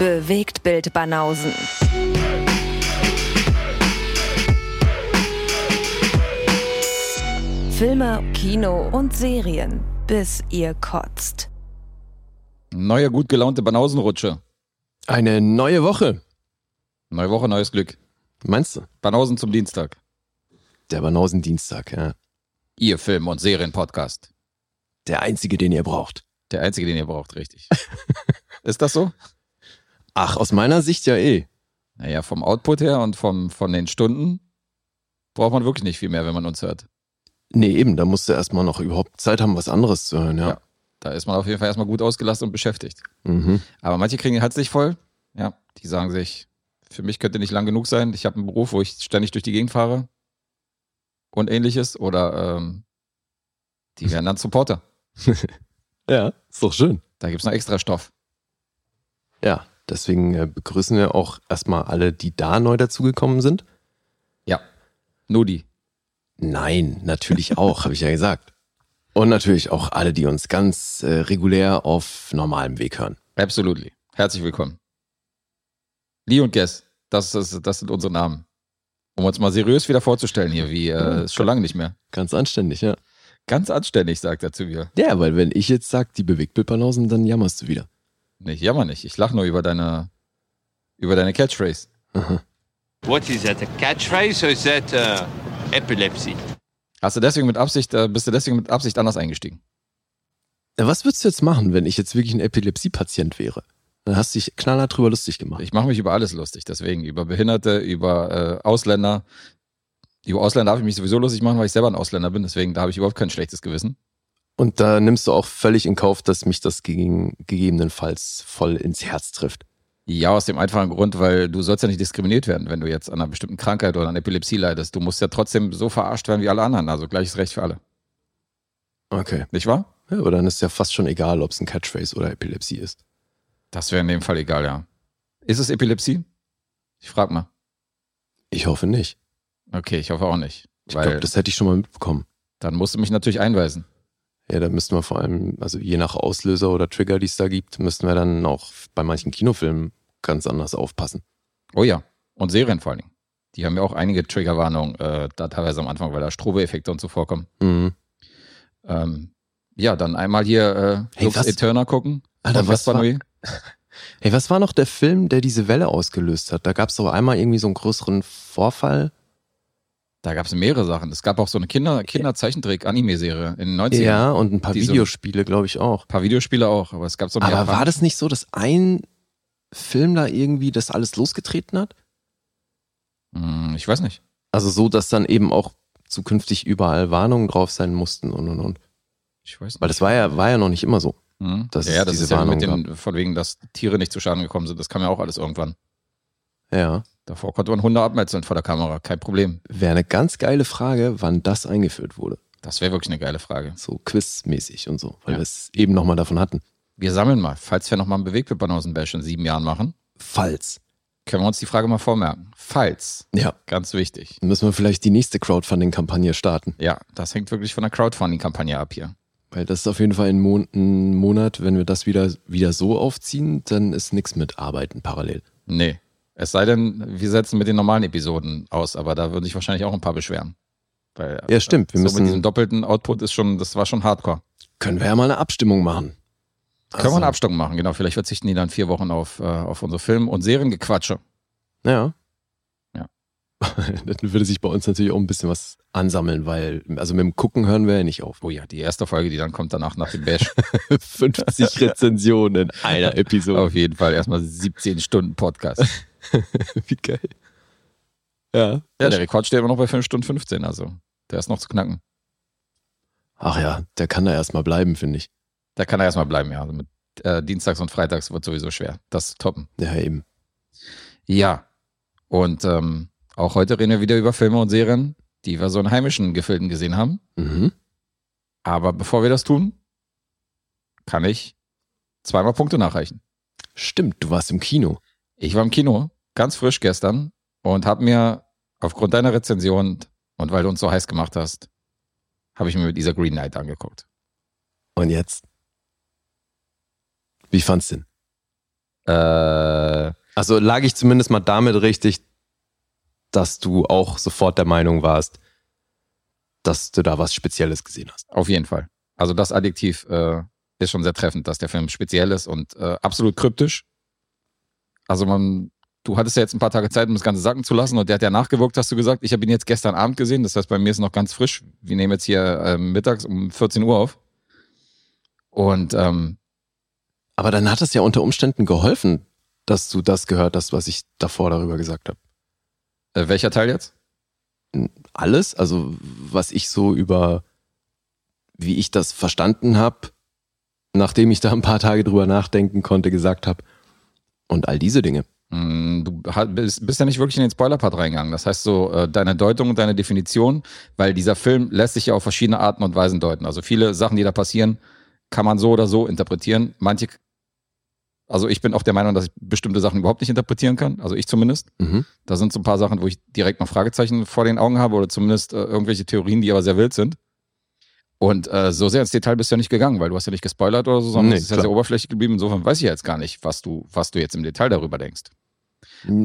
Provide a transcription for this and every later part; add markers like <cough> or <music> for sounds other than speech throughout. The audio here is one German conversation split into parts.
Bewegt Bild Banausen. Filme, Kino und Serien, bis ihr kotzt. Neue gut gelaunte Banausenrutsche. Eine neue Woche. Neue Woche, neues Glück. Meinst du? Banausen zum Dienstag. Der Banausen-Dienstag, ja. Ihr Film- und Serienpodcast. Der einzige, den ihr braucht. Der einzige, den ihr braucht, richtig. <laughs> Ist das so? Ach, aus meiner Sicht ja eh. Naja, vom Output her und vom, von den Stunden braucht man wirklich nicht viel mehr, wenn man uns hört. Nee, eben, da musst du erstmal noch überhaupt Zeit haben, was anderes zu hören, ja. Ja. Da ist man auf jeden Fall erstmal gut ausgelastet und beschäftigt. Mhm. Aber manche kriegen den Hals nicht voll. Ja, die sagen sich, für mich könnte nicht lang genug sein. Ich habe einen Beruf, wo ich ständig durch die Gegend fahre und ähnliches. Oder ähm, die werden dann Supporter. <laughs> Ja, ist doch schön. Da gibt's noch extra Stoff. Ja, deswegen äh, begrüßen wir auch erstmal alle, die da neu dazugekommen sind. Ja, Nudi. Nein, natürlich auch, habe ich ja gesagt. Und natürlich auch alle, die uns ganz äh, regulär auf normalem Weg hören. Absolutely. Herzlich willkommen. Lee und Guess, das, ist, das sind unsere Namen. Um uns mal seriös wieder vorzustellen hier, wie äh, schon lange nicht mehr. Ganz anständig, ja. Ganz anständig, sagt er zu mir. Ja, weil wenn ich jetzt sag, die Bewegtbildbanausen, dann jammerst du wieder. Nee, ich jammer nicht. Ich lache nur über deine, über deine Catchphrase. What is that? A catchphrase or is that uh, epilepsy? Hast du deswegen mit Absicht, äh, bist du deswegen mit Absicht anders eingestiegen? Was würdest du jetzt machen, wenn ich jetzt wirklich ein Epilepsie-Patient wäre? Dann hast du dich knallhart drüber lustig gemacht. Ich mache mich über alles lustig, deswegen über Behinderte, über äh, Ausländer. Über Ausländer darf ich mich sowieso lustig machen, weil ich selber ein Ausländer bin, deswegen da habe ich überhaupt kein schlechtes Gewissen. Und da nimmst du auch völlig in Kauf, dass mich das gegen, gegebenenfalls voll ins Herz trifft. Ja, aus dem einfachen Grund, weil du sollst ja nicht diskriminiert werden, wenn du jetzt an einer bestimmten Krankheit oder an Epilepsie leidest. Du musst ja trotzdem so verarscht werden wie alle anderen. Also gleiches Recht für alle. Okay. Nicht wahr? Ja, aber dann ist ja fast schon egal, ob es ein Catchphrase oder Epilepsie ist. Das wäre in dem Fall egal, ja. Ist es Epilepsie? Ich frag mal. Ich hoffe nicht. Okay, ich hoffe auch nicht. Ich glaube, das hätte ich schon mal mitbekommen. dann musst du mich natürlich einweisen. Ja, da müssten wir vor allem, also je nach Auslöser oder Trigger, die es da gibt, müssten wir dann auch bei manchen Kinofilmen ganz anders aufpassen. Oh ja. Und Serien vor allen Dingen. Die haben ja auch einige Triggerwarnungen, äh, da teilweise am Anfang, weil da Strobo-Effekte und so vorkommen. Mhm. Ähm, ja, dann einmal hier äh, Hey, Lux was- Eterna gucken. Alter, was war-. <laughs> Hey, was war noch der Film, der diese Welle ausgelöst hat? Da gab es doch einmal irgendwie so einen größeren Vorfall. Da gab es mehrere Sachen. Es gab auch so eine Kinder Kinderzeichentrick-Anime-Serie in den 90ern. Ja, und ein paar Videospiele, glaube ich auch. Ein paar Videospiele auch, aber es gab so eine Aber war das nicht so, dass ein Film da irgendwie das alles losgetreten hat? Hm, Ich weiß nicht. Also so, dass dann eben auch zukünftig überall Warnungen drauf sein mussten und und und. Ich weiß nicht. Weil das war ja, war ja noch nicht immer so. Hm? dass ja, ja, das diese ist ja mit Warnung den, von wegen, dass Tiere nicht zu Schaden gekommen sind. Das kam ja auch alles irgendwann. Ja. Davor konnte man Hunde abmetzeln vor der Kamera. Kein Problem. Wäre eine ganz geile Frage, wann das eingeführt wurde. Das wäre wirklich eine geile Frage. So quizmäßig und so, weil Ja. wir es eben nochmal davon hatten. Wir sammeln mal. Falls wir nochmal einen Bewegtbildbanausen-Bash in sieben Jahren machen, Falls. können wir uns die Frage mal vormerken. Falls. Ja. Ganz wichtig. Müssen wir vielleicht die nächste Crowdfunding-Kampagne starten. Ja, das hängt wirklich von der Crowdfunding-Kampagne ab hier. Weil das ist auf jeden Fall ein, Mon ein Monat, wenn wir das wieder, wieder so aufziehen, dann ist nichts mit Arbeiten parallel. Nee. Es sei denn, wir setzen mit den normalen Episoden aus, aber da würden sich wahrscheinlich auch ein paar beschweren. Weil Ja, stimmt. Wir so mit diesem müssen, doppelten Output ist schon, das war schon hardcore. können wir ja mal eine Abstimmung machen. Können wir eine Also, Abstimmung machen, genau. Vielleicht verzichten die dann vier Wochen auf, äh, auf unsere Film- und Seriengequatsche. Ja. Ja. <laughs> dann würde sich bei uns natürlich auch ein bisschen was ansammeln, weil, also mit dem Gucken hören wir ja nicht auf. Oh ja, die erste Folge, die dann kommt danach nach dem Bash. <laughs> 50 Rezensionen in einer <laughs> Episode. Auf jeden Fall erstmal 17 Stunden Podcast. <laughs> Wie geil. Ja. Ja, der Rekord steht immer noch bei 5 Stunden 15, also der ist noch zu knacken. Ach ja, der kann da erstmal bleiben, finde ich. Da kann er erstmal bleiben, ja. Also mit äh, Dienstags und Freitags wird sowieso schwer. Das toppen. Ja, eben. Ja. Und ähm, auch heute reden wir wieder über Filme und Serien, die wir so in heimischen Gefilden gesehen haben. Mhm. Aber bevor wir das tun, kann ich zweimal Punkte nachreichen. Stimmt, du warst im Kino. Ich war im Kino, ganz frisch gestern, und habe mir aufgrund deiner Rezension und weil du uns so heiß gemacht hast, habe ich mir dieser Green Knight angeguckt. Und jetzt? Wie fand's denn? Äh, Also lag ich zumindest mal damit richtig, dass du auch sofort der Meinung warst, dass du da was Spezielles gesehen hast. Auf jeden Fall. Also das Adjektiv äh, ist schon sehr treffend, dass der Film speziell ist und äh, absolut kryptisch. Also man, du hattest ja jetzt ein paar Tage Zeit, um das Ganze sacken zu lassen und der hat ja nachgewirkt, hast du gesagt. Ich habe ihn jetzt gestern Abend gesehen, das heißt, bei mir ist noch ganz frisch. Wir nehmen jetzt hier äh, mittags um 14 Uhr auf. Und ähm, Aber dann hat es ja unter Umständen geholfen, dass du das gehört hast, was ich davor darüber gesagt habe. äh, welcher Teil jetzt? Alles, also was ich so über, wie ich das verstanden habe, nachdem ich da ein paar Tage drüber nachdenken konnte, gesagt habe. Und all diese Dinge. Mm, Du bist ja nicht wirklich in den Spoiler-Part reingegangen. Das heißt so, äh, deine Deutung und deine Definition, weil dieser Film lässt sich ja auf verschiedene Arten und Weisen deuten. Also viele Sachen, die da passieren, kann man so oder so interpretieren. Manche, also ich bin auch der Meinung, dass ich bestimmte Sachen überhaupt nicht interpretieren kann. Also ich zumindest. Mhm. Da sind so ein paar Sachen, wo ich direkt noch Fragezeichen vor den Augen habe oder zumindest äh, irgendwelche Theorien, die aber sehr wild sind. Und äh, so sehr ins Detail bist du ja nicht gegangen, weil du hast ja nicht gespoilert oder so, sondern Nee, es ist ja sehr oberflächlich geblieben. Insofern weiß ich ja jetzt gar nicht, was du, was du jetzt im Detail darüber denkst.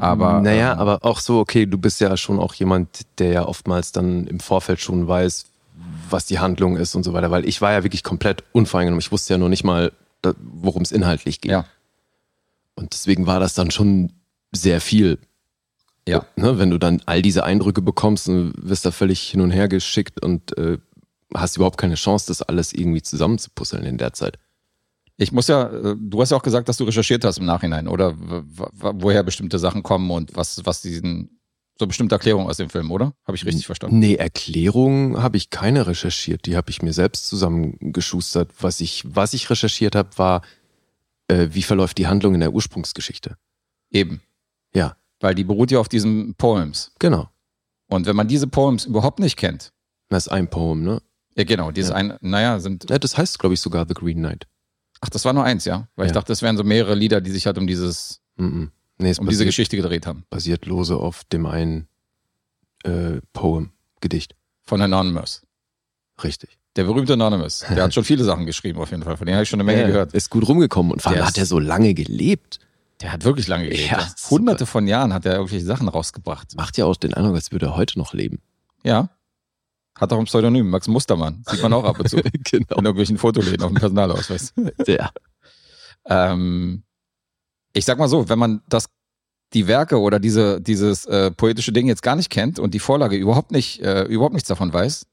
Aber, Naja, ähm, aber auch so, okay, du bist ja schon auch jemand, der ja oftmals dann im Vorfeld schon weiß, was die Handlung ist und so weiter, weil ich war ja wirklich komplett unvoreingenommen. Ich wusste ja noch nicht mal, worum es inhaltlich geht. Ja. Und deswegen war das dann schon sehr viel. Ja. Ne, wenn du dann all diese Eindrücke bekommst und wirst da völlig hin und her geschickt und äh, hast überhaupt keine Chance, das alles irgendwie zusammenzupuzzeln in der Zeit. Ich muss ja, äh, du hast ja auch gesagt, dass du recherchiert hast im Nachhinein, oder? Woher bestimmte Sachen kommen und was, was diesen, so bestimmte Erklärungen aus dem Film, oder? Habe ich richtig verstanden? Nee, Erklärungen habe ich keine recherchiert. Die habe ich mir selbst zusammengeschustert. Was ich, was ich recherchiert habe, war, äh, wie verläuft die Handlung in der Ursprungsgeschichte. Eben. Ja, Weil die beruht ja auf diesen Poems. genau. Und wenn man diese Poems überhaupt nicht kennt, Das ist ein Poem, ne? Ja genau, diese Ja. ein, naja, sind, Ja, das heißt, glaube ich, sogar The Green Knight. ach, das war nur eins, ja? Weil ich Ja. dachte, das wären so mehrere Lieder, die sich halt um dieses, Mhm. Nee, es um diese basiert, Geschichte gedreht haben. basiert lose auf dem einen äh, Poem, Gedicht. Von Anonymous. Richtig. Der berühmte Anonymous. Der hat <laughs> schon viele Sachen geschrieben, auf jeden Fall. Von denen habe ich schon eine Menge Ja, gehört. Ist gut rumgekommen und vor allem hat er so lange gelebt. Der hat wirklich lange gelebt. Ja. Hunderte von Jahren hat er irgendwelche Sachen rausgebracht. Macht ja auch den Eindruck, als würde er heute noch leben. Ja. Hat auch ein Pseudonym, Max Mustermann. Sieht man auch ab und zu. <laughs> genau. In irgendwelchen Fotoläden auf dem Personalausweis. <laughs> Ja. Ähm, ich sag mal so, wenn man das, die Werke oder diese, dieses äh, poetische Ding jetzt gar nicht kennt und die Vorlage überhaupt nicht, äh, überhaupt nichts davon weiß,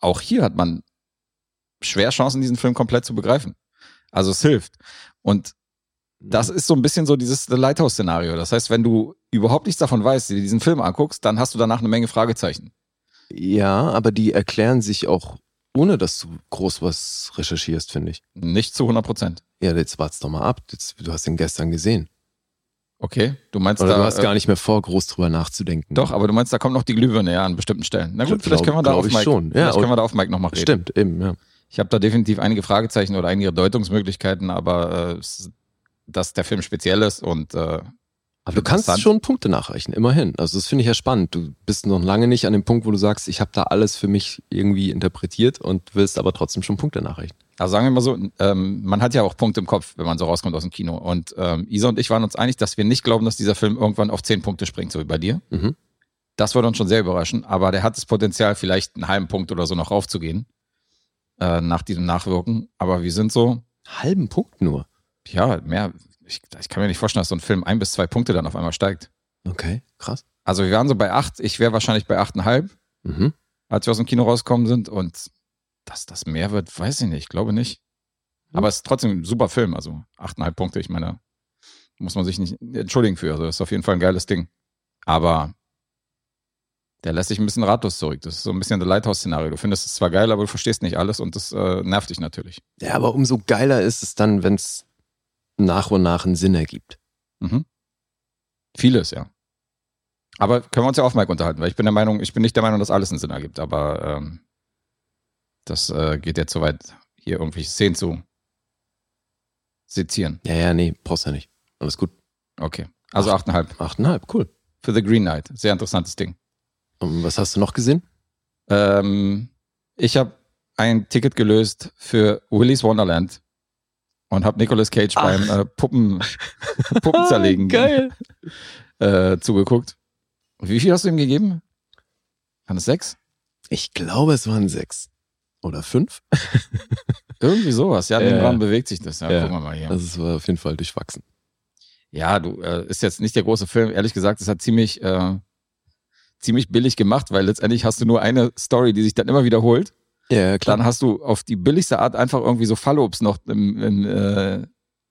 auch hier hat man schwer Chancen, diesen Film komplett zu begreifen. Also es hilft. Und das ist so ein bisschen so dieses The Lighthouse-Szenario. Das heißt, wenn du überhaupt nichts davon weißt, dir diesen Film anguckst, dann hast du danach eine Menge Fragezeichen. Ja, aber die erklären sich auch, ohne dass du groß was recherchierst, finde ich. Nicht zu 100 Prozent. Ja, jetzt wart's doch mal ab. Jetzt, du hast ihn gestern gesehen. Okay, du meinst Oder da, du hast äh, gar nicht mehr vor, groß drüber nachzudenken. Doch, aber du meinst, da kommt noch die Glühbirne ja an bestimmten Stellen. Na gut, Glaub- vielleicht können wir da auf Mike, schon. Ja, vielleicht können wir da auf Mike nochmal reden. Stimmt, eben, ja. Ich habe da definitiv einige Fragezeichen oder einige Deutungsmöglichkeiten, aber äh, dass der Film speziell ist und äh, Aber du kannst schon Punkte nachreichen, immerhin. Also das finde ich ja spannend. Du bist noch lange nicht an dem Punkt, wo du sagst, ich habe da alles für mich irgendwie interpretiert und willst aber trotzdem schon Punkte nachreichen. also sagen wir mal so, ähm, man hat ja auch Punkte im Kopf, wenn man so rauskommt aus dem Kino. Und ähm, Isa und ich waren uns einig, dass wir nicht glauben, dass dieser Film irgendwann auf zehn Punkte springt, so wie bei dir. Mhm. Das würde uns schon sehr überraschen, aber der hat das Potenzial, vielleicht einen halben Punkt oder so noch raufzugehen äh, nach diesem Nachwirken. Aber wir sind so, Halben Punkt nur. ja, mehr. Ich, ich kann mir nicht vorstellen, dass so ein Film ein bis zwei Punkte dann auf einmal steigt. Okay, krass. Also wir waren so bei acht, ich wäre wahrscheinlich bei achteinhalb, Mhm. als wir aus dem Kino rausgekommen sind. Und dass das mehr wird, weiß ich nicht, glaube nicht. Aber es ist trotzdem ein super Film, also achteinhalb Punkte, ich meine, muss man sich nicht entschuldigen für. Also ist auf jeden Fall ein geiles Ding. Aber der lässt sich ein bisschen ratlos zurück. Das ist so ein bisschen das Lighthouse-Szenario. Du findest es zwar geil, aber du verstehst nicht alles und das äh, nervt dich natürlich. Ja, aber umso geiler ist es dann, wenn es nach und nach einen Sinn ergibt. Mhm. Vieles, ja. Aber können wir uns ja auf Mike unterhalten, weil ich bin der Meinung, ich bin nicht der Meinung, dass alles einen Sinn ergibt, aber ähm, das äh, geht jetzt so weit, hier irgendwelche Szenen zu sezieren. Ja, ja, nee, brauchst ja nicht. Alles gut. Okay. Also Acht. 8,5 Achteinhalb, cool. für The Green Knight. Sehr interessantes Ding. Und was hast du noch gesehen? Ähm, ich habe ein Ticket gelöst für Willy's Wonderland und habe Nicolas Cage beim äh, Puppen, <laughs> Puppen zerlegen Geil. äh, zugeguckt. Wie viel hast du ihm gegeben? Waren es sechs? Ich glaube, es waren sechs. Oder fünf? <laughs> Irgendwie sowas. Ja, in dem. Rahmen bewegt sich das. Ja, Ja. gucken wir mal hier. Also es war auf jeden Fall durchwachsen. Ja, du, äh, ist jetzt nicht der große Film. Ehrlich gesagt, es hat ziemlich, äh, ziemlich billig gemacht, weil letztendlich hast du nur eine Story, die sich dann immer wiederholt. Ja, Dann hast du auf die billigste Art einfach irgendwie so Fallobst noch im, im, äh,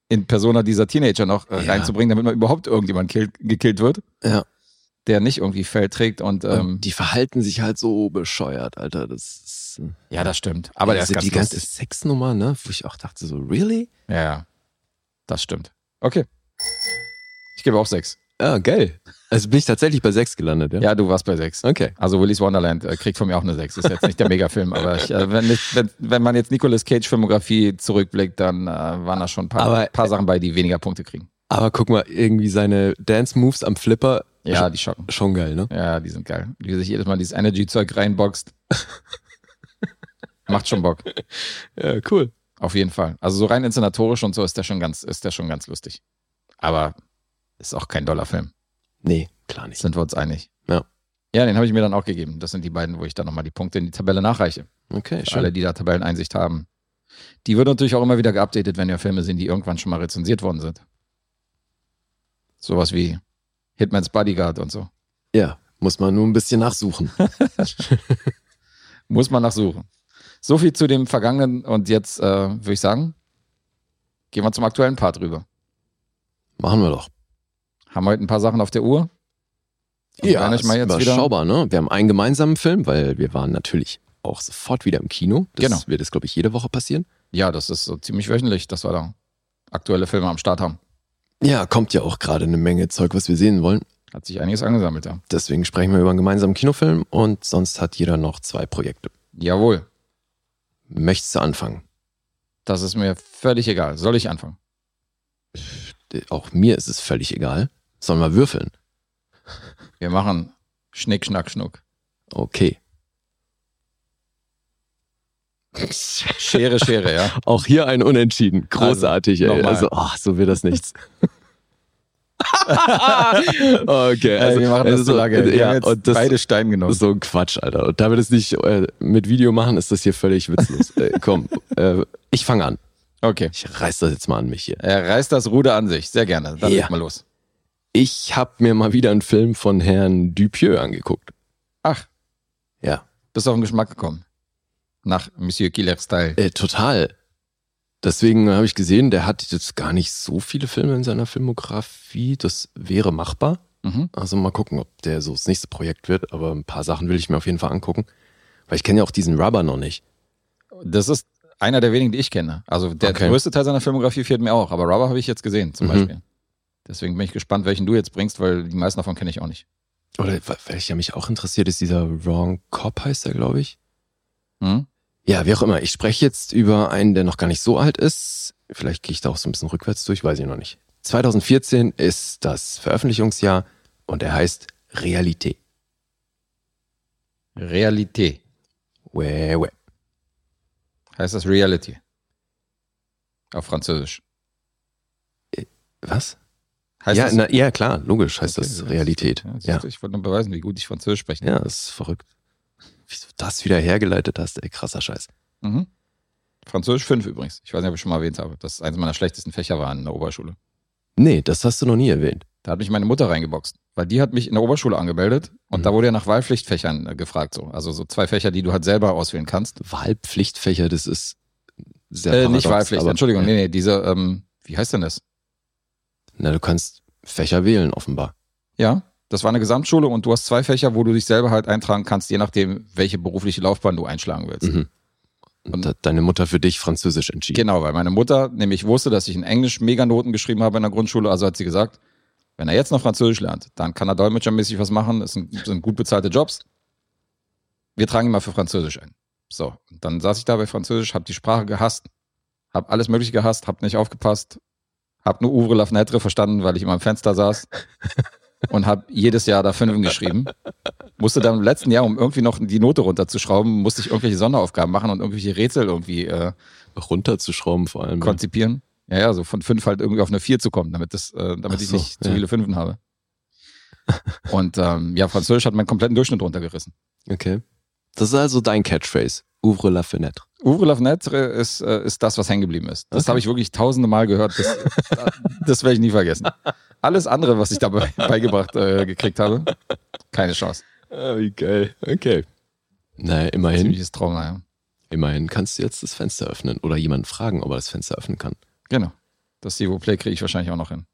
in Persona dieser Teenager noch äh, Ja. reinzubringen, damit man überhaupt irgendjemand killt, gekillt wird, Ja. der nicht irgendwie Feld trägt und, ähm, Und die verhalten sich halt so bescheuert, Alter. Das ist. ja, das stimmt. Aber der ist also ganz die ganze. Sexnummer, ne? Wo ich auch dachte, so, really? Ja, ja. Das stimmt. Okay. Ich gebe auch sechs. Ja, geil. Also bin ich tatsächlich bei sechs gelandet, ja? Ja, du warst bei sechs. Okay. Also Willy's Wonderland äh, kriegt von mir auch eine 6. Ist jetzt nicht der <laughs> Megafilm, aber ich, äh, wenn, nicht, wenn, wenn man jetzt Nicolas Cage Filmografie zurückblickt, dann äh, waren da schon ein paar, Aber- paar Sachen bei, die weniger Punkte kriegen. Aber guck mal, irgendwie seine Dance-Moves am Flipper, Ja, die schocken. schon geil, ne? Ja, die sind geil. Wie sich jedes Mal dieses Energy-Zeug reinboxt. Macht schon Bock. Ja, cool. Auf jeden Fall. Also so rein inszenatorisch und so ist der schon ganz, ist der schon ganz lustig. Aber ist auch kein Dollarfilm. Nee, klar nicht. Sind wir uns einig. Ja. Ja, den habe ich mir dann auch gegeben. Das sind die beiden, wo ich dann nochmal die Punkte in die Tabelle nachreiche. Okay, Für alle, schön. die da Tabelleneinsicht haben. Die wird natürlich auch immer wieder geupdatet, wenn ja Filme sind, die irgendwann schon mal rezensiert worden sind. Sowas wie Hitman's Bodyguard und so. Ja, muss man nur ein bisschen nachsuchen. <laughs> <laughs> Muss man nachsuchen. So viel zu dem Vergangenen und jetzt äh, würde ich sagen, gehen wir zum aktuellen Part rüber. Machen wir doch. Haben heute ein paar Sachen auf der Uhr. Und werden euch mal jetzt wieder. überschaubar, ne? Wir haben einen gemeinsamen Film, weil wir waren natürlich auch sofort wieder im Kino. Das Genau. wird jetzt, glaube ich, jede Woche passieren. Ja, das ist so ziemlich wöchentlich, dass wir da aktuelle Filme am Start haben. Ja, kommt ja auch gerade eine Menge Zeug, was wir sehen wollen. Hat sich einiges angesammelt, ja. Deswegen sprechen wir über einen gemeinsamen Kinofilm und sonst hat jeder noch zwei Projekte. Jawohl. Möchtest du anfangen? Das ist mir völlig egal. Soll ich anfangen? Auch mir ist es völlig egal. Sollen wir würfeln? Wir machen Schnick, Schnack, Schnuck. Okay. Schere, Schere, ja. <laughs> Auch hier ein Unentschieden. Großartig, ey. nochmal. Also, ach, so wird das nichts. <laughs> okay, Also, wir machen das also so lange. Wir Ja, haben jetzt und das beide Stein genommen. so ein Quatsch, Alter. Und da wir das nicht äh, mit Video machen, ist das hier völlig witzlos. <laughs> äh, komm, äh, ich fange an. Okay. Ich reiß das jetzt mal an mich hier. Er reißt das Ruder an sich. Sehr gerne. Dann Ja. leg mal los. Ich habe mir mal wieder einen Film von Herrn Dupieux angeguckt. Ach, Ja, bist auf den Geschmack gekommen. Nach Monsieur Killer Style. äh, total. Deswegen habe ich gesehen, der hat jetzt gar nicht so viele Filme in seiner Filmografie. Das wäre machbar. Mhm. Also mal gucken, ob der so das nächste Projekt wird. Aber ein paar Sachen will ich mir auf jeden Fall angucken. Weil ich kenne ja auch diesen Rubber noch nicht. Das ist einer der wenigen, die ich kenne. Also der Okay. größte Teil seiner Filmografie fehlt mir auch. Aber Rubber habe ich jetzt gesehen, zum Mhm. Beispiel. Deswegen bin ich gespannt, welchen du jetzt bringst, weil die meisten davon kenne ich auch nicht. Oder welcher mich auch interessiert, ist dieser Wrong Cop, heißt er, glaube ich. Hm? Ja, wie auch immer. Ich spreche jetzt über einen, der noch gar nicht so alt ist. Vielleicht gehe ich da auch so ein bisschen rückwärts durch, weiß ich noch nicht. 2014 ist das Veröffentlichungsjahr und er heißt Realité. Realität. Ouais, ouais. Heißt das Reality? Auf Französisch. Was? Heißt ja, das? na, ja, klar, logisch heißt Okay, das Realität. Ja, siehst Ja, du, Ich wollte nur beweisen, wie gut ich Französisch spreche. ja, das ist verrückt. Wie du das wieder hergeleitet hast, ey, krasser Scheiß. Mhm. Französisch 5 übrigens. Ich weiß nicht, ob ich schon mal erwähnt habe. Das eines meiner schlechtesten Fächer war in der Oberschule. Nee, das hast du noch nie erwähnt. Da hat mich meine Mutter reingeboxt. Weil die hat mich in der Oberschule angemeldet und Mhm. da wurde ja nach Wahlpflichtfächern äh, gefragt. So. Also so zwei Fächer, die du halt selber auswählen kannst. Wahlpflichtfächer, das ist sehr Äh, nicht paradox, Wahlpflicht, aber- Entschuldigung. Ja. Nee, nee, diese, ähm, wie heißt denn das? Na, du kannst Fächer wählen, offenbar. Ja, das war eine Gesamtschule und du hast zwei Fächer, wo du dich selber halt eintragen kannst, je nachdem, welche berufliche Laufbahn du einschlagen willst. Mhm. Und hat deine Mutter für dich Französisch entschieden. Genau, weil meine Mutter nämlich wusste, dass ich in Englisch Meganoten geschrieben habe in der Grundschule. Also hat sie gesagt, wenn er jetzt noch Französisch lernt, dann kann er dolmetschermäßig was machen. Das sind, sind gut bezahlte Jobs. Wir tragen ihn mal für Französisch ein. So, und dann saß ich da bei Französisch, habe die Sprache gehasst, habe alles Mögliche gehasst, habe nicht aufgepasst, habe nur Ouvre la fenêtre verstanden, weil ich immer am Fenster saß <laughs> und habe jedes Jahr da Fünfen geschrieben. Musste dann im letzten Jahr, um irgendwie noch die Note runterzuschrauben, musste ich irgendwelche Sonderaufgaben machen und irgendwelche Rätsel irgendwie äh, Runterzuschrauben vor allem. konzipieren. Ja, ja, so von fünf halt irgendwie auf eine vier zu kommen, damit das, äh, damit Ach ich so, nicht zu ja. viele Fünfen habe. Und ähm, ja, Französisch hat meinen kompletten Durchschnitt runtergerissen. Okay. Das ist also dein Catchphrase. Ouvre la fenêtre. Ouvre la fenêtre ist, äh, ist das, was hängen geblieben ist. Das Okay. habe ich wirklich tausende Mal gehört. Das, <laughs> das werde ich nie vergessen. Alles andere, was ich dabei <laughs> beigebracht äh, gekriegt habe, keine Chance. Ah, wie geil. Okay. Na, immerhin. Ziemliches Trauma, ja. Immerhin kannst du jetzt das Fenster öffnen oder jemanden fragen, ob er das Fenster öffnen kann. Genau. Das Sivo Play kriege ich wahrscheinlich auch noch hin.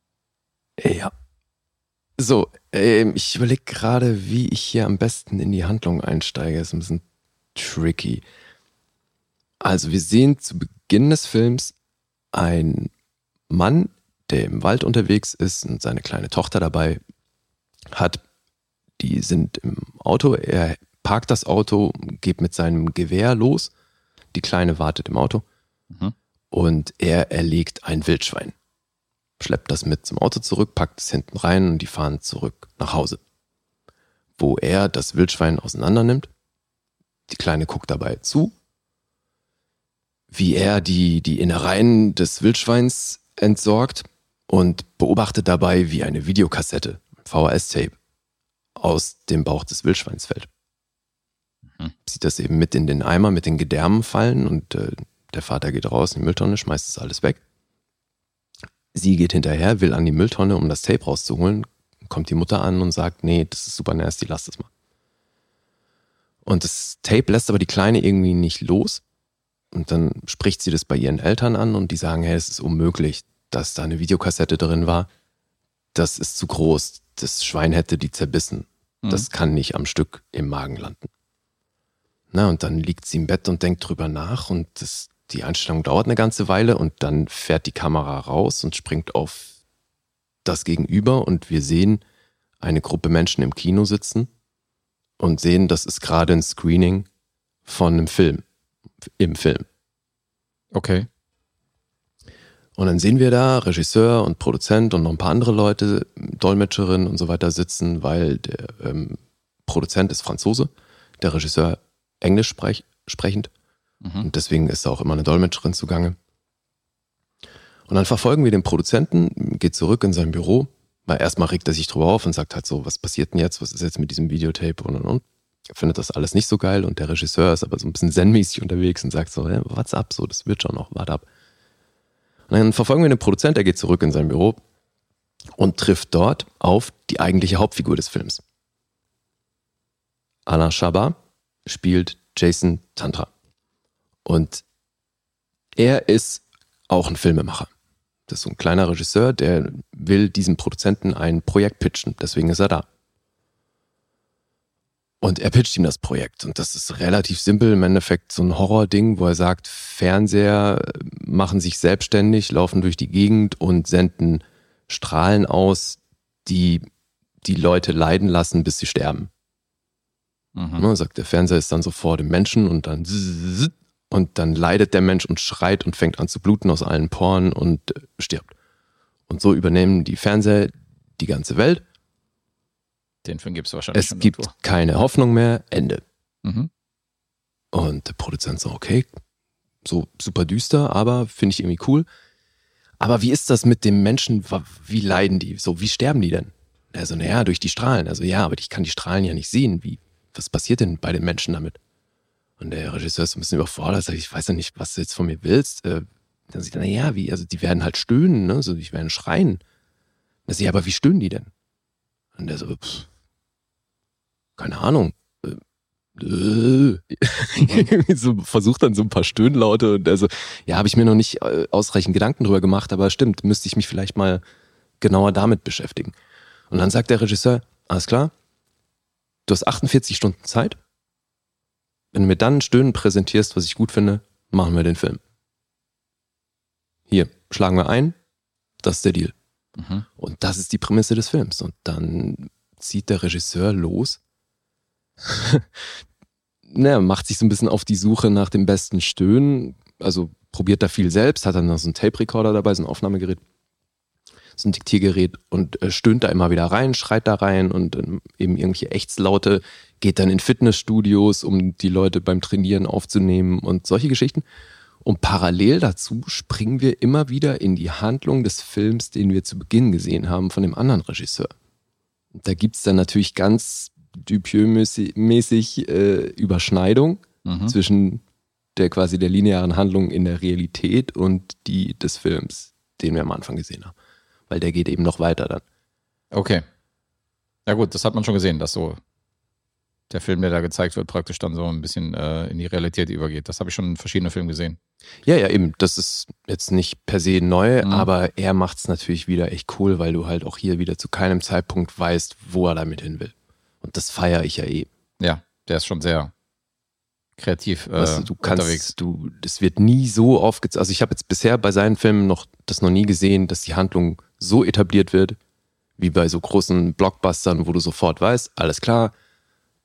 Ja. So, ähm, ich überlege gerade, wie ich hier am besten in die Handlung einsteige. ist ein bisschen tricky. Also, wir sehen zu Beginn des Films einen Mann, der im Wald unterwegs ist und seine kleine Tochter dabei hat. Die sind im Auto. Er parkt das Auto, geht mit seinem Gewehr los. Die Kleine wartet im Auto. Mhm. Und er erlegt ein Wildschwein schleppt das mit zum Auto zurück, packt es hinten rein und die fahren zurück nach Hause. Wo er das Wildschwein auseinander nimmt. Die Kleine guckt dabei zu, wie er die, die Innereien des Wildschweins entsorgt und beobachtet dabei, wie eine Videokassette, VHS-Tape, aus dem Bauch des Wildschweins fällt. Mhm. Sieht das eben mit in den Eimer, mit den Gedärmen fallen und äh, der Vater geht raus in die Mülltonne, schmeißt das alles weg. Sie geht hinterher, will an die Mülltonne, um das Tape rauszuholen. Kommt die Mutter an und sagt, nee, das ist super nasty, lass das mal. Und das Tape lässt aber die Kleine irgendwie nicht los. Und dann spricht sie das bei ihren Eltern an und die sagen, hey, es ist unmöglich, dass da eine Videokassette drin war. Das ist zu groß. Das Schwein hätte die zerbissen. Mhm. Das kann nicht am Stück im Magen landen. Na, und dann liegt sie im Bett und denkt drüber nach und das, die Einstellung dauert eine ganze Weile und dann fährt die Kamera raus und springt auf das Gegenüber und wir sehen eine Gruppe Menschen im Kino sitzen und sehen, das ist gerade ein Screening von einem Film, im Film. Okay. Und dann sehen wir da Regisseur und Produzent und noch ein paar andere Leute, Dolmetscherin und so weiter sitzen, weil der ähm, Produzent ist Franzose, der Regisseur Englisch sprech, sprechend Mhm. und deswegen ist da auch immer eine Dolmetscherin zugange. Und dann verfolgen wir den Produzenten, geht zurück in sein Büro, weil erstmal regt er sich drüber auf und sagt halt so, was passiert denn jetzt, was ist jetzt mit diesem Videotape und und und. Er findet das alles nicht so geil und der Regisseur ist aber so ein bisschen zen-mäßig unterwegs und sagt so, ja, what's up, so, das wird schon noch, warte ab. Und dann verfolgen wir den Produzent, er geht zurück in sein Büro und trifft dort auf die eigentliche Hauptfigur des Films. Alain Chabat spielt Jason Tantra. Und er ist auch ein Filmemacher. Das ist so ein kleiner Regisseur, der will diesem Produzenten ein Projekt pitchen. Deswegen ist er da. Und er pitcht ihm das Projekt. Und das ist relativ simpel. Im Endeffekt so ein Horror-Ding, wo er sagt, Fernseher machen sich selbstständig, laufen durch die Gegend und senden Strahlen aus, die die Leute leiden lassen, bis sie sterben. Mhm. Ne, sagt der Fernseher ist dann so vor dem Menschen und dann und dann leidet der Mensch und schreit und fängt an zu bluten aus allen Poren und äh, stirbt. Und so übernehmen die Fernseher die ganze Welt. Den Film gibt es wahrscheinlich Es gibt irgendwo. keine Hoffnung mehr. Ende. Mhm. Und der Produzent so, okay, so super düster, aber finde ich irgendwie cool. Aber wie ist das mit dem Menschen? Wie leiden die? So, wie sterben die denn? Er so, naja, durch die Strahlen. Also ja, aber ich kann die Strahlen ja nicht sehen. Wie, was passiert denn bei den Menschen damit? Und der Regisseur ist ein bisschen überfordert, sagt, ich weiß ja nicht, was du jetzt von mir willst. Äh, Dann sieht er, naja, wie, also die werden halt stöhnen, ne? So, die werden schreien. Dann sag ich, aber wie stöhnen die denn? Und der so, pff, keine Ahnung. Äh, äh. <laughs> So versucht dann so ein paar Stöhnlaute und also, ja, habe ich mir noch nicht äh, ausreichend Gedanken drüber gemacht, aber stimmt, müsste ich mich vielleicht mal genauer damit beschäftigen. Und dann sagt der Regisseur, alles klar, du hast 48 Stunden Zeit. Wenn du mir dann Stöhnen präsentierst, was ich gut finde, machen wir den Film. Hier, schlagen wir ein, das ist der Deal. Mhm. Und das ist die Prämisse des Films. Und dann zieht der Regisseur los. <laughs> naja, macht sich so ein bisschen auf die Suche nach dem besten Stöhnen. Also probiert da viel selbst, hat dann noch so einen Tape-Recorder dabei, so ein Aufnahmegerät, so ein Diktiergerät und äh, stöhnt da immer wieder rein, schreit da rein und ähm, eben irgendwelche Ächzlaute, geht dann in Fitnessstudios, um die Leute beim Trainieren aufzunehmen und solche Geschichten. Und parallel dazu springen wir immer wieder in die Handlung des Films, den wir zu Beginn gesehen haben von dem anderen Regisseur. Da gibt's dann natürlich ganz Dupieux-mäßig äh, Überschneidung Mhm. zwischen der quasi der linearen Handlung in der Realität und die des Films, den wir am Anfang gesehen haben. Weil der geht eben noch weiter dann. Okay. Ja gut, das hat man schon gesehen, dass so der Film, der da gezeigt wird, praktisch dann so ein bisschen äh, in die Realität übergeht. Das habe ich schon in verschiedenen Filmen gesehen. Ja, ja, eben. Das ist jetzt nicht per se neu, Mhm. aber er macht's natürlich wieder echt cool, weil du halt auch hier wieder zu keinem Zeitpunkt weißt, wo er damit hin will. Und das feiere ich ja eh. Ja, der ist schon sehr kreativ äh, Weißt du, du kannst, unterwegs. du, das wird nie so aufgezeigt. Also ich habe jetzt bisher bei seinen Filmen noch das noch nie gesehen, dass die Handlung so etabliert wird, wie bei so großen Blockbustern, wo du sofort weißt, alles klar,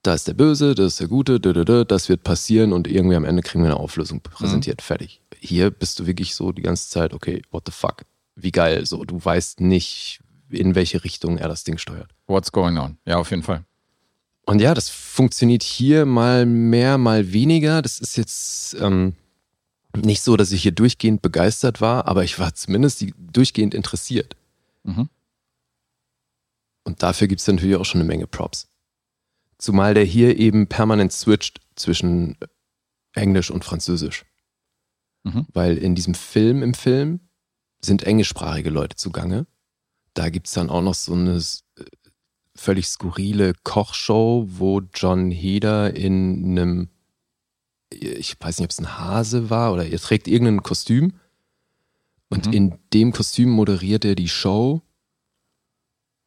da ist der Böse, das ist der Gute, das wird passieren und irgendwie am Ende kriegen wir eine Auflösung präsentiert, fertig. Hier bist du wirklich so die ganze Zeit, okay, what the fuck, wie geil, so, du weißt nicht, in welche Richtung er das Ding steuert. What's going on? Ja, auf jeden Fall. Und ja, das funktioniert hier mal mehr, mal weniger. Das ist jetzt ähm, nicht so, dass ich hier durchgehend begeistert war, aber ich war zumindest durchgehend interessiert. Mhm. Und dafür gibt's natürlich auch schon eine Menge Props. Zumal der hier eben permanent switcht zwischen Englisch und Französisch. Mhm. Weil in diesem Film, im Film, sind englischsprachige Leute zugange. Da gibt's dann auch noch so eine äh, völlig skurrile Kochshow, wo John Heder in einem, ich weiß nicht, ob es ein Hase war oder er trägt irgendein Kostüm. Und Mhm. in dem Kostüm moderiert er die Show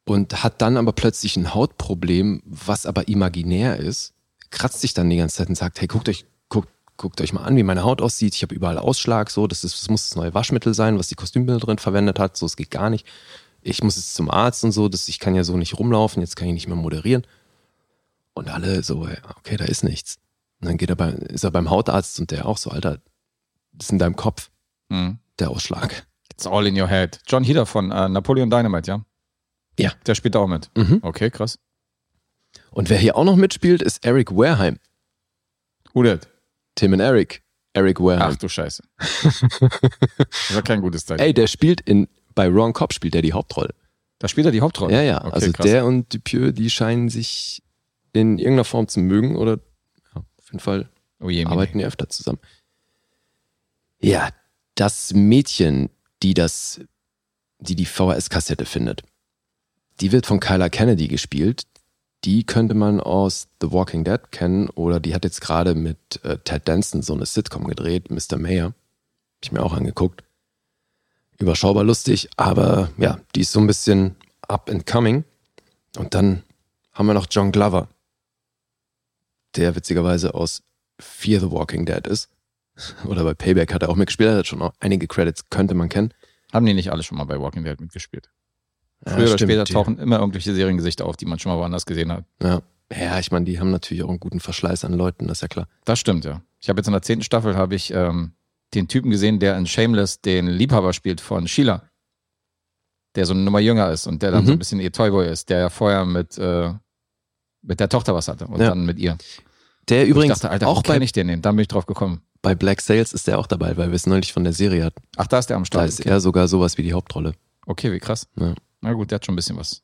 und hat dann aber plötzlich ein Hautproblem, was aber imaginär ist, kratzt sich dann die ganze Zeit und sagt, hey, guckt euch, guckt, guckt euch mal an, wie meine Haut aussieht. Ich habe überall Ausschlag, so, das, ist, das muss das neue Waschmittel sein, was die Kostümbildnerin verwendet hat, so, es geht gar nicht. Ich muss jetzt zum Arzt und so, das, ich kann ja so nicht rumlaufen, jetzt kann ich nicht mehr moderieren. Und alle so, okay, da ist nichts. Und dann geht er bei, ist er beim Hautarzt und der auch so, Alter, das ist in deinem Kopf, Mhm. der Ausschlag. It's all in your head. John Heder von äh, Napoleon Dynamite, ja? Ja. Der spielt da auch mit. Mhm. Okay, krass. Und wer hier auch noch mitspielt, ist Eric Wareheim. That? Tim und Eric. Eric Wareheim. Ach du Scheiße. das <laughs> war kein gutes Zeichen. Ey, der spielt in, bei Wrong Cop spielt der die Hauptrolle. Da spielt er die Hauptrolle. Ja, ja. Okay, also krass. der und Dupieux, die scheinen sich in irgendeiner Form zu mögen oder ja, auf jeden Fall oh je, arbeiten die öfter zusammen. Ja, das Mädchen, die das, die die VHS-Kassette findet, die wird von Kyla Kennedy gespielt. Die könnte man aus The Walking Dead kennen oder die hat jetzt gerade mit äh, Ted Danson so eine Sitcom gedreht, Mr. Mayor. Hab ich mir auch angeguckt. Überschaubar lustig, aber ja, die ist so ein bisschen up and coming. Und dann haben wir noch John Glover, der witzigerweise aus Fear the Walking Dead ist. <laughs> Oder bei Payback hat er auch mitgespielt, er hat schon auch einige Credits, könnte man kennen. Haben die nicht alle schon mal bei Walking Dead mitgespielt? Ja, Früher oder stimmt, später tauchen immer irgendwelche Seriengesichter auf, die man schon mal woanders gesehen hat. Ja, ja ich meine, die haben natürlich auch einen guten Verschleiß an Leuten, das ist ja klar. Das stimmt, ja. Ich habe jetzt in der zehnten Staffel habe ich ähm, den Typen gesehen, der in Shameless den Liebhaber spielt von Sheila. Der so eine Nummer jünger ist und der dann Mhm. so ein bisschen ihr Toyboy ist, der ja vorher mit, äh, mit der Tochter was hatte und Ja. dann mit ihr. Der Und übrigens dachte, Alter, auch bei, ich den denn? Da bin ich drauf gekommen. bei Black Sales ist der auch dabei, weil wir es neulich von der Serie hatten. Ach, da ist der am Da Start. ist er sogar sowas wie die Hauptrolle. Okay, wie krass. Ja. Na gut, der hat schon ein bisschen was.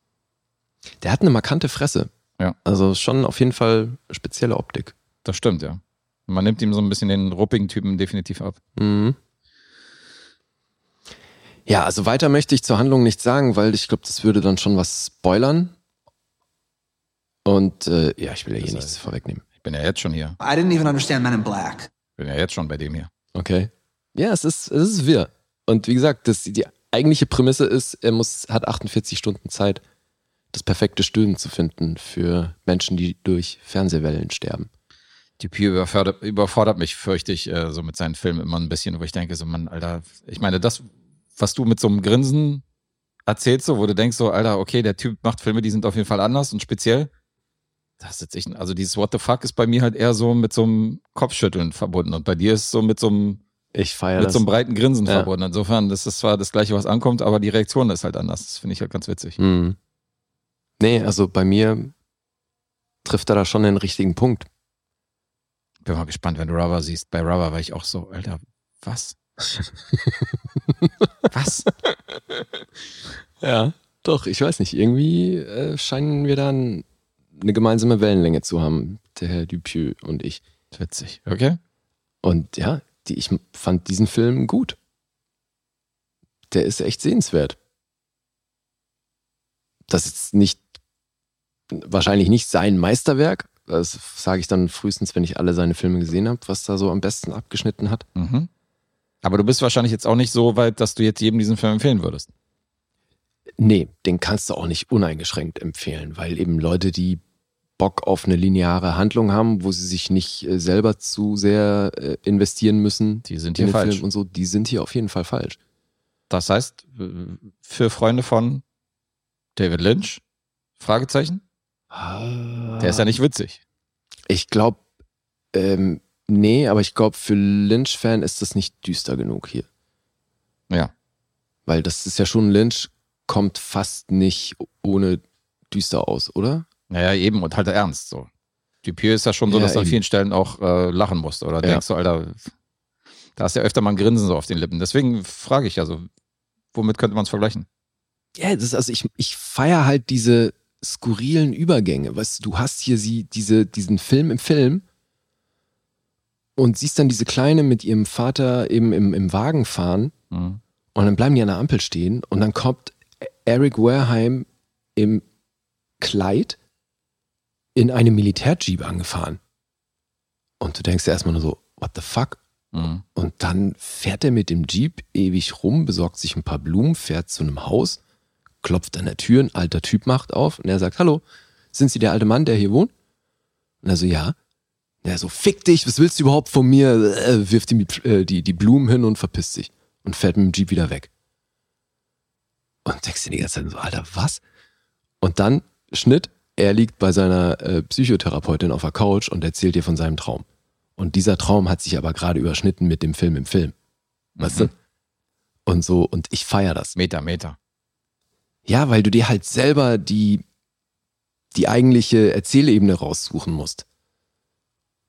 Der hat eine markante Fresse. Ja. Also schon auf jeden Fall spezielle Optik. Das stimmt, ja. Man nimmt ihm so ein bisschen den ruppigen Typen definitiv ab. Mhm. Ja, also weiter möchte ich zur Handlung nichts sagen, weil ich glaube, das würde dann schon was spoilern. Und äh, ja, ich will ja hier Das nichts heißt- vorwegnehmen. Ich bin ja jetzt schon hier. I didn't even understand Men in Black. Bin ja jetzt schon bei dem hier. Okay. Ja, es ist, es ist wirr. Und wie gesagt, das, die eigentliche Prämisse ist, er muss, hat 48 Stunden Zeit, das perfekte Stöhnen zu finden für Menschen, die durch Fernsehwellen sterben. Dupieux überfordert, überfordert mich, fürchte ich, äh, so mit seinen Filmen immer ein bisschen, wo ich denke, so, Mann, Alter, ich meine, das, was du mit so einem Grinsen erzählst, so, wo du denkst, so, Alter, okay, der Typ macht Filme, die sind auf jeden Fall anders und speziell. Das ist jetzt, also dieses What the fuck ist bei mir halt eher so mit so einem Kopfschütteln verbunden und bei dir ist so mit so einem, Ich feiere mit das. so einem breiten Grinsen Ja. verbunden. Insofern, das ist zwar das Gleiche, was ankommt, aber die Reaktion ist halt anders. Das finde ich halt ganz witzig. Mhm. Nee, also bei mir trifft er da schon den richtigen Punkt. Bin mal gespannt, wenn du Rubber siehst. Bei Rubber war ich auch so, Alter, Was? <laughs> Was? Ja, doch, ich weiß nicht. Irgendwie äh, scheinen wir dann eine gemeinsame Wellenlänge zu haben, der Herr Dupieux und ich. Witzig. Okay. Und ja, die, ich fand diesen Film gut. Der ist echt sehenswert. Das ist nicht, wahrscheinlich nicht sein Meisterwerk. Das sage ich dann frühestens, wenn ich alle seine Filme gesehen habe, was da so am besten abgeschnitten hat. Mhm. Aber du bist wahrscheinlich jetzt auch nicht so weit, dass du jetzt jedem diesen Film empfehlen würdest. Nee, den kannst du auch nicht uneingeschränkt empfehlen, weil eben Leute, die Bock auf eine lineare Handlung haben, wo sie sich nicht äh, selber zu sehr äh, investieren müssen, Die sind in hier falsch. Film und so, die sind hier auf jeden Fall falsch. Das heißt, für Freunde von David Lynch? Fragezeichen? Der ist ja nicht witzig. Ich glaube, ähm, nee, aber ich glaube, für Lynch-Fan ist das nicht düster genug hier. Ja. Weil das ist ja schon Lynch, kommt fast nicht ohne düster aus, oder? Naja, eben und halt ernst so. Dupieux ist ja schon so, Ja, dass du an vielen Stellen auch äh, lachen musst. Oder Ja. denkst du, Alter, da ist ja öfter mal ein Grinsen so auf den Lippen. Deswegen frage ich ja so, womit könnte man es vergleichen? Ja, das ist also ich, ich feiere halt diese skurrilen Übergänge. Weißt du, du hast hier sie, diese, diesen Film im Film und siehst dann diese Kleine mit ihrem Vater eben im, im Wagen fahren Mhm. und dann bleiben die an der Ampel stehen und dann kommt Eric Wareheim im Kleid in einem Militärjeep angefahren. Und du denkst dir erstmal nur so, what the fuck? Mhm. Und dann fährt er mit dem Jeep ewig rum, besorgt sich ein paar Blumen, fährt zu einem Haus, klopft an der Tür, ein alter Typ macht auf und er sagt, hallo, sind Sie der alte Mann, der hier wohnt? Und er so, ja. Und er so, fick dich, was willst du überhaupt von mir? Äh, wirft ihm die, äh, die, die Blumen hin und verpisst sich und fährt mit dem Jeep wieder weg. Und denkst dir die ganze Zeit so, Alter, was? Und dann, Schnitt, er liegt bei seiner äh, Psychotherapeutin auf der Couch und erzählt ihr von seinem Traum. Und dieser Traum hat sich aber gerade überschnitten mit dem Film im Film. Weißt Mhm. du? Und so, und ich feier das. Meter, Meter. Ja, weil du dir halt selber die, die eigentliche Erzählebene raussuchen musst.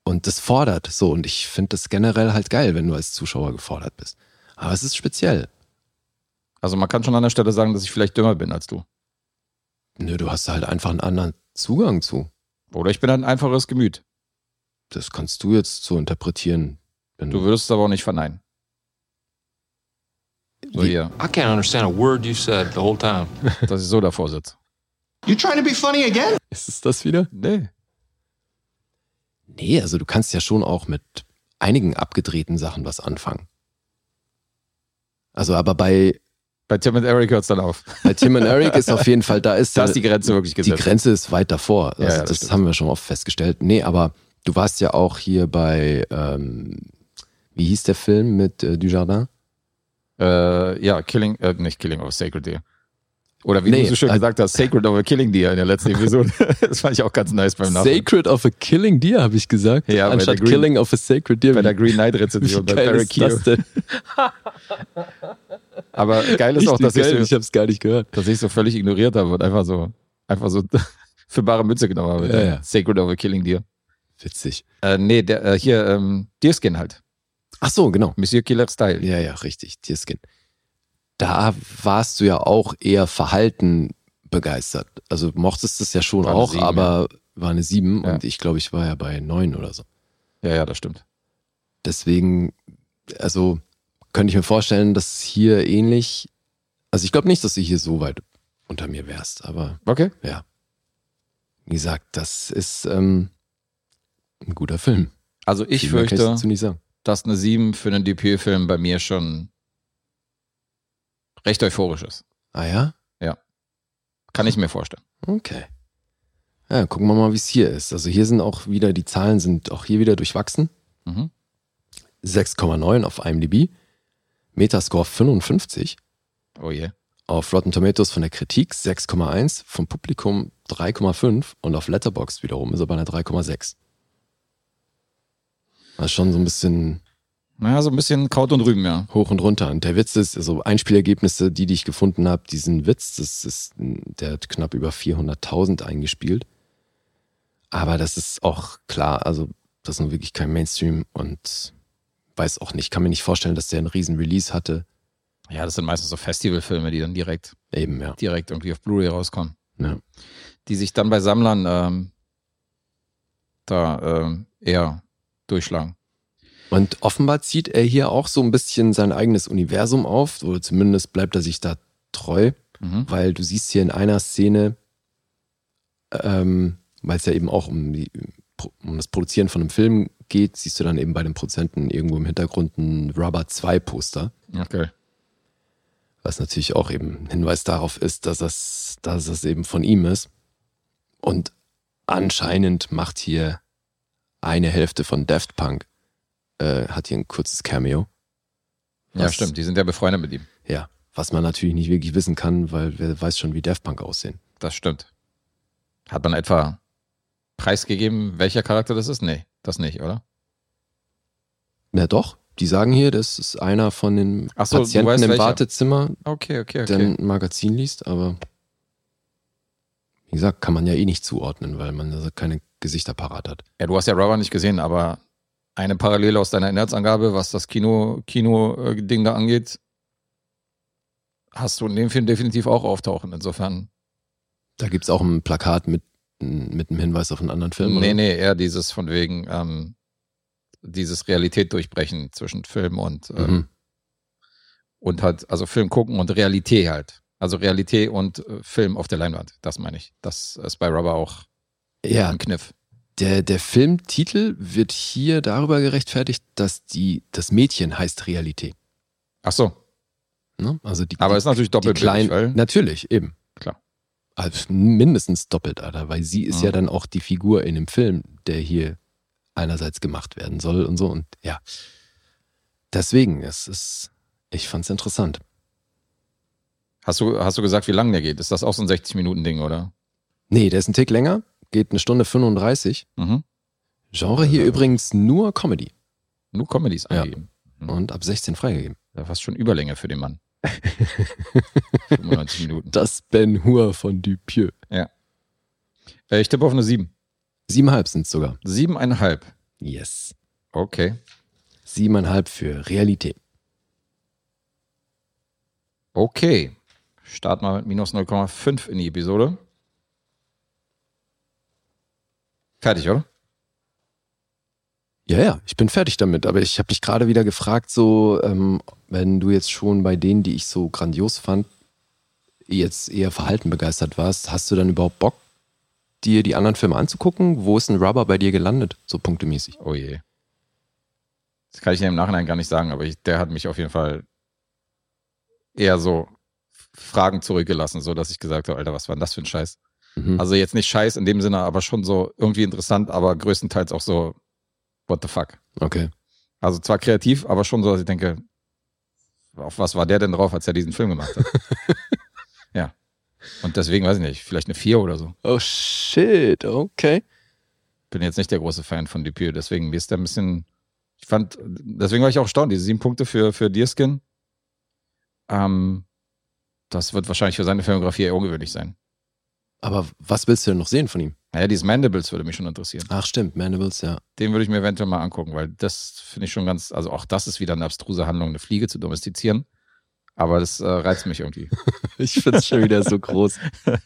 Und das fordert so. Und ich finde das generell halt geil, wenn du als Zuschauer gefordert bist. Aber es ist speziell. Also man kann schon an der Stelle sagen, dass ich vielleicht dümmer bin als du. Nö, du hast halt einfach einen anderen Zugang zu. Oder ich bin ein einfaches Gemüt. Das kannst du jetzt so interpretieren. Wenn Du würdest es aber auch nicht verneinen. So hier, I can't understand a word you said the whole time. <laughs> dass ich so davor sitze. You trying to be funny again? Ist es das wieder? Nee. Nee, also du kannst ja schon auch mit einigen abgedrehten Sachen was anfangen. Also aber bei, Bei Tim und Eric hört es dann auf. bei Tim und Eric ist auf jeden Fall, da ist, Da ist die Grenze wirklich die gesetzt. Grenze ist weit davor. Also Ja, ja, das das haben wir schon oft festgestellt. Nee, aber du warst ja auch hier bei, ähm, wie hieß der Film mit äh, Dujardin? Äh, ja, Killing, äh, nicht Killing of Sacred Deer. Oder wie Nee, du so schön äh, gesagt hast, Sacred of a Killing Deer in der letzten <laughs> Episode. das fand ich auch ganz nice beim Nachhinein. Sacred of a Killing Deer, habe ich gesagt. Ja, Anstatt Green- Killing of a Sacred Deer. Bei der Green Knight Rezension, bei Barry? <laughs> Aber geil ist auch, dass Richtig geil, ich, ich so, habe es gar nicht gehört. dass ich so völlig ignoriert habe und einfach so, einfach so <laughs> für bare Münze genommen habe. Ja, ja. Sacred of a Killing Deer. Witzig. Äh, nee, der, äh, hier, ähm, Deerskin halt. Ach so, genau. Monsieur Killer Style. Ja, ja, richtig. Tierskin. Da warst du ja auch eher verhalten begeistert. Also mochtest es ja schon auch, Sieben, aber war eine sieben Ja. und ich glaube, ich war ja bei neun oder so. Ja, ja, das stimmt. Deswegen, also könnte ich mir vorstellen, dass hier ähnlich, also ich glaube nicht, dass du hier so weit unter mir wärst, aber Okay. wie gesagt, das ist ähm, ein guter Film. Also ich Viel fürchte, dass eine 7 für einen Dupieux-Film bei mir schon recht euphorisch ist. Ah ja? Kann ich mir vorstellen. Okay. Ja, gucken wir mal, wie es hier ist. Also hier sind auch wieder, die Zahlen sind auch hier wieder durchwachsen. Mhm. 6,9 auf IMDb. Metascore 55. Oh je. Auf Rotten Tomatoes von der Kritik 6,1. Vom Publikum 3,5. Und auf Letterboxd wiederum ist er bei einer 3,6. Das ist schon so ein bisschen Naja, so ein bisschen Kraut und Rüben, ja. hoch und runter. Und der Witz ist, also Einspielergebnisse, die, die ich gefunden habe, diesen Witz, das ist, der hat knapp über 400.000 eingespielt. Aber das ist auch klar, also das ist nun wirklich kein Mainstream und weiß auch nicht, kann mir nicht vorstellen, dass der einen riesen Release hatte. Ja, das sind meistens so Festivalfilme, die dann direkt, Eben, ja. direkt irgendwie auf Blu-ray rauskommen. ja. Die sich dann bei Sammlern ähm, da ähm, eher durchschlagen. Und offenbar zieht er hier auch so ein bisschen sein eigenes Universum auf, oder zumindest bleibt er sich da treu, Mhm. weil du siehst hier in einer Szene, ähm, weil es ja eben auch um, die, um das Produzieren von einem Film geht, siehst du dann eben bei den Produzenten irgendwo im Hintergrund ein Rubber 2 Poster, Okay. was natürlich auch eben ein Hinweis darauf ist, dass das, dass das eben von ihm ist. Und anscheinend macht hier eine Hälfte von Daft Punk, äh, hat hier ein kurzes Cameo. Ja, Was- stimmt. Die sind ja befreundet mit ihm. Ja, was man natürlich nicht wirklich wissen kann, weil wer weiß schon, wie Daft Punk aussehen. Das stimmt. Hat man etwa preisgegeben, welcher Charakter das ist? Nee, das nicht, oder? Na doch, die sagen hier, das ist einer von den so, Patienten weißt im welcher. Wartezimmer, Okay, okay, der okay. ein Magazin liest, aber wie gesagt, kann man ja eh nicht zuordnen, weil man da keine Gesichter parat hat. Ja, du hast ja Rubber nicht gesehen, aber eine Parallele aus deiner Inhaltsangabe, was das Kino, Kino-Ding da angeht, hast du in dem Film definitiv auch auftauchen. Insofern. Da gibt es auch ein Plakat mit, mit einem Hinweis auf einen anderen Film. nee, oder? nee, eher dieses von wegen, ähm, dieses Realität durchbrechen zwischen Film und, ähm, Mhm. und halt, also Film gucken und Realität halt. Also Realität und äh, Film auf der Leinwand, das meine ich. Das ist bei Rubber auch Ja, ein Kniff. Der, der Filmtitel wird hier darüber gerechtfertigt, dass die, das Mädchen heißt Realität. Ach so, Ne? Also die, aber die, ist natürlich doppelt kleinen, weil, natürlich, eben. Klar. Also mindestens doppelt, Alter, weil sie ist Mhm. ja dann auch die Figur in dem Film, der hier einerseits gemacht werden soll und so und ja. Deswegen, es ist, ich fand's interessant. Hast du, hast du gesagt, wie lang der geht? Ist das auch so ein 60-Minuten-Ding, oder? Nee, der ist ein Tick länger, geht eine Stunde 35. Mhm. Genre hier übrigens nur Comedy Nur Comedies Ja. eingegeben. Mhm. und ab 16 freigegeben. Ja, fast schon Überlänge für den Mann. <laughs> 95 Minuten. Das Ben Hur von Dupieux. Äh, ich tippe auf eine 7. Siebeneinhalb sind's sogar. Siebeneinhalb. Yes. Okay. Siebeneinhalb für Realität. Okay. Starten wir mit minus 0,5 in die Episode. Fertig, oder? Ja, ja, ich bin fertig damit. Aber ich habe dich gerade wieder gefragt, so, ähm, wenn du jetzt schon bei denen, die ich so grandios fand, jetzt eher verhalten begeistert warst, hast du dann überhaupt Bock, dir die anderen Filme anzugucken? Wo ist ein Rubber bei dir gelandet, so punktemäßig? Oh je. Das kann ich dir im Nachhinein gar nicht sagen, aber ich, der hat mich auf jeden Fall eher so Fragen zurückgelassen, so dass ich gesagt habe, Alter, was war denn das für ein Scheiß? Mhm. Also jetzt nicht Scheiß in dem Sinne, aber schon so irgendwie interessant, aber größtenteils auch so, what the fuck? Okay. Also zwar kreativ, aber schon so, dass ich denke, auf was war der denn drauf, als er diesen Film gemacht hat? <laughs> ja. Und deswegen weiß ich nicht, vielleicht eine 4 oder so. Oh shit, okay. Bin jetzt nicht der große Fan von Dupieux, deswegen mir ist der ein bisschen, ich fand, deswegen war ich auch erstaunt, diese sieben Punkte für, für Deerskin. Ähm, das wird wahrscheinlich für seine Filmografie eher ungewöhnlich sein. Aber was willst du denn noch sehen von ihm? Naja, dieses Mandibles würde mich schon interessieren. Ach stimmt, Mandibles, ja. Den würde ich mir eventuell mal angucken, weil das finde ich schon ganz, also auch das ist wieder eine abstruse Handlung, eine Fliege zu domestizieren. Aber das äh, reizt mich irgendwie. <laughs> Ich find's schon wieder so groß. <laughs>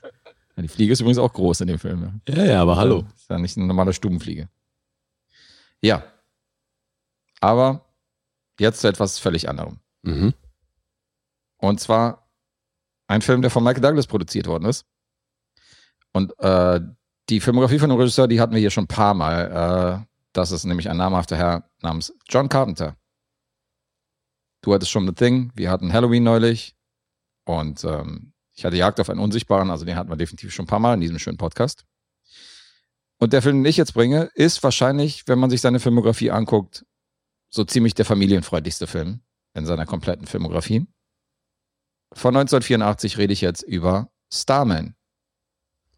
Ja, die Fliege ist übrigens auch groß in dem Film. Ja. Ja, ja, aber hallo. Ist ja nicht eine normale Stubenfliege. Ja. Aber jetzt zu etwas völlig anderem. Mhm. Und zwar ein Film, der von Michael Douglas produziert worden ist. Und äh, die Filmografie von dem Regisseur, die hatten wir hier schon ein paar Mal. Äh, das ist nämlich ein namhafter Herr namens John Carpenter. Du hattest schon The Thing, wir hatten Halloween neulich und ähm, ich hatte Jagd auf einen Unsichtbaren, also den hatten wir definitiv schon ein paar Mal in diesem schönen Podcast. Und der Film, den ich jetzt bringe, ist wahrscheinlich, wenn man sich seine Filmografie anguckt, so ziemlich der familienfreundlichste Film in seiner kompletten Filmografie. Von 1984 rede ich jetzt über Starman.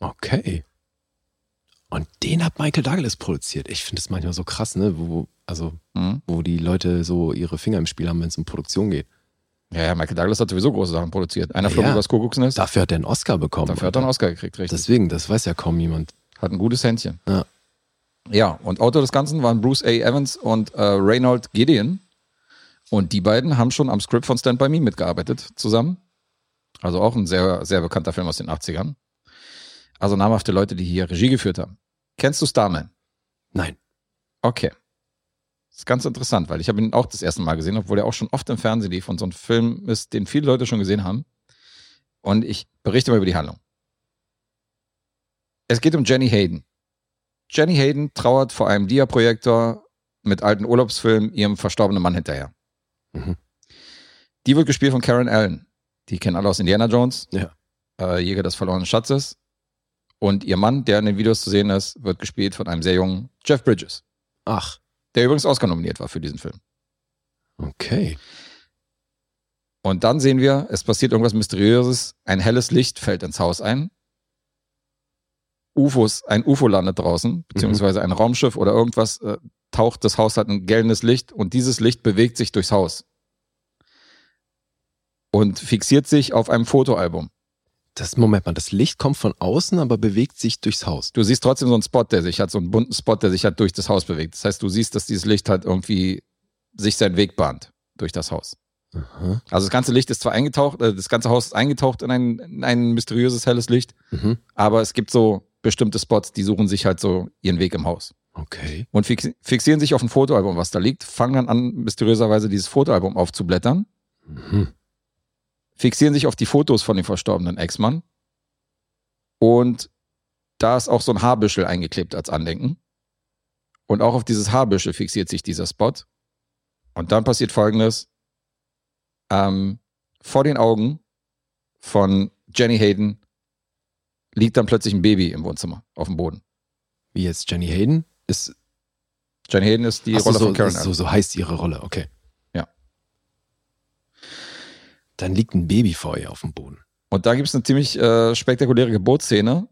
Okay. Und den hat Michael Douglas produziert. Ich finde es manchmal so krass, ne? Wo, also, Mhm. wo die Leute so ihre Finger im Spiel haben, wenn es um Produktion geht. Ja, ja, Michael Douglas hat sowieso große Sachen produziert. Einer Ja, Flug ja. übers Kuckucksnest. Dafür hat er einen Oscar bekommen. Dafür hat er einen Oscar gekriegt, richtig. Deswegen, das weiß ja kaum jemand. Hat ein gutes Händchen. Ja. Ja, und Autor des Ganzen waren Bruce A. Evans und äh, Reynold Gideon. Und die beiden haben schon am Script von Stand By Me mitgearbeitet zusammen. Also auch ein sehr, sehr bekannter Film aus den 80ern. Also namhafte Leute, die hier Regie geführt haben. Kennst du Starman? Nein. Okay. Das ist ganz interessant, weil ich habe ihn auch das erste Mal gesehen, obwohl er auch schon oft im Fernsehen lief und so ein Film ist, den viele Leute schon gesehen haben. Und ich berichte mal über die Handlung. Es geht um Jenny Hayden. Jenny Hayden trauert vor einem Dia-Projektor mit alten Urlaubsfilmen ihrem verstorbenen Mann hinterher. Mhm. Die wird gespielt von Karen Allen. Die kennen alle aus Indiana Jones. Ja. Äh, Jäger des verlorenen Schatzes. Und ihr Mann, der in den Videos zu sehen ist, wird gespielt von einem sehr jungen Jeff Bridges, Ach, der übrigens Oscar nominiert war für diesen Film. okay. Und dann sehen wir, es passiert irgendwas Mysteriöses. Ein helles Licht fällt ins Haus ein. UFOs, ein UFO landet draußen, beziehungsweise ein Raumschiff oder irgendwas äh, taucht das Haus hat ein gelbendes Licht und dieses Licht bewegt sich durchs Haus. Und fixiert sich auf einem Fotoalbum. Das, Moment mal, das Licht kommt von außen, aber bewegt sich durchs Haus. Du siehst trotzdem so einen Spot, der sich hat, so einen bunten Spot, der sich halt durch das Haus bewegt. Das heißt, du siehst, dass dieses Licht halt irgendwie sich seinen Weg bahnt durch das Haus. Aha. Also das ganze Licht ist zwar eingetaucht, äh, das ganze Haus ist eingetaucht in ein, in ein mysteriöses helles Licht, Mhm. aber es gibt so bestimmte Spots, die suchen sich halt so ihren Weg im Haus Okay. und fix, fixieren sich auf ein Fotoalbum, was da liegt, fangen dann an, mysteriöserweise dieses Fotoalbum aufzublättern, Mhm. Fixieren sich auf die Fotos von dem verstorbenen Ex-Mann und da ist auch so ein Haarbüschel eingeklebt als Andenken und auch auf dieses Haarbüschel fixiert sich dieser Spot und dann passiert folgendes, ähm, vor den Augen von Jenny Hayden liegt dann plötzlich ein Baby im Wohnzimmer auf dem Boden. Wie jetzt Jenny Hayden? Ist Jenny Hayden ist die Ach Rolle so, von Karen so, so heißt ihre Rolle, okay. Ja. Dann liegt ein Baby vor ihr auf dem Boden. Und da gibt es eine ziemlich äh, spektakuläre Geburtsszene,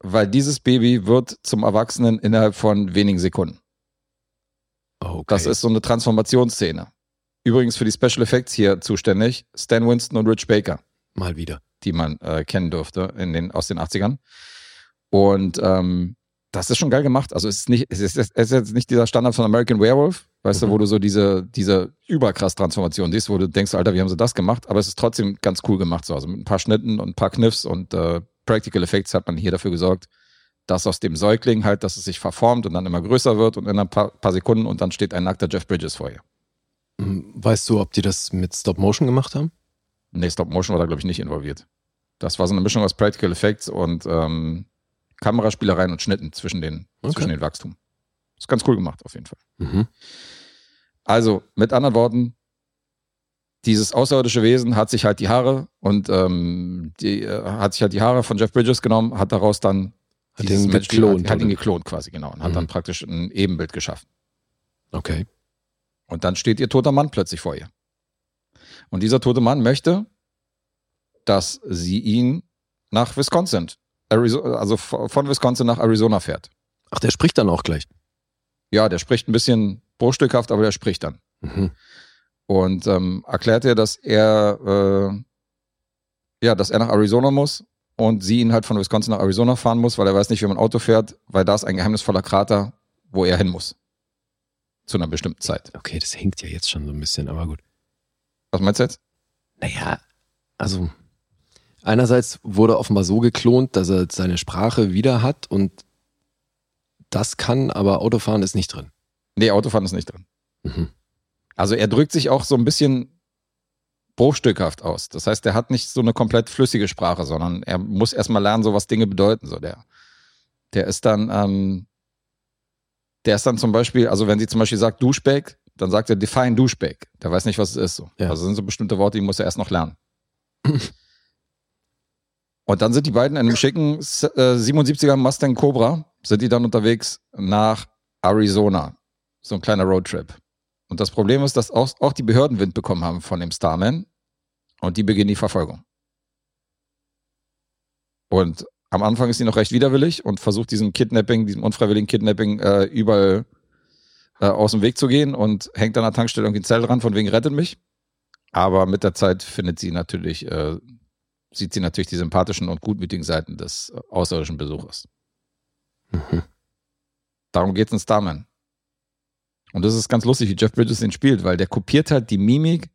weil dieses Baby wird zum Erwachsenen innerhalb von wenigen Sekunden. Okay. Das ist so eine Transformationsszene. Übrigens für die Special Effects hier zuständig Stan Winston und Rich Baker, mal wieder. die man äh, kennen durfte in den, aus den 80ern. Und ähm, das ist schon geil gemacht. Also es ist nicht, es ist, es ist jetzt nicht dieser Standard von American Werewolf, weißt Mhm. du, wo du so diese, diese überkrass Transformation siehst, wo du denkst, Alter, wie haben sie das gemacht? Aber es ist trotzdem ganz cool gemacht. So. Also mit ein paar Schnitten und ein paar Kniffs und äh, Practical Effects hat man hier dafür gesorgt, dass aus dem Säugling halt, dass es sich verformt und dann immer größer wird und in ein paar, paar Sekunden und dann steht ein nackter Jeff Bridges vor ihr. Hm, Weißt du, ob die das mit Stop Motion gemacht haben? Nee, Stop Motion war da, glaube ich, nicht involviert. Das war so eine Mischung aus Practical Effects und ähm, Kameraspielereien und Schnitten zwischen den, Okay. zwischen den Wachstum. Ist ganz cool gemacht, auf jeden Fall. Mhm. Also, mit anderen Worten, dieses außerirdische Wesen hat sich halt die Haare und ähm, die, äh, hat sich halt die Haare von Jeff Bridges genommen, hat daraus dann Hat Mensch- geklont, hat, hat ihn geklont quasi, genau, und hat Mhm. dann praktisch ein Ebenbild geschaffen. Okay. Und dann steht ihr toter Mann plötzlich vor ihr. Und dieser tote Mann möchte, dass sie ihn nach Wisconsin, Arizo- also von Wisconsin nach Arizona fährt. Ach, der spricht dann auch gleich. Ja, der spricht ein bisschen bruchstückhaft, aber der spricht dann. Mhm. Und ähm, erklärt ihr, dass er, äh, ja, dass er nach Arizona muss und sie ihn halt von Wisconsin nach Arizona fahren muss, weil er weiß nicht, wie man Auto fährt, weil da ist ein geheimnisvoller Krater, wo er hin muss. Zu einer bestimmten Zeit. Okay, das hinkt ja jetzt schon so ein bisschen, aber gut. Was meinst du jetzt? Naja, also einerseits wurde er offenbar so geklont, dass er seine Sprache wieder hat und das kann, aber Autofahren ist nicht drin. Nee, Autofahren ist nicht drin. Mhm. Also er drückt sich auch so ein bisschen bruchstückhaft aus. Das heißt, er hat nicht so eine komplett flüssige Sprache, sondern er muss erstmal lernen, so was Dinge bedeuten. So der, der ist dann, ähm, der ist dann zum Beispiel, also wenn sie zum Beispiel sagt Duschbag, dann sagt er define Duschbag. Der weiß nicht, was es ist. So. Ja. Also sind so bestimmte Worte, die muss er erst noch lernen. <laughs> Und dann sind die beiden in einem schicken äh, 77er Mustang Cobra, sind die dann unterwegs nach Arizona. So ein kleiner Roadtrip. Und das Problem ist, dass auch, auch die Behörden Wind bekommen haben von dem Starman und die beginnen die Verfolgung. Und am Anfang ist sie noch recht widerwillig und versucht diesem Kidnapping, diesem unfreiwilligen Kidnapping äh, überall äh, aus dem Weg zu gehen und hängt an der Tankstelle irgendwie ein Zelt dran, von wegen rettet mich. Aber mit der Zeit findet sie natürlich, äh, sieht sie natürlich die sympathischen und gutmütigen Seiten des äh, außerirdischen Besuchers. Mhm. Darum geht's in Starman. Und das ist ganz lustig, wie Jeff Bridges den spielt, weil der kopiert halt die Mimik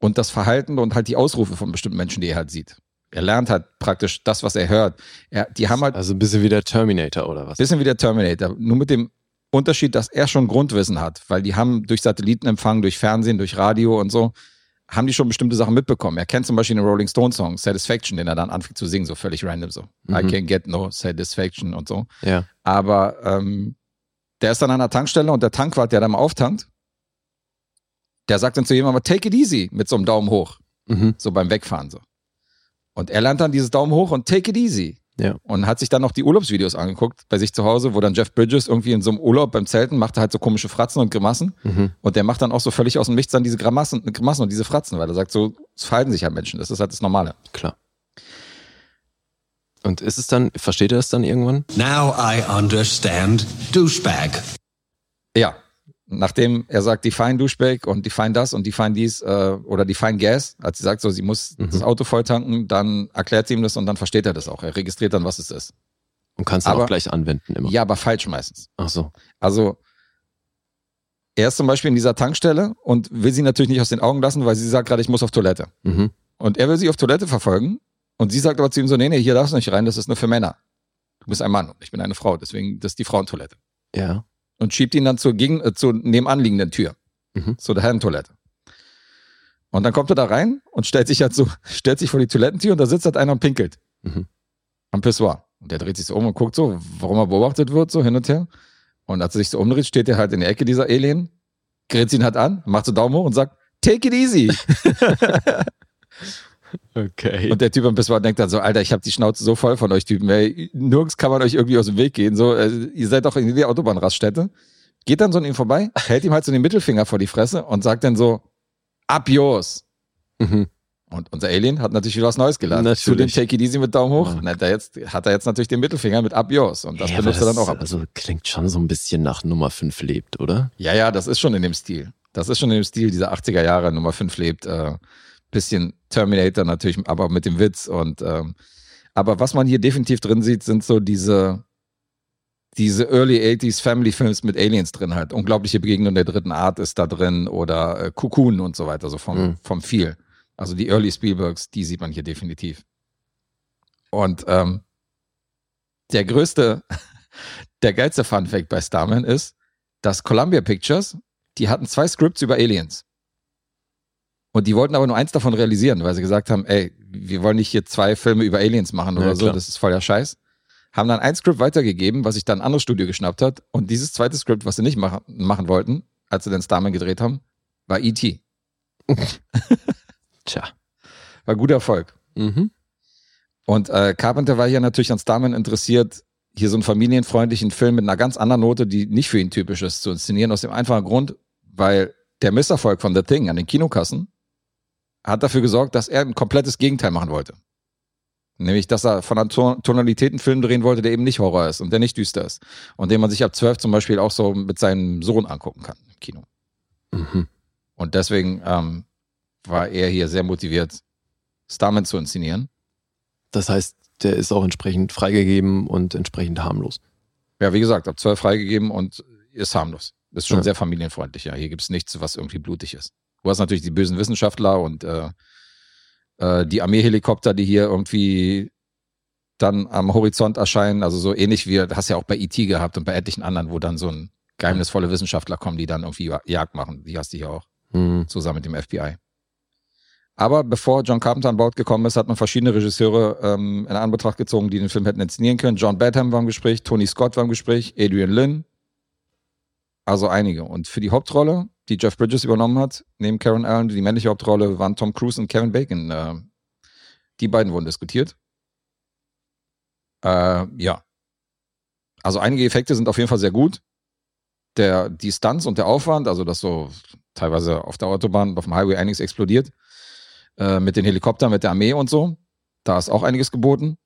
und das Verhalten und halt die Ausrufe von bestimmten Menschen, die er halt sieht. Er lernt halt praktisch das, was er hört. Er, die haben halt Also ein bisschen wie der Terminator oder was? bisschen wie der Terminator, nur mit dem Unterschied, dass er schon Grundwissen hat, weil die haben durch Satellitenempfang, durch Fernsehen, durch Radio und so, haben die schon bestimmte Sachen mitbekommen. Er kennt zum Beispiel den Rolling Stone Song, Satisfaction, den er dann anfängt zu singen, so völlig random so. I Mhm. can't get no satisfaction und so. Ja. Aber ähm, der ist dann an einer Tankstelle und der Tankwart, der da mal auftankt, der sagt dann zu jemandem, take it easy, mit so einem Daumen hoch, Mhm. so beim Wegfahren so. Und er lernt dann dieses Daumen hoch und take it easy. Ja. Und hat sich dann noch die Urlaubsvideos angeguckt bei sich zu Hause, wo dann Jeff Bridges irgendwie in so einem Urlaub beim Zelten macht er halt so komische Fratzen und Grimassen. Mhm. Und der macht dann auch so völlig aus dem Nichts dann diese Grimassen, Grimassen und diese Fratzen, weil er sagt, so es verhalten sich halt Menschen. Das ist halt das Normale. Klar. Und ist es dann, versteht er es dann irgendwann? Now I understand douchebag. Ja. Nachdem er sagt, define Duschbag und define das und define dies äh, oder define Gas, als sie sagt, so sie muss Mhm. das Auto voll tanken, dann erklärt sie ihm das und dann versteht er das auch. Er registriert dann, was es ist. Und kannst Aber- auch gleich anwenden immer. Ja, aber falsch meistens. Ach so. Also er ist zum Beispiel in dieser Tankstelle und will sie natürlich nicht aus den Augen lassen, weil sie sagt gerade, ich muss auf Toilette. Mhm. Und er will sie auf Toilette verfolgen und sie sagt aber zu ihm so, nee, nee, hier darfst du nicht rein, das ist nur für Männer. Du bist ein Mann und ich bin eine Frau, deswegen das ist die Frauentoilette. Ja. Und schiebt ihn dann zur, gegen, äh, zur nebenan liegenden Tür, Mhm. zu der Herrentoilette. Und dann kommt er da rein und stellt sich halt so, <laughs> stellt sich vor die Toilettentür und da sitzt halt einer und pinkelt. Mhm. Am Pissoir. Und der dreht sich so um und guckt so, warum er beobachtet wird, so hin und her. Und als er sich so umdreht, steht er halt in der Ecke dieser Alien, grinst ihn halt an, macht so Daumen hoch und sagt, take it easy. <laughs> <laughs> Okay. Und der Typ am Pissoir denkt dann so, Alter, ich habe die Schnauze so voll von euch Typen, ey. Nirgends kann man euch irgendwie aus dem Weg gehen. So, äh, ihr seid doch in der Autobahnraststätte. Geht dann so an ihm vorbei, hält ihm halt so den Mittelfinger vor die Fresse und sagt dann so, ab yours. mhm. Und unser Alien hat natürlich wieder was Neues gelernt. Zu dem Natürlich. Take It Easy mit Daumen hoch. Na, da jetzt, hat er jetzt natürlich den Mittelfinger mit ab yours. Und das Ja, benutzt aber er dann auch ab. Also klingt schon so ein bisschen nach Nummer 5 lebt, oder? Ja, ja, das ist schon in dem Stil. Das ist schon in dem Stil dieser 80er Jahre Nummer 5 lebt. Äh, bisschen Terminator natürlich, aber mit dem Witz. Und ähm, aber was man hier definitiv drin sieht, sind so diese diese Early 80s Family Films mit Aliens drin halt. Unglaubliche Begegnung der dritten Art ist da drin oder äh, Cocoon und so weiter, so vom, Mhm. vom Feel. Also die Early Spielbergs, die sieht man hier definitiv. Und ähm, der größte, <laughs> der geilste Fun Fact bei Starman ist, dass Columbia Pictures, die hatten zwei Scripts über Aliens. Und die wollten aber nur eins davon realisieren, weil sie gesagt haben, ey, wir wollen nicht hier zwei Filme über Aliens machen Ja, oder so, klar. das ist voll der Scheiß. Haben dann ein Skript weitergegeben, was sich dann ein anderes Studio geschnappt hat. Und dieses zweite Skript, was sie nicht machen, machen wollten, als sie den Starman gedreht haben, war E.T. <laughs> <laughs> Tja. War guter Erfolg. Mhm. Und äh, Carpenter war hier natürlich an Starman interessiert, hier so einen familienfreundlichen Film mit einer ganz anderen Note, die nicht für ihn typisch ist, zu inszenieren, aus dem einfachen Grund, weil der Misserfolg von The Thing an den Kinokassen hat dafür gesorgt, dass er ein komplettes Gegenteil machen wollte. Nämlich, dass er von einer Ton Tonalität einen Film drehen wollte, der eben nicht Horror ist und der nicht düster ist. Und den man sich ab 12 zum Beispiel auch so mit seinem Sohn angucken kann im Kino. Mhm. Und deswegen ähm, war er hier sehr motiviert, Starman zu inszenieren. Das heißt, der ist auch entsprechend freigegeben und entsprechend harmlos. Ja, wie gesagt, ab 12 freigegeben und ist harmlos. Ist schon Ja. sehr familienfreundlich, ja. Hier gibt's nichts, was irgendwie blutig ist. Du hast natürlich die bösen Wissenschaftler und äh, äh, die Armeehelikopter, die hier irgendwie dann am Horizont erscheinen, also so ähnlich wie, das hast du ja auch bei E.T. gehabt und bei etlichen anderen, wo dann so ein geheimnisvolle Wissenschaftler kommen, die dann irgendwie Jagd machen. Die hast du hier auch Mhm. zusammen mit dem FBI. Aber bevor John Carpenter an Bord gekommen ist, hat man verschiedene Regisseure ähm, in Anbetracht gezogen, die den Film hätten inszenieren können. John Badham war im Gespräch, Tony Scott war im Gespräch, Adrian Lynn. Also einige. Und für die Hauptrolle, die Jeff Bridges übernommen hat, neben Karen Allen, die männliche Hauptrolle, waren Tom Cruise und Kevin Bacon. Äh, die beiden wurden diskutiert. Äh, ja. Also einige Effekte sind auf jeden Fall sehr gut. Der, die Stunts und der Aufwand, also das so teilweise auf der Autobahn, auf dem Highway einiges explodiert. Äh, mit den Helikoptern, mit der Armee und so. Da ist auch einiges geboten.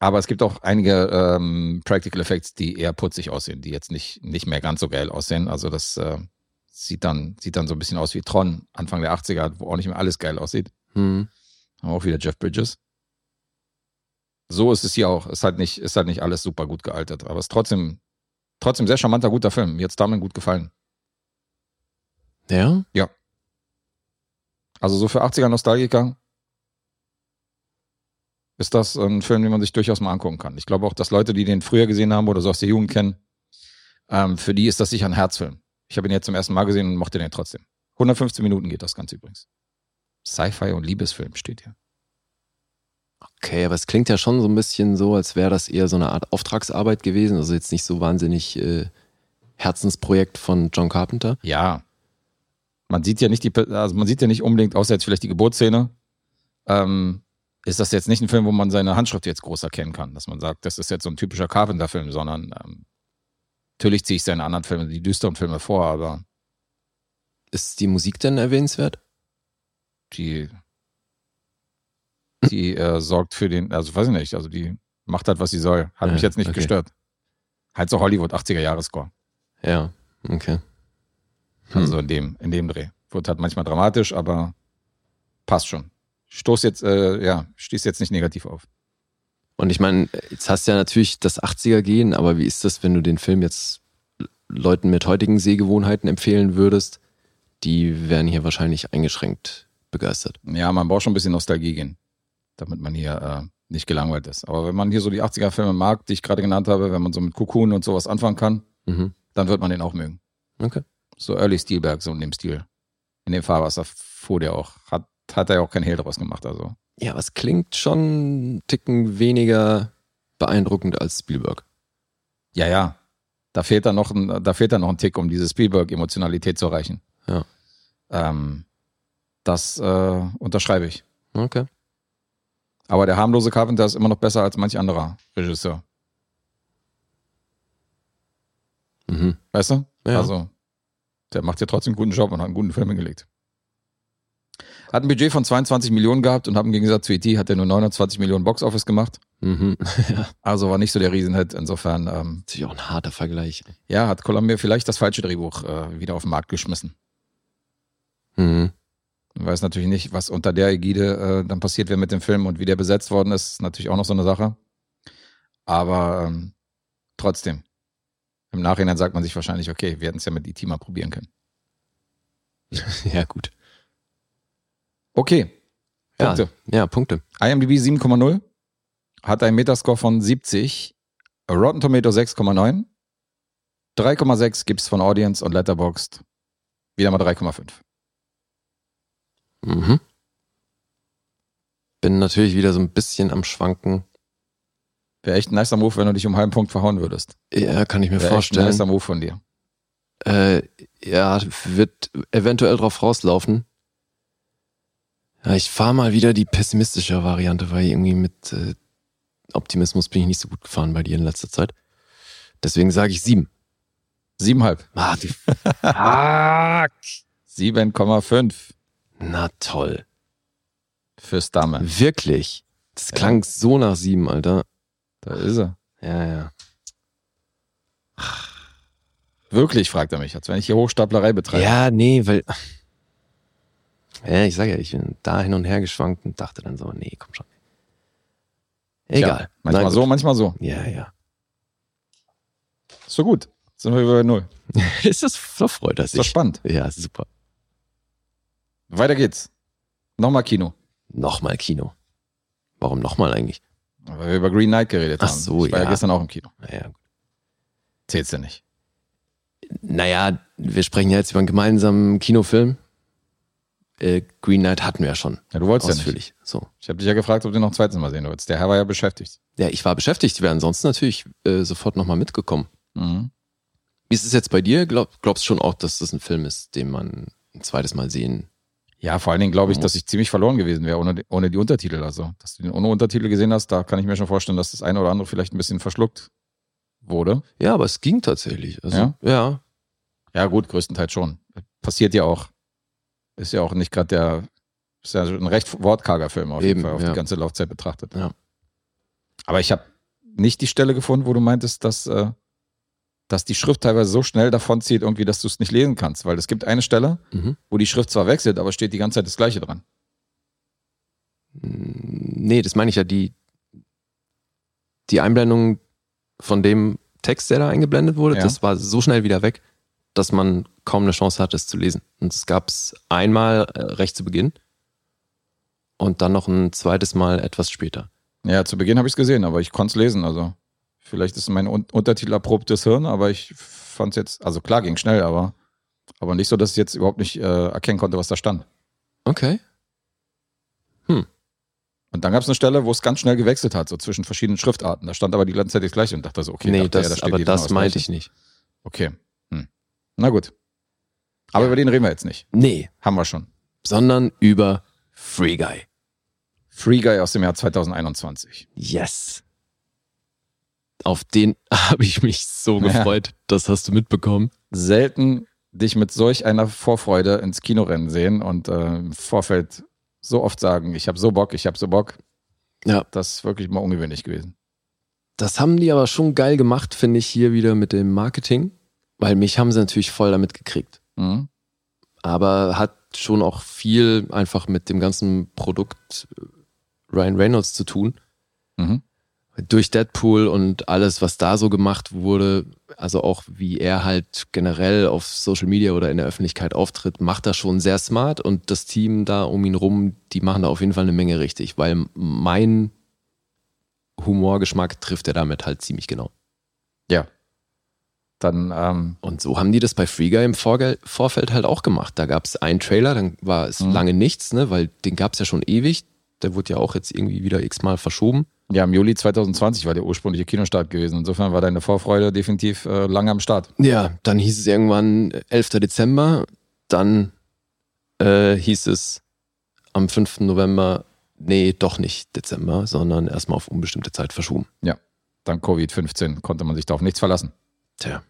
Aber es gibt auch einige ähm, Practical Effects, die eher putzig aussehen, die jetzt nicht, nicht mehr ganz so geil aussehen. Also das äh, sieht, dann, sieht dann so ein bisschen aus wie Tron, Anfang der 80er, wo auch nicht mehr alles geil aussieht. Mhm. Haben auch wieder Jeff Bridges. So ist es hier auch. Ist halt nicht, ist halt nicht alles super gut gealtert. Aber es ist trotzdem, trotzdem sehr charmanter, guter Film. Mir hat Starman gut gefallen. Ja? Also so für 80er Nostalgiker ist das ein Film, den man sich durchaus mal angucken kann. Ich glaube auch, dass Leute, die den früher gesehen haben oder so aus der Jugend kennen, ähm, für die ist das sicher ein Herzfilm. Ich habe ihn jetzt zum ersten Mal gesehen und mochte den trotzdem. 115 Minuten geht das Ganze übrigens. Sci-Fi und Liebesfilm steht hier. Okay, aber es klingt ja schon so ein bisschen so, als wäre das eher so eine Art Auftragsarbeit gewesen. Also jetzt nicht so wahnsinnig äh, Herzensprojekt von John Carpenter. Ja. Man sieht ja nicht die, also man sieht ja nicht unbedingt, außer jetzt vielleicht die Geburtsszene, ähm, ist das jetzt nicht ein Film, wo man seine Handschrift jetzt groß erkennen kann, dass man sagt, das ist jetzt so ein typischer Carpenter-Film, sondern ähm, natürlich ziehe ich seine anderen Filme, die düsteren Filme vor, aber Ist die Musik denn erwähnenswert? die, die äh, sorgt für den, also weiß ich nicht, also die macht halt, was sie soll. Hat Ja, mich jetzt nicht okay. gestört. Halt so Hollywood 80er-Jahre-Score. Ja, okay. Hm. Also in dem, in dem Dreh. Wird halt manchmal dramatisch, aber passt schon. Stoß jetzt, äh, ja, stieß jetzt nicht negativ auf. Und ich meine, jetzt hast du ja natürlich das 80er-Gehen, aber wie ist das, wenn du den Film jetzt Leuten mit heutigen Sehgewohnheiten empfehlen würdest? Die wären hier wahrscheinlich eingeschränkt begeistert. Ja, man braucht schon ein bisschen Nostalgie gehen, damit man hier äh, nicht gelangweilt ist. Aber wenn man hier so die 80er-Filme mag, die ich gerade genannt habe, wenn man so mit Cocoon und sowas anfangen kann, Mhm. dann wird man den auch mögen. Okay. So Early Steelberg, so in dem Stil. In dem Fahrwasser fuhr der auch. Hat, hat er ja auch kein Hehl draus gemacht. Also Ja, aber es klingt schon einen Ticken weniger beeindruckend als Spielberg. Ja, ja. Da fehlt dann noch ein, da fehlt dann noch ein Tick, um diese Spielberg-Emotionalität zu erreichen. Ja. Ähm, das äh, unterschreibe ich. Okay. Aber der harmlose Carpenter ist immer noch besser als manch anderer Regisseur. Mhm. Weißt du? Ja. Also, der macht ja trotzdem einen guten Job und hat einen guten Film hingelegt. Hat ein Budget von 22 Millionen gehabt und hat im Gegensatz zu E.T. hat er nur 29 Millionen Boxoffice gemacht. Mhm. <laughs> ja, Also war nicht so der Riesenhit. Insofern, ähm, natürlich auch ein harter Vergleich. ja, hat Columbia vielleicht das falsche Drehbuch äh, wieder auf den Markt geschmissen. Mhm. Ich weiß natürlich nicht, was unter der Ägide äh, dann passiert wäre mit dem Film und wie der besetzt worden ist, ist natürlich auch noch so eine Sache. Aber ähm, trotzdem, im Nachhinein sagt man sich wahrscheinlich, okay, wir hätten es ja mit E.T. mal probieren können. <laughs> Ja, gut. Okay, Punkte. Ja, ja, Punkte. IMDb 7,0, hat einen Metascore von 70, Rotten Tomato 6,9, 3,6 gibt's von Audience und Letterboxd, wieder mal 3,5. Mhm. Bin natürlich wieder so ein bisschen am Schwanken. Wäre echt ein nicer Move, wenn du dich um einen halben Punkt verhauen würdest. Ja, kann ich mir Wäre echt ein vorstellen. nicer Move von dir. Äh, ja, wird eventuell drauf rauslaufen. Ja, ich fahre mal wieder die pessimistische Variante, weil irgendwie mit äh, Optimismus bin ich nicht so gut gefahren bei dir in letzter Zeit. Deswegen sage ich sieben. Siebenhalb. Ah, du, <laughs> 7,5 na toll. für Stamme. Wirklich. Das klang so nach sieben, Alter. Da ist er. Ja, ja. Wirklich, fragt er mich, als wenn ich hier Hochstaplerei betreibe. Ja, nee, weil. Ja, ich sage ja, ich bin da hin und her geschwankt und dachte dann so, nee, komm schon. Egal. Tja, manchmal so, gut. manchmal so. Ja, ja. So gut. Sind wir über Null. <laughs> ist das, so freut Ist doch sich. spannend. Ja, super. Weiter geht's. Nochmal Kino. Nochmal Kino. Warum nochmal eigentlich? Weil wir über Green Knight geredet Ach haben. so, ich war ja ja. gestern auch im Kino. Naja, Zählt's denn nicht? naja, wir sprechen ja jetzt über einen gemeinsamen Kinofilm. Äh, Green Knight hatten wir ja schon. Ja, du wolltest ja nicht. ausführlich. So. Ich habe dich ja gefragt, ob du noch ein zweites Mal sehen willst. Der Herr war ja beschäftigt. Ja, ich war beschäftigt, wäre ansonsten natürlich äh, sofort nochmal mitgekommen. Mhm. Wie ist es jetzt bei dir? Glaub, glaubst du schon auch, dass das ein Film ist, den man ein zweites Mal sehen? Ja, vor allen Dingen glaube ich, dass ich ziemlich verloren gewesen wäre ohne, die- ohne die Untertitel. Also, dass du den ohne Untertitel gesehen hast, da kann ich mir schon vorstellen, dass das eine oder andere vielleicht ein bisschen verschluckt wurde. Ja, aber es ging tatsächlich. Also, Ja? ja. Ja, gut, größtenteils schon. Passiert ja auch. Ist ja auch nicht gerade der, ist ja ein recht wortkarger Film auf jeden Eben, Fall, auf ja. die ganze Laufzeit betrachtet. Ja. Aber ich habe nicht die Stelle gefunden, wo du meintest, dass, äh, dass die Schrift teilweise so schnell davonzieht, irgendwie, dass du es nicht lesen kannst. Weil es gibt eine Stelle, Mhm. wo die Schrift zwar wechselt, aber steht die ganze Zeit das Gleiche dran. Nee, das meine ich ja, die, die Einblendung von dem Text, der da eingeblendet wurde, Ja. das war so schnell wieder weg, dass man kaum eine Chance hatte, es zu lesen. Und es gab es einmal äh, recht zu Beginn und dann noch ein zweites Mal etwas später. Ja, zu Beginn habe ich es gesehen, aber ich konnte es lesen. Also vielleicht ist mein Un Untertitel erprobtes Hirn, aber ich fand es jetzt, also klar, ging schnell, aber, aber nicht so, dass ich jetzt überhaupt nicht äh, erkennen konnte, was da stand. Okay. Und dann gab es eine Stelle, wo es ganz schnell gewechselt hat, so zwischen verschiedenen Schriftarten. Da stand aber die ganze Zeit das gleiche und dachte so, okay, nee, dachte, das, ja, steht aber Mal das meinte ich nicht. Okay. Hm. Na gut. Aber über den reden wir jetzt nicht. Nee, Haben wir schon. sondern über Free Guy. Free Guy aus dem Jahr 2021. Yes. Auf den <laughs> habe ich mich so Ja. gefreut. Das hast du mitbekommen. Selten dich mit solch einer Vorfreude ins Kinorennen sehen und äh, im Vorfeld so oft sagen, ich habe so Bock, ich habe so Bock. Ja. Das ist wirklich mal ungewöhnlich gewesen. Das haben die aber schon geil gemacht, finde ich, hier wieder mit dem Marketing. Weil mich haben sie natürlich voll damit gekriegt. Mhm. Aber hat schon auch viel einfach mit dem ganzen Produkt äh, Ryan Reynolds zu tun. Mhm. durch Deadpool und alles, was da so gemacht wurde, also auch wie er halt generell auf Social Media oder in der Öffentlichkeit auftritt, macht er schon sehr smart und das Team da um ihn rum, die machen da auf jeden Fall eine Menge richtig, weil mein Humorgeschmack trifft er damit halt ziemlich genau. Ja. Dann, ähm, Und so haben die das bei Free Guy im Vorge Vorfeld halt auch gemacht. Da gab es einen Trailer, dann war es Mhm. lange nichts, ne, weil den gab es ja schon ewig. Der wurde ja auch jetzt irgendwie wieder x-mal verschoben. ja, im Juli 2020 war der ursprüngliche Kinostart gewesen. Insofern war deine Vorfreude definitiv äh, lange am Start. Ja, dann hieß es irgendwann 11. Dezember, dann äh, hieß es am 5. November, nee, doch nicht Dezember, sondern erstmal auf unbestimmte Zeit verschoben. Dann Covid-15 konnte man sich da auf nichts verlassen. Tja.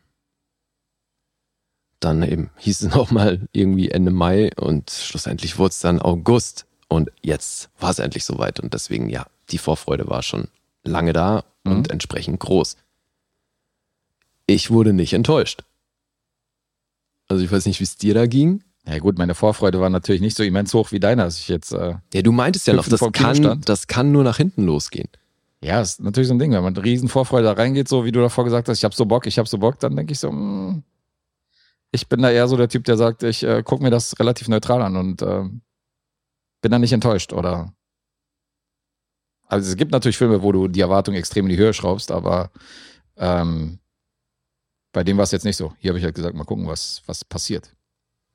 Dann eben hieß es <laughs> nochmal irgendwie Ende Mai und schlussendlich wurde es dann August und jetzt war es endlich soweit und deswegen, ja, die Vorfreude war schon lange da und Mhm. entsprechend groß. Ich wurde nicht enttäuscht. Also ich weiß nicht, wie es dir da ging. Ja gut, meine Vorfreude war natürlich nicht so immens hoch wie deiner, dass ich jetzt, äh, Ja, du meintest ja noch, das kann, das kann nur nach hinten losgehen. ja, ist natürlich so ein Ding, wenn man riesen Vorfreude da reingeht, so wie du davor gesagt hast, ich habe so Bock, ich habe so Bock, dann denke ich so, mh, ich bin da eher so der Typ, der sagt, ich äh, gucke mir das relativ neutral an und äh, bin da nicht enttäuscht oder also es gibt natürlich Filme, wo du die Erwartung extrem in die Höhe schraubst, aber ähm, bei dem war es jetzt nicht so. Hier habe ich halt gesagt, mal gucken, was, was passiert.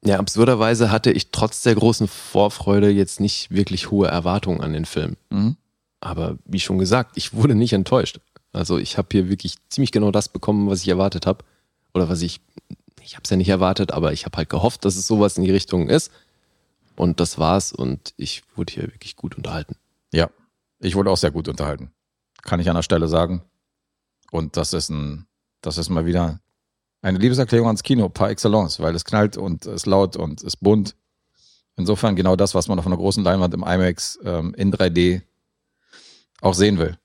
Ja, absurderweise hatte ich trotz der großen Vorfreude jetzt nicht wirklich hohe Erwartungen an den Film. Mhm. Aber wie schon gesagt, ich wurde nicht enttäuscht. Also ich habe hier wirklich ziemlich genau das bekommen, was ich erwartet habe. Oder was ich, ich habe es ja nicht erwartet, aber ich habe halt gehofft, dass es sowas in die Richtung ist. Und das war's und ich wurde hier wirklich gut unterhalten. Ja, ich wurde auch sehr gut unterhalten. Kann ich an der Stelle sagen. Und das ist ein, das ist mal wieder eine Liebeserklärung ans Kino par excellence, weil es knallt und ist laut und ist bunt. Insofern genau das, was man auf einer großen Leinwand im IMAX ähm, in 3D auch sehen will.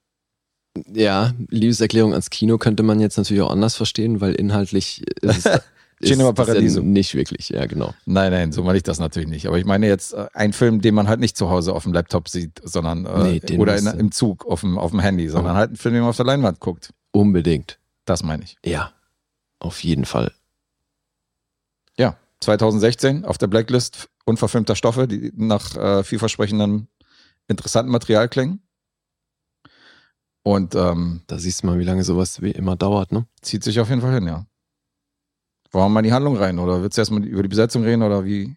Ja, Liebeserklärung ans Kino könnte man jetzt natürlich auch anders verstehen, weil inhaltlich ist es <laughs> Cinema Paradiso. Nicht wirklich, ja genau. Nein, nein, so meine ich das natürlich nicht. Aber ich meine jetzt äh, einen Film, den man halt nicht zu Hause auf dem Laptop sieht, sondern äh, Nee, oder in, im Zug auf dem, auf dem Handy, sondern halt einen Film, den man auf der Leinwand guckt. Unbedingt. Das meine ich. Ja, auf jeden Fall. Ja, 2016 auf der Blacklist unverfilmter Stoffe, die nach äh, vielversprechendem, interessanten Material klingen. Und ähm, Da siehst du mal, wie lange sowas wie immer dauert, ne? zieht sich auf jeden Fall hin, ja. Wollen wir mal in die Handlung rein oder willst du erstmal über die Besetzung reden oder wie,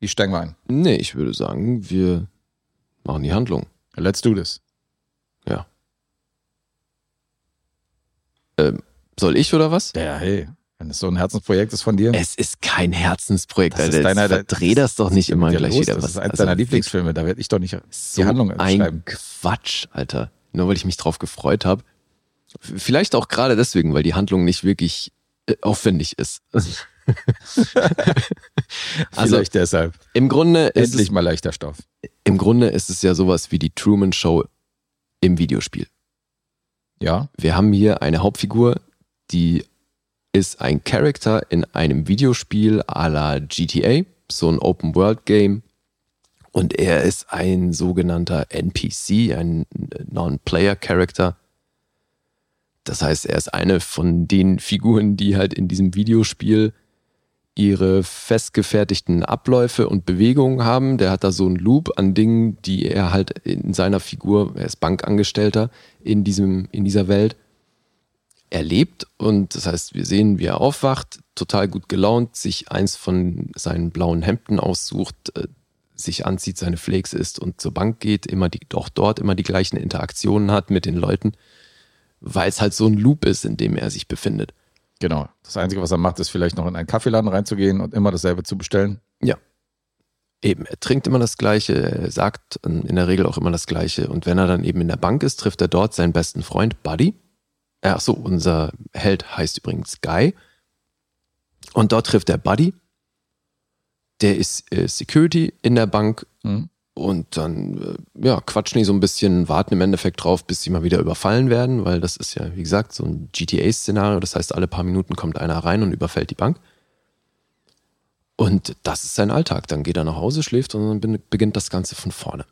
wie steigen wir ein? Nee, ich würde sagen, wir machen die Handlung. Let's do this. Ja. Ähm, soll ich oder was? Ja, hey, wenn es so ein Herzensprojekt ist von dir. Es ist kein Herzensprojekt, Das ist Alter. deiner- Jetzt verdreh das doch nicht immer gleich wieder. Das was. ist eins Also deiner Lieblingsfilme, da werde ich doch nicht So die Handlung ein schreiben. Quatsch, Alter. Nur weil ich mich drauf gefreut habe. Vielleicht auch gerade deswegen, weil die Handlung nicht wirklich aufwendig ist. <laughs> also Vielleicht deshalb. im Grunde ist Endlich es, mal leichter Stoff. im Grunde ist es ja sowas wie die Truman Show im Videospiel. Ja, Wir haben hier eine Hauptfigur, die ist ein Charakter in einem Videospiel à la GTA, so ein Open-World-Game. Und er ist ein sogenannter NPC, ein Non-Player-Character. Das heißt, er ist eine von den Figuren, die halt in diesem Videospiel ihre festgefertigten Abläufe und Bewegungen haben. Der hat da so einen Loop an Dingen, die er halt in seiner Figur, er ist Bankangestellter in, diesem, in dieser Welt, erlebt. Und das heißt, wir sehen, wie er aufwacht, total gut gelaunt, sich eins von seinen blauen Hemden aussucht, äh, sich anzieht, seine Flakes isst und zur Bank geht, immer die, doch dort immer die gleichen Interaktionen hat mit den Leuten, weil es halt so ein Loop ist, in dem er sich befindet. Genau. Das Einzige, was er macht, ist vielleicht noch in einen Kaffeeladen reinzugehen und immer dasselbe zu bestellen. Ja. Eben, er trinkt immer das Gleiche, er sagt in der Regel auch immer das Gleiche. Und wenn er dann eben in der Bank ist, trifft er dort seinen besten Freund Buddy. Ach so, unser Held heißt übrigens Guy. Und dort trifft er Buddy. Der ist äh, Security in der Bank. Mhm. Und dann, äh, ja, quatschen die so ein bisschen, warten im Endeffekt drauf, bis sie mal wieder überfallen werden, weil das ist ja, wie gesagt, so ein GTA-Szenario. Das heißt, alle paar Minuten kommt einer rein und überfällt die Bank. Und das ist sein Alltag. Dann geht er nach Hause, schläft und dann beginnt das Ganze von vorne.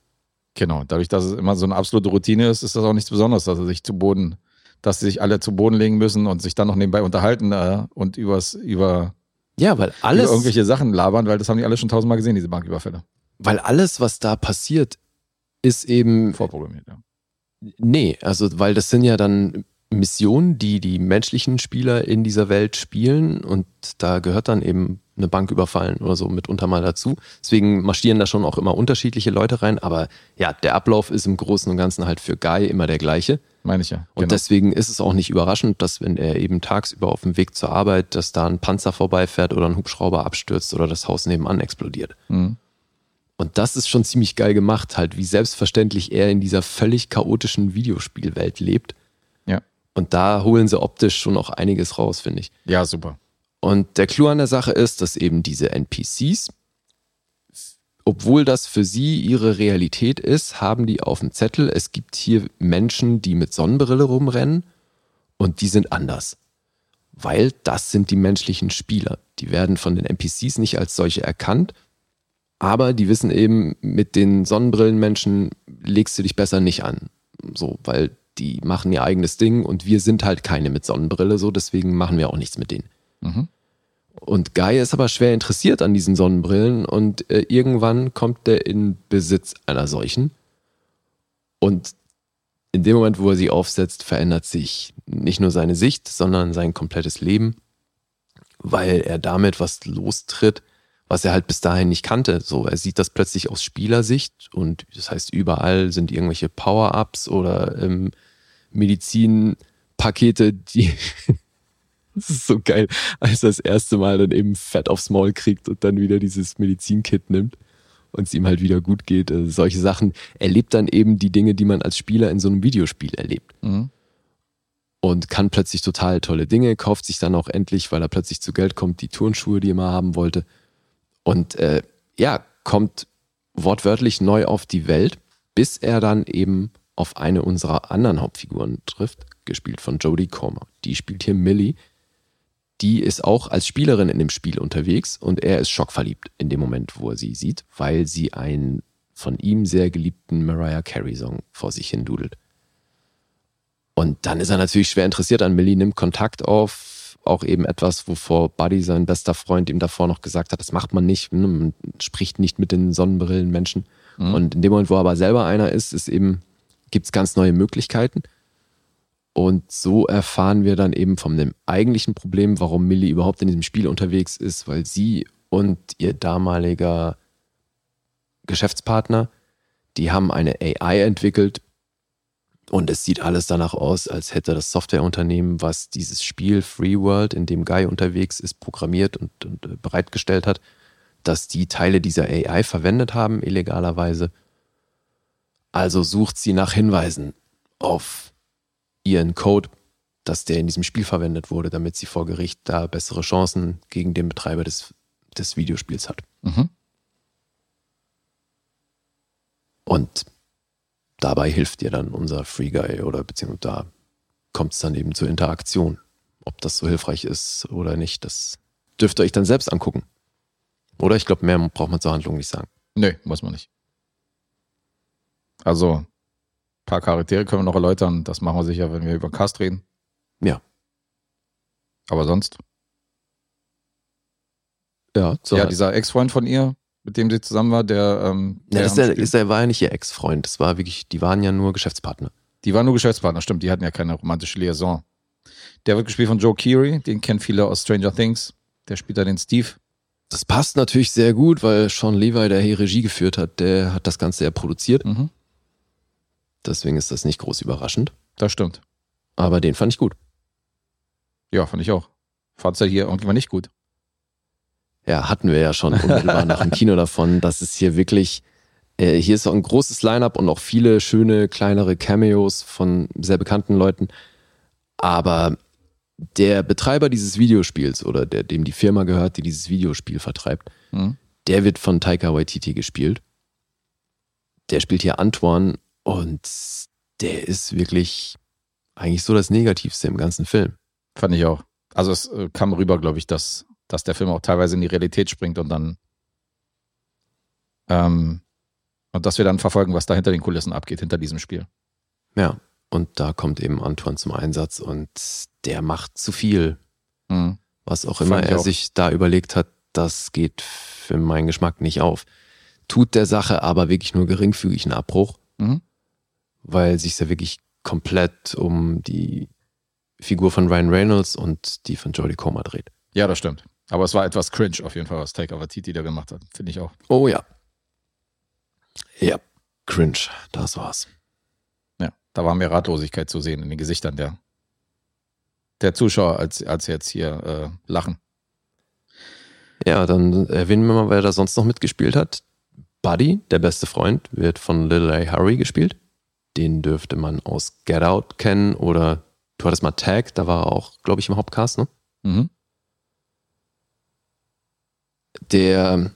Genau. Dadurch, dass es immer so eine absolute Routine ist, ist das auch nichts Besonderes, dass er sich zu Boden, dass sie sich alle zu Boden legen müssen und sich dann noch nebenbei unterhalten äh, und übers, über, Ja, weil alles, über irgendwelche Sachen labern, weil das haben die alle schon tausendmal gesehen, diese Banküberfälle. Weil alles, was da passiert, ist eben Vorprogrammiert, ja. Nee, also weil das sind ja dann Missionen, die die menschlichen Spieler in dieser Welt spielen und da gehört dann eben eine Bank überfallen oder so mitunter mal dazu. Deswegen marschieren da schon auch immer unterschiedliche Leute rein, aber ja, der Ablauf ist im Großen und Ganzen halt für Guy immer der gleiche. Meine ich ja. Und Genau. deswegen ist es auch nicht überraschend, dass wenn er eben tagsüber auf dem Weg zur Arbeit, dass da ein Panzer vorbeifährt oder ein Hubschrauber abstürzt oder das Haus nebenan explodiert. Mhm. Und das ist schon ziemlich geil gemacht, halt, wie selbstverständlich er in dieser völlig chaotischen Videospielwelt lebt. Ja. Und da holen sie optisch schon auch einiges raus, finde ich. ja, super. Und der Clou an der Sache ist, dass eben diese NPCs, obwohl das für sie ihre Realität ist, haben die auf dem Zettel, es gibt hier Menschen, die mit Sonnenbrille rumrennen und die sind anders. Weil das sind die menschlichen Spieler. Die werden von den NPCs nicht als solche erkannt, aber die wissen eben, mit den Sonnenbrillenmenschen legst du dich besser nicht an. So, weil die machen ihr eigenes Ding und wir sind halt keine mit Sonnenbrille, so deswegen machen wir auch nichts mit denen. Mhm. Und Guy ist aber schwer interessiert an diesen Sonnenbrillen und äh, irgendwann kommt er in Besitz einer solchen. Und in dem Moment, wo er sie aufsetzt, verändert sich nicht nur seine Sicht, sondern sein komplettes Leben, weil er damit was lostritt, was er halt bis dahin nicht kannte. So, er sieht das plötzlich aus Spielersicht und das heißt, überall sind irgendwelche Power-Ups oder ähm, Medizinpakete, die <laughs> Das ist so geil, als er das erste Mal dann eben Fett aufs Maul kriegt und dann wieder dieses Medizinkit nimmt und es ihm halt wieder gut geht. Also solche Sachen. Er lebt dann eben die Dinge, die man als Spieler in so einem Videospiel erlebt. Mhm. Und kann plötzlich total tolle Dinge, kauft sich dann auch endlich, weil er plötzlich zu Geld kommt, die Turnschuhe, die er mal haben wollte. Und äh, ja, kommt wortwörtlich neu auf die Welt, bis er dann eben auf eine unserer anderen Hauptfiguren trifft, gespielt von Jodie Comer. Die spielt hier Millie. Die ist auch als Spielerin in dem Spiel unterwegs und er ist schockverliebt in dem Moment, wo er sie sieht, weil sie einen von ihm sehr geliebten Mariah Carey Song vor sich hin dudelt. Und dann ist er natürlich schwer interessiert an Millie, nimmt Kontakt auf, auch eben etwas, wovor Buddy, sein bester Freund, ihm davor noch gesagt hat, das macht man nicht, ne, man spricht nicht mit den Sonnenbrillenmenschen. Mhm. Und in dem Moment, wo er aber selber einer ist, ist eben, gibt es ganz neue Möglichkeiten. Und so erfahren wir dann eben von dem eigentlichen Problem, warum Millie überhaupt in diesem Spiel unterwegs ist, weil sie und ihr damaliger Geschäftspartner, die haben eine AI entwickelt und es sieht alles danach aus, als hätte das Softwareunternehmen, was dieses Spiel Free World, in dem Guy unterwegs ist, programmiert und, und äh, bereitgestellt hat, dass die Teile dieser AI verwendet haben, illegalerweise. Also sucht sie nach Hinweisen auf ihren Code, dass der in diesem Spiel verwendet wurde, damit sie vor Gericht da bessere Chancen gegen den Betreiber des, des Videospiels hat. Mhm. Und dabei hilft ihr dann unser Free Guy oder beziehungsweise da kommt es dann eben zur Interaktion. Ob das so hilfreich ist oder nicht, das dürft ihr euch dann selbst angucken. Oder ich glaube, mehr braucht man zur Handlung nicht sagen. Nee, muss man nicht. Also, ein paar Charaktere können wir noch erläutern. Das machen wir sicher, wenn wir über Cast reden. Ja. Aber sonst, Ja, so ja, halt. dieser Ex-Freund von ihr, mit dem sie zusammen war, der, ähm, ja, der das ist der, ist der war ja nicht ihr Ex-Freund. Das war wirklich, die waren ja nur Geschäftspartner. Die waren nur Geschäftspartner, stimmt, die hatten ja keine romantische Liaison. Der wird gespielt von Joe Keery, den kennen viele aus Stranger Things. Der spielt da den Steve. Das passt natürlich sehr gut, weil Sean Levi, der hier Regie geführt hat, der hat das Ganze ja produziert. Mhm. Deswegen ist das nicht groß überraschend. Das stimmt. Aber den fand ich gut. Ja, fand ich auch. Fand's ja hier irgendwann nicht gut. Ja, hatten wir ja schon unmittelbar nach dem Kino davon. Das ist hier wirklich, äh, hier ist auch ein großes Line-up und auch viele schöne kleinere Cameos von sehr bekannten Leuten. Aber der Betreiber dieses Videospiels oder der, dem die Firma gehört, die dieses Videospiel vertreibt, Mhm. der wird von Taika Waititi gespielt. Der spielt hier Antoine und der ist wirklich eigentlich so das Negativste im ganzen Film. Fand ich auch. Also es äh, kam rüber, glaube ich, dass, dass der Film auch teilweise in die Realität springt und dann ähm, und dass wir dann verfolgen, was da hinter den Kulissen abgeht, hinter diesem Spiel. Ja, und da kommt eben Antoine zum Einsatz und der macht zu viel. Mhm. Was auch immer er auch. sich da überlegt hat, das geht für meinen Geschmack nicht auf. Tut der Sache aber wirklich nur geringfügig einen Abbruch, Mhm. weil sich ja wirklich komplett um die Figur von Ryan Reynolds und die von Jodie Comer dreht. Ja, das stimmt. Aber es war etwas cringe auf jeden Fall, was Taika Waititi da gemacht hat. Finde ich auch. Oh ja. Ja, cringe, das war's. Ja, da war mehr Ratlosigkeit zu sehen in den Gesichtern der, der Zuschauer, als, als jetzt hier äh, lachen. Ja, dann erwähnen wir mal, wer da sonst noch mitgespielt hat. Buddy, der beste Freund, wird von Lil A. Harry gespielt. Den dürfte man aus Get Out kennen oder du hattest mal Tag, da war er auch, glaube ich, im Hauptcast, ne? Mhm. Der,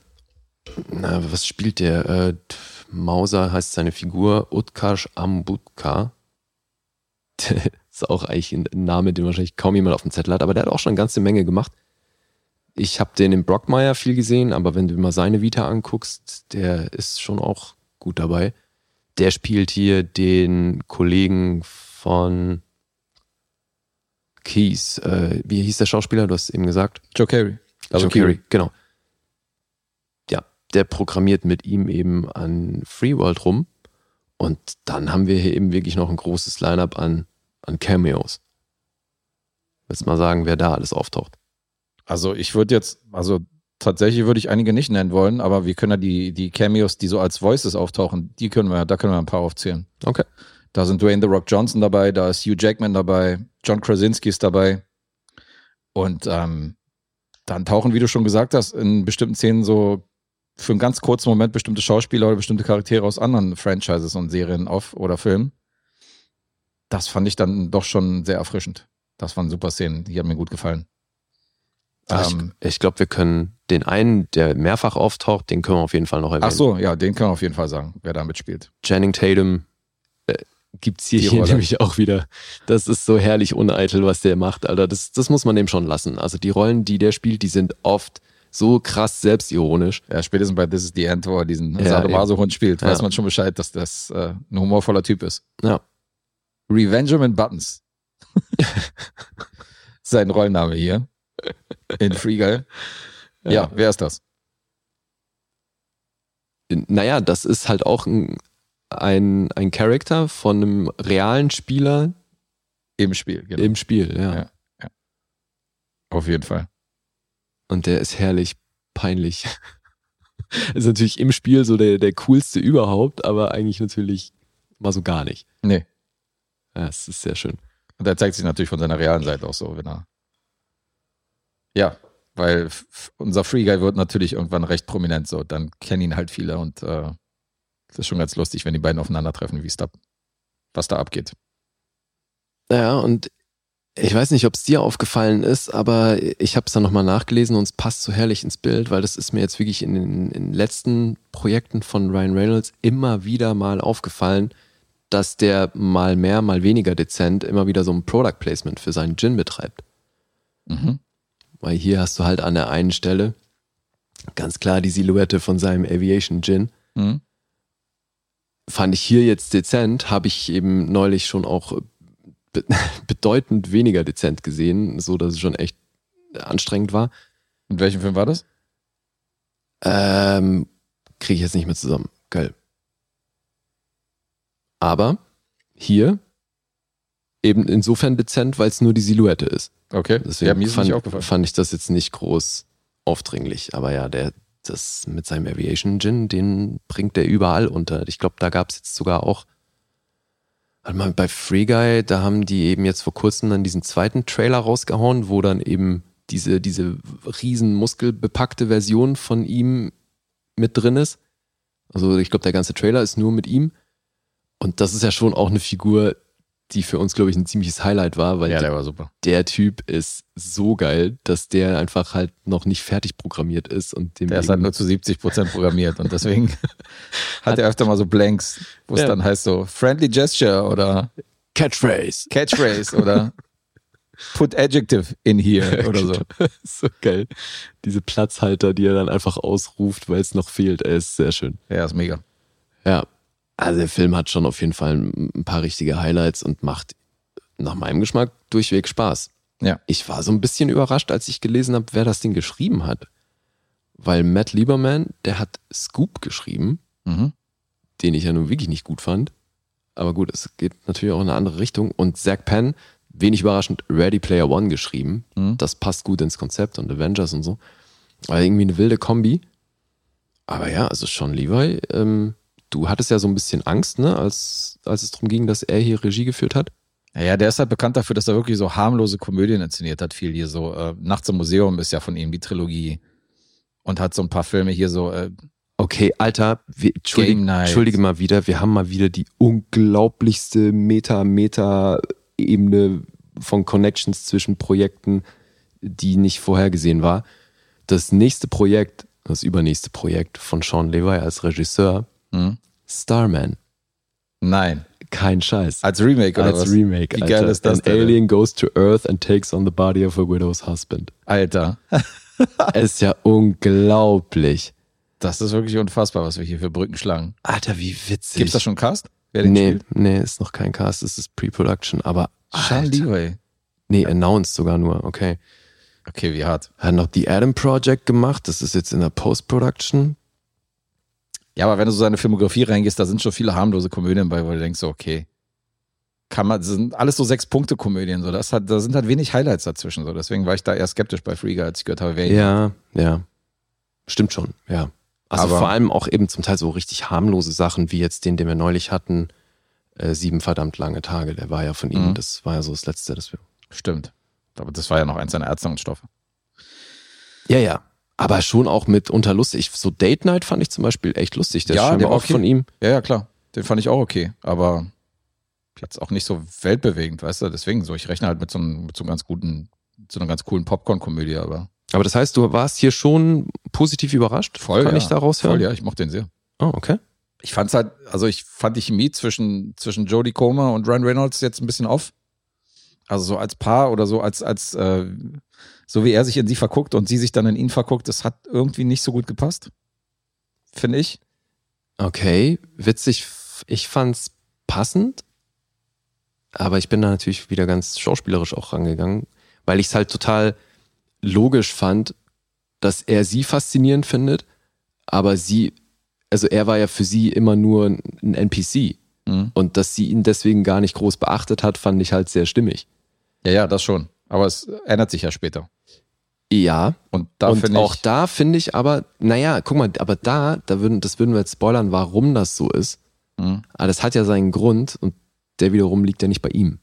na, was spielt der? Äh, Mauser heißt seine Figur, Utkarsh Ambutka. Der <laughs> ist auch eigentlich ein Name, den wahrscheinlich kaum jemand auf dem Zettel hat, aber der hat auch schon eine ganze Menge gemacht. Ich habe den im Brockmire viel gesehen, aber wenn du mal seine Vita anguckst, der ist schon auch gut dabei. Der spielt hier den Kollegen von Keys. Äh, wie hieß der Schauspieler? Du hast eben gesagt. Joe Carey. Also Kiri, genau. Der programmiert mit ihm eben an FreeWorld rum. Und dann haben wir hier eben wirklich noch ein großes Line-up an, an Cameos. Willst mal sagen, wer da alles auftaucht? Also ich würde jetzt, also tatsächlich würde ich einige nicht nennen wollen, aber wir können ja die, die Cameos, die so als Voices auftauchen, die können wir, da können wir ein paar aufzählen. Okay. Da sind Dwayne The Rock Johnson dabei, da ist Hugh Jackman dabei, John Krasinski ist dabei. Und ähm, dann tauchen, wie du schon gesagt hast, in bestimmten Szenen so für einen ganz kurzen Moment bestimmte Schauspieler oder bestimmte Charaktere aus anderen Franchises und Serien auf oder Filmen. Das fand ich dann doch schon sehr erfrischend. Das waren super Szenen, die haben mir gut gefallen. Also Ähm, ich ich glaube, wir können den einen, der mehrfach auftaucht, den können wir auf jeden Fall noch erwähnen. Ach so, ja, den können wir auf jeden Fall sagen, wer da mitspielt. Channing Tatum äh, gibt's hier, Die hier Rolle. nämlich auch wieder. Das ist so herrlich uneitel, was der macht, Alter. Das, das muss man dem schon lassen. Also die Rollen, die der spielt, die sind oft so krass selbstironisch. Ja, spätesens bei This is the End, wo er diesen Ja, Sadomaso-Hund spielt, weiß Ja. man schon Bescheid, dass das äh, ein humorvoller Typ ist. Ja. Revengeman Buttons. <laughs> Sein Rollenname hier. In Free Guy. Ja. Ja. wer ist das? Naja, das ist halt auch ein, ein, ein Charakter von einem realen Spieler Im Spiel, genau. im Spiel, ja. Ja. Auf jeden Fall. Und der ist herrlich peinlich. <laughs> ist natürlich im Spiel so der, der coolste überhaupt, aber eigentlich natürlich mal so gar nicht. Nee. Ja, es ist sehr schön. Und er zeigt sich natürlich von seiner realen Seite auch so, wenn er. Ja, weil unser Free Guy wird natürlich irgendwann recht prominent so. Dann kennen ihn halt viele und äh, das ist schon ganz lustig, wenn die beiden aufeinandertreffen, wie es da, was da abgeht. Ja, und ich weiß nicht, ob es dir aufgefallen ist, aber ich habe es dann nochmal nachgelesen und es passt so herrlich ins Bild, weil das ist mir jetzt wirklich in den, in den letzten Projekten von Ryan Reynolds immer wieder mal aufgefallen, dass der mal mehr, mal weniger dezent immer wieder so ein Product Placement für seinen Gin betreibt. Mhm. Weil hier hast du halt an der einen Stelle ganz klar die Silhouette von seinem Aviation Gin. Mhm. Fand ich hier jetzt dezent, habe ich eben neulich schon auch be <laughs> bedeutend weniger dezent gesehen, so dass es schon echt anstrengend war. In welchem Film war das? Ähm, Kriege ich jetzt nicht mehr zusammen. Geil. Aber hier eben insofern dezent, weil es nur die Silhouette ist. Okay. Deswegen ja, mir ist fand, nicht aufgefallen. fand ich das jetzt nicht groß aufdringlich. Aber ja, der, das mit seinem Aviation Gin, den bringt der überall unter. Ich glaube, da gab es jetzt sogar auch, warte mal, bei Free Guy, da haben die eben jetzt vor kurzem dann diesen zweiten Trailer rausgehauen, wo dann eben diese, diese riesen muskelbepackte Version von ihm mit drin ist. Also ich glaube, der ganze Trailer ist nur mit ihm. Und das ist ja schon auch eine Figur, die für uns, glaube ich, ein ziemliches Highlight war, weil Ja, der, der war der Typ ist so geil, dass der einfach halt noch nicht fertig programmiert ist und dem Der ist halt nur zu 70 Prozent programmiert und deswegen <laughs> hat er öfter mal so Blanks, wo es Ja. dann heißt so Friendly Gesture oder Catchphrase. Catchphrase oder <laughs> Put Adjective in here <laughs> oder so. so geil. Diese Platzhalter, die er dann einfach ausruft, weil es noch fehlt, er ist sehr schön. Ja, ist mega. Ja. Also der Film hat schon auf jeden Fall ein paar richtige Highlights und macht nach meinem Geschmack durchweg Spaß. Ja. Ich war so ein bisschen überrascht, als ich gelesen habe, wer das Ding geschrieben hat. Weil Matt Lieberman, der hat Scoop geschrieben, Mhm. den ich ja nun wirklich nicht gut fand. Aber gut, es geht natürlich auch in eine andere Richtung. Und Zack Penn, wenig überraschend, Ready Player One geschrieben. Mhm. Das passt gut ins Konzept und Avengers und so. Aber irgendwie eine wilde Kombi. Aber ja, also Sean Levi, ähm, du hattest ja so ein bisschen Angst, ne, als, als es darum ging, dass er hier Regie geführt hat. Ja, der ist halt bekannt dafür, dass er wirklich so harmlose Komödien inszeniert hat. Viel hier so. Äh, Nachts im Museum ist ja von ihm die Trilogie. Und hat so ein paar Filme hier so. Äh, Okay, Alter, wir, entschuldige, entschuldige mal wieder, wir haben mal wieder die unglaublichste Meta-Meta-Ebene von Connections zwischen Projekten, die nicht vorhergesehen war. Das nächste Projekt, das übernächste Projekt von Sean Levi als Regisseur, hm? Starman. Nein. Kein Scheiß. Als Remake oder als was? Remake. Wie Alter. geil ist das An denn? alien goes to Earth and takes on the body of a widow's husband. Alter. Es <laughs> ist ja unglaublich. Das ist wirklich unfassbar, was wir hier für Brücken schlagen. Alter, wie witzig. Gibt's da schon einen Cast? Wer den Nee, spielt? nee, ist noch kein Cast, es ist Pre-Production, aber Sean. Levi. Nee, announced sogar nur, okay. Okay, wie hart. Hat noch The Adam Project gemacht, das ist jetzt in der Post-Production. Ja, aber wenn du so seine Filmografie reingehst, da sind schon viele harmlose Komödien bei, wo du denkst, so, okay. Kann man, das sind alles so Sechs-Punkte-Komödien, so. Das hat, da sind halt wenig Highlights dazwischen, so. Deswegen war ich da eher skeptisch bei Free Guy, als ich gehört habe, wer ihn Ja, ja. Stimmt schon, ja. Also Aber- vor allem auch eben zum Teil so richtig harmlose Sachen, wie jetzt den, den wir neulich hatten, äh, Sieben verdammt lange Tage, der war ja von ihm, Mhm. das war ja so das Letzte, das wir... Stimmt. Aber das war ja noch eins seiner Ärztungsstoffe. Ja, ja. Aber schon auch mit unter lustig. So Date Night fand ich zum Beispiel echt lustig. Der Ja, ist der war auch okay. von ihm. Ja, ja, klar. Den fand ich auch okay. Aber jetzt auch nicht so weltbewegend, weißt du? Deswegen so. Ich rechne halt mit so einem, mit so einem ganz guten, so einer ganz coolen Popcorn-Komödie, aber Aber das heißt, du warst hier schon positiv überrascht? voll. Kann ja. ich daraus hören? Voll, ja. Ich mochte den sehr. Oh, okay. Ich fand's halt, also ich fand die Chemie zwischen, zwischen Jodie Comer und Ryan Reynolds jetzt ein bisschen off. Also so als Paar oder so als, als, äh, so wie er sich in sie verguckt und sie sich dann in ihn verguckt, das hat irgendwie nicht so gut gepasst. Finde ich. Okay, witzig. Ich fand's passend, aber ich bin da natürlich wieder ganz schauspielerisch auch rangegangen, weil ich es halt total logisch fand, dass er sie faszinierend findet, aber sie, also er war ja für sie immer nur ein NPC Mhm. und dass sie ihn deswegen gar nicht groß beachtet hat, fand ich halt sehr stimmig. Ja, ja, das schon. Aber es ändert sich ja später. Ja, Und da und auch da finde ich aber, naja, guck mal, aber da, da würden, das würden wir jetzt spoilern, warum das so ist. Mhm. Aber das hat ja seinen Grund und der wiederum liegt ja nicht bei ihm.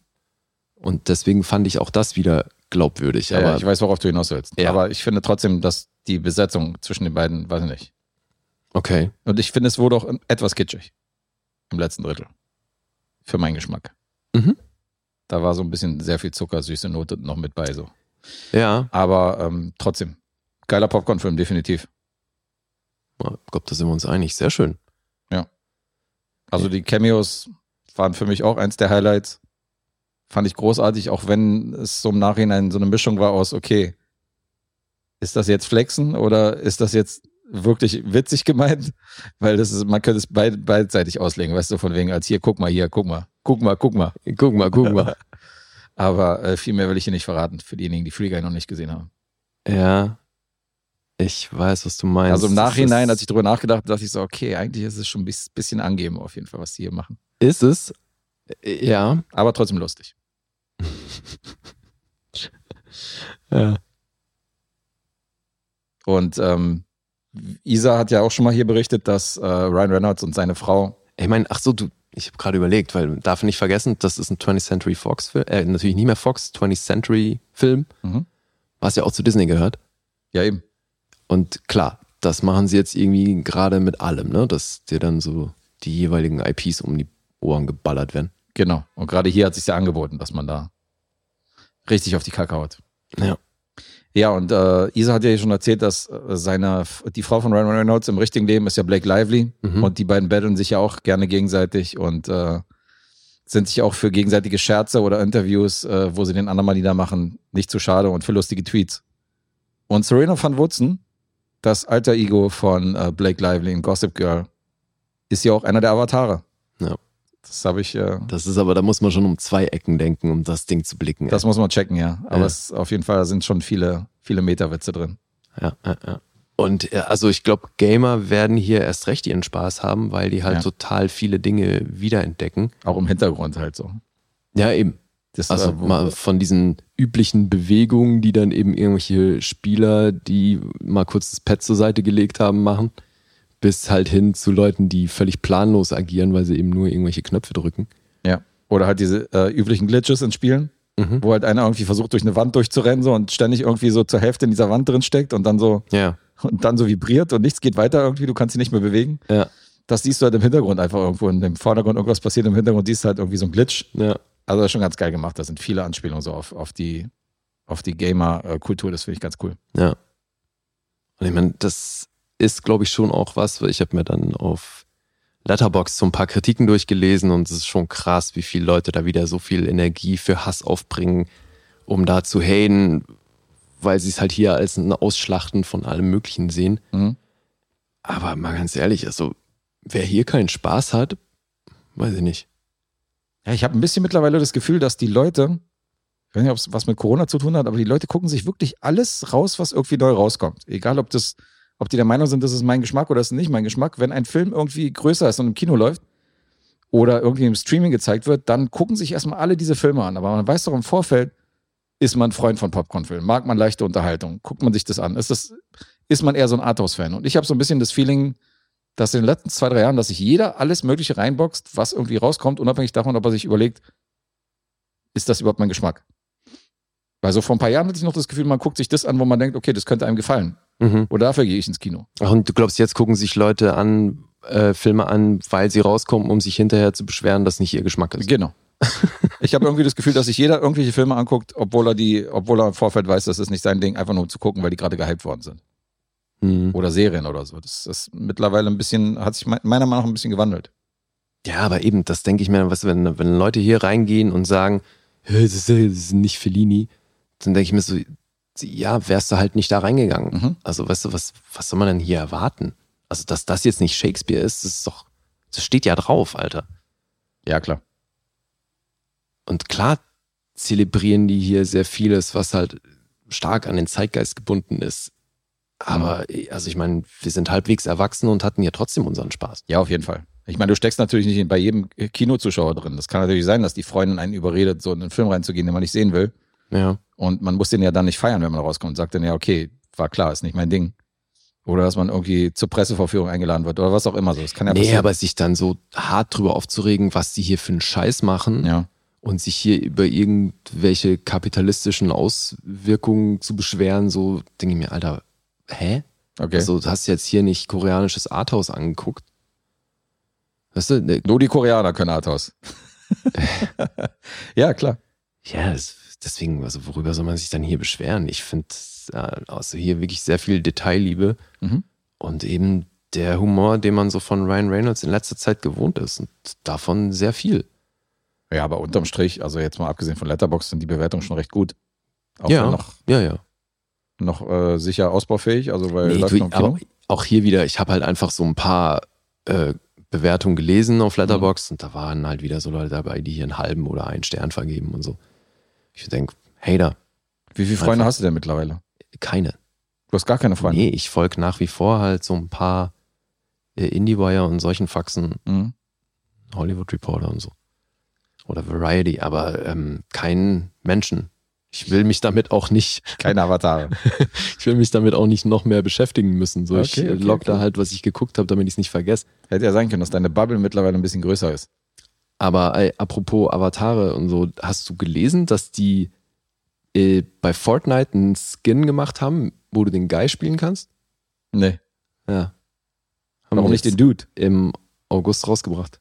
Und deswegen fand ich auch das wieder glaubwürdig. Ja, aber ich weiß, worauf du hinaus willst. Ja. Aber ich finde trotzdem, dass die Besetzung zwischen den beiden, weiß ich nicht. okay. Und ich finde, es wurde auch etwas kitschig. Im letzten Drittel. Für meinen Geschmack. Mhm. Da war so ein bisschen sehr viel zuckersüße Note noch mit bei. So. Ja, Aber ähm, trotzdem. Geiler Popcorn-Film, definitiv. ich glaube, da sind wir uns einig. Sehr schön. Also die Cameos waren für mich auch eins der Highlights. Fand ich großartig, auch wenn es so im Nachhinein so eine Mischung war aus, okay, ist das jetzt Flexen oder ist das jetzt wirklich witzig gemeint? Weil das ist, man könnte es beid, beidseitig auslegen, weißt du, von wegen als hier, guck mal hier, guck mal, guck mal, guck mal. Guck mal, guck mal. <laughs> Aber äh, viel mehr will ich hier nicht verraten, für diejenigen, die Free Guy noch nicht gesehen haben. ja. Ich weiß, was du meinst. Also im Nachhinein, als ich drüber nachgedacht habe, dachte ich so, okay, eigentlich ist es schon ein bis- bisschen angeben auf jeden Fall, was die hier machen. Ist es? Äh, Ja. Aber trotzdem lustig. <laughs> ja. Und ähm, Isa hat ja auch schon mal hier berichtet, dass äh, Ryan Reynolds und seine Frau, Ich meine, ach so, du, ich habe gerade überlegt, weil darf nicht vergessen, das ist ein 20th Century Fox Film, äh, natürlich nicht mehr Fox, 20th Century Film, Mhm. was ja auch zu Disney gehört. ja eben, Und klar, das machen sie jetzt irgendwie gerade mit allem, ne? Dass dir dann so die jeweiligen IPs um die Ohren geballert werden. genau. Und gerade hier hat sich ja angeboten, dass man da richtig auf die Kacke haut. Ja. Ja, und äh, Isa hat ja schon erzählt, dass äh, seine, die Frau von Ryan Reynolds im richtigen Leben ist ja Blake Lively Mhm. und die beiden battlen sich ja auch gerne gegenseitig und äh, sind sich auch für gegenseitige Scherze oder Interviews, äh, wo sie den anderen mal niedermachen, nicht zu schade und für lustige Tweets. Und Serena van Woodsen, das alter Ego von äh, Blake Lively in Gossip Girl, ist ja auch einer der Avatare. Ja. Das habe ich, äh, Das ist aber, da muss man schon um zwei Ecken denken, um das Ding zu blicken. das muss man checken, ja. Aber Ja. es auf jeden Fall da sind schon viele, viele Meterwitze drin. Ja, ja, ja. Und äh, also ich glaube, Gamer werden hier erst recht ihren Spaß haben, weil die halt Ja. total viele Dinge wiederentdecken. Auch im Hintergrund halt so. Ja, eben. Das, Also äh, mal von diesen üblichen Bewegungen, die dann eben irgendwelche Spieler, die mal kurz das Pad zur Seite gelegt haben, machen, bis halt hin zu Leuten, die völlig planlos agieren, weil sie eben nur irgendwelche Knöpfe drücken. Ja. Oder halt diese äh, üblichen Glitches in Spielen, Mhm. wo halt einer irgendwie versucht, durch eine Wand durchzurennen so, und ständig irgendwie so zur Hälfte in dieser Wand drin steckt und dann so Ja, und dann so vibriert und nichts geht weiter irgendwie, du kannst sie nicht mehr bewegen. ja, Das siehst du halt im Hintergrund einfach irgendwo. In dem Vordergrund irgendwas passiert, im Hintergrund siehst du halt irgendwie so ein Glitch. ja. Also das ist schon ganz geil gemacht. Da sind viele Anspielungen so auf, auf die, auf die Gamer-Kultur. Das finde ich ganz cool. Ja. Und ich meine, das ist, glaube ich, schon auch was, weil ich habe mir dann auf Letterbox so ein paar Kritiken durchgelesen und es ist schon krass, wie viele Leute da wieder so viel Energie für Hass aufbringen, um da zu haten, weil sie es halt hier als ein Ausschlachten von allem Möglichen sehen. Mhm. Aber mal ganz ehrlich, also wer hier keinen Spaß hat, weiß ich nicht. Ja, ich habe ein bisschen mittlerweile das Gefühl, dass die Leute, ich weiß nicht, ob es was mit Corona zu tun hat, aber die Leute gucken sich wirklich alles raus, was irgendwie neu rauskommt. Egal, ob das, ob die der Meinung sind, das ist mein Geschmack oder das ist nicht mein Geschmack. Wenn ein Film irgendwie größer ist und im Kino läuft oder irgendwie im Streaming gezeigt wird, dann gucken sich erstmal alle diese Filme an. Aber man weiß doch im Vorfeld, ist man Freund von Popcornfilmen, mag man leichte Unterhaltung, guckt man sich das an. Ist das, ist man eher so ein Arthouse-Fan? Und ich habe so ein bisschen das Feeling, dass in den letzten zwei, drei Jahren, dass sich jeder alles Mögliche reinboxt, was irgendwie rauskommt, unabhängig davon, ob er sich überlegt, ist das überhaupt mein Geschmack? Weil so vor ein paar Jahren hatte ich noch das Gefühl, man guckt sich das an, wo man denkt, okay, das könnte einem gefallen. Mhm. Oder dafür gehe ich ins Kino. Ach, und du glaubst, jetzt gucken sich Leute an, äh, Filme an, weil sie rauskommen, um sich hinterher zu beschweren, dass nicht ihr Geschmack ist. Genau. <laughs> ich habe irgendwie das Gefühl, dass sich jeder irgendwelche Filme anguckt, obwohl er die, obwohl er im Vorfeld weiß, das ist nicht sein Ding, einfach nur zu gucken, weil die gerade gehypt worden sind. Mhm. Oder Serien oder so. Das ist mittlerweile ein bisschen, hat sich me- meiner Meinung nach ein bisschen gewandelt. Ja, aber eben, das denke ich mir, was, wenn, wenn Leute hier reingehen und sagen, "Hä, das ist, das ist nicht Fellini, dann denke ich mir so, ja, wärst du halt nicht da reingegangen. Mhm. Also, weißt du, was, was soll man denn hier erwarten? Also, dass das jetzt nicht Shakespeare ist, das ist doch, das steht ja drauf, Alter. Ja, klar. Und klar zelebrieren die hier sehr vieles, was halt stark an den Zeitgeist gebunden ist. Aber, also ich meine, wir sind halbwegs erwachsen und hatten hier trotzdem unseren Spaß. Ja, auf jeden Fall. Ich meine, du steckst natürlich nicht bei jedem Kinozuschauer drin. Das kann natürlich sein, dass die Freundin einen überredet, so in einen Film reinzugehen, den man nicht sehen will. Ja. Und man muss den ja dann nicht feiern, wenn man rauskommt und sagt dann ja, okay, war klar, ist nicht mein Ding. Oder dass man irgendwie zur Pressevorführung eingeladen wird oder was auch immer so. Das kann ja Nee, passieren. aber sich dann so hart drüber aufzuregen, was die hier für einen Scheiß machen ja. und sich hier über irgendwelche kapitalistischen Auswirkungen zu beschweren, so denke ich mir, Alter, hä? Okay. Also, du hast jetzt hier nicht koreanisches Arthouse angeguckt. Weißt du, ne, Nur die Koreaner können Arthouse. <laughs> <laughs> ja, klar. ja, das, deswegen, also worüber soll man sich dann hier beschweren? Ich finde äh, also hier wirklich sehr viel Detailliebe Mhm. und eben der Humor, den man so von Ryan Reynolds in letzter Zeit gewohnt ist und davon sehr viel. Ja, aber unterm Strich, also jetzt mal abgesehen von Letterboxd, sind die Bewertungen schon recht gut. Auch Ja. noch, Ja, ja. noch äh, sicher ausbaufähig, also weil Nee, läuft du, aber auch hier wieder, ich habe halt einfach so ein paar äh, Bewertungen gelesen auf Letterboxd und da waren halt wieder so Leute dabei, die hier einen halben oder einen Stern vergeben und so. Ich denke, Hater, Wie viele Freunde einfach- hast du denn mittlerweile? keine. Du hast gar keine Freunde. Nee, ich folge nach wie vor halt so ein paar äh, IndieWire und solchen Faxen, Mhm. Hollywood Reporter und so. Oder Variety, aber ähm, keinen Menschen. Ich will mich damit auch nicht, <laughs> Keine Avatare. ich will mich damit auch nicht noch mehr beschäftigen müssen. So, ich Okay, äh, okay, log da okay. halt, was ich geguckt habe, damit ich es nicht vergesse. Hätte ja sein können, dass deine Bubble mittlerweile ein bisschen größer ist. Aber äh, apropos Avatare und so, hast du gelesen, dass die äh, bei Fortnite einen Skin gemacht haben, wo du den Guy spielen kannst? Nee. Ja. Haben Warum nicht den Dude? Im August rausgebracht.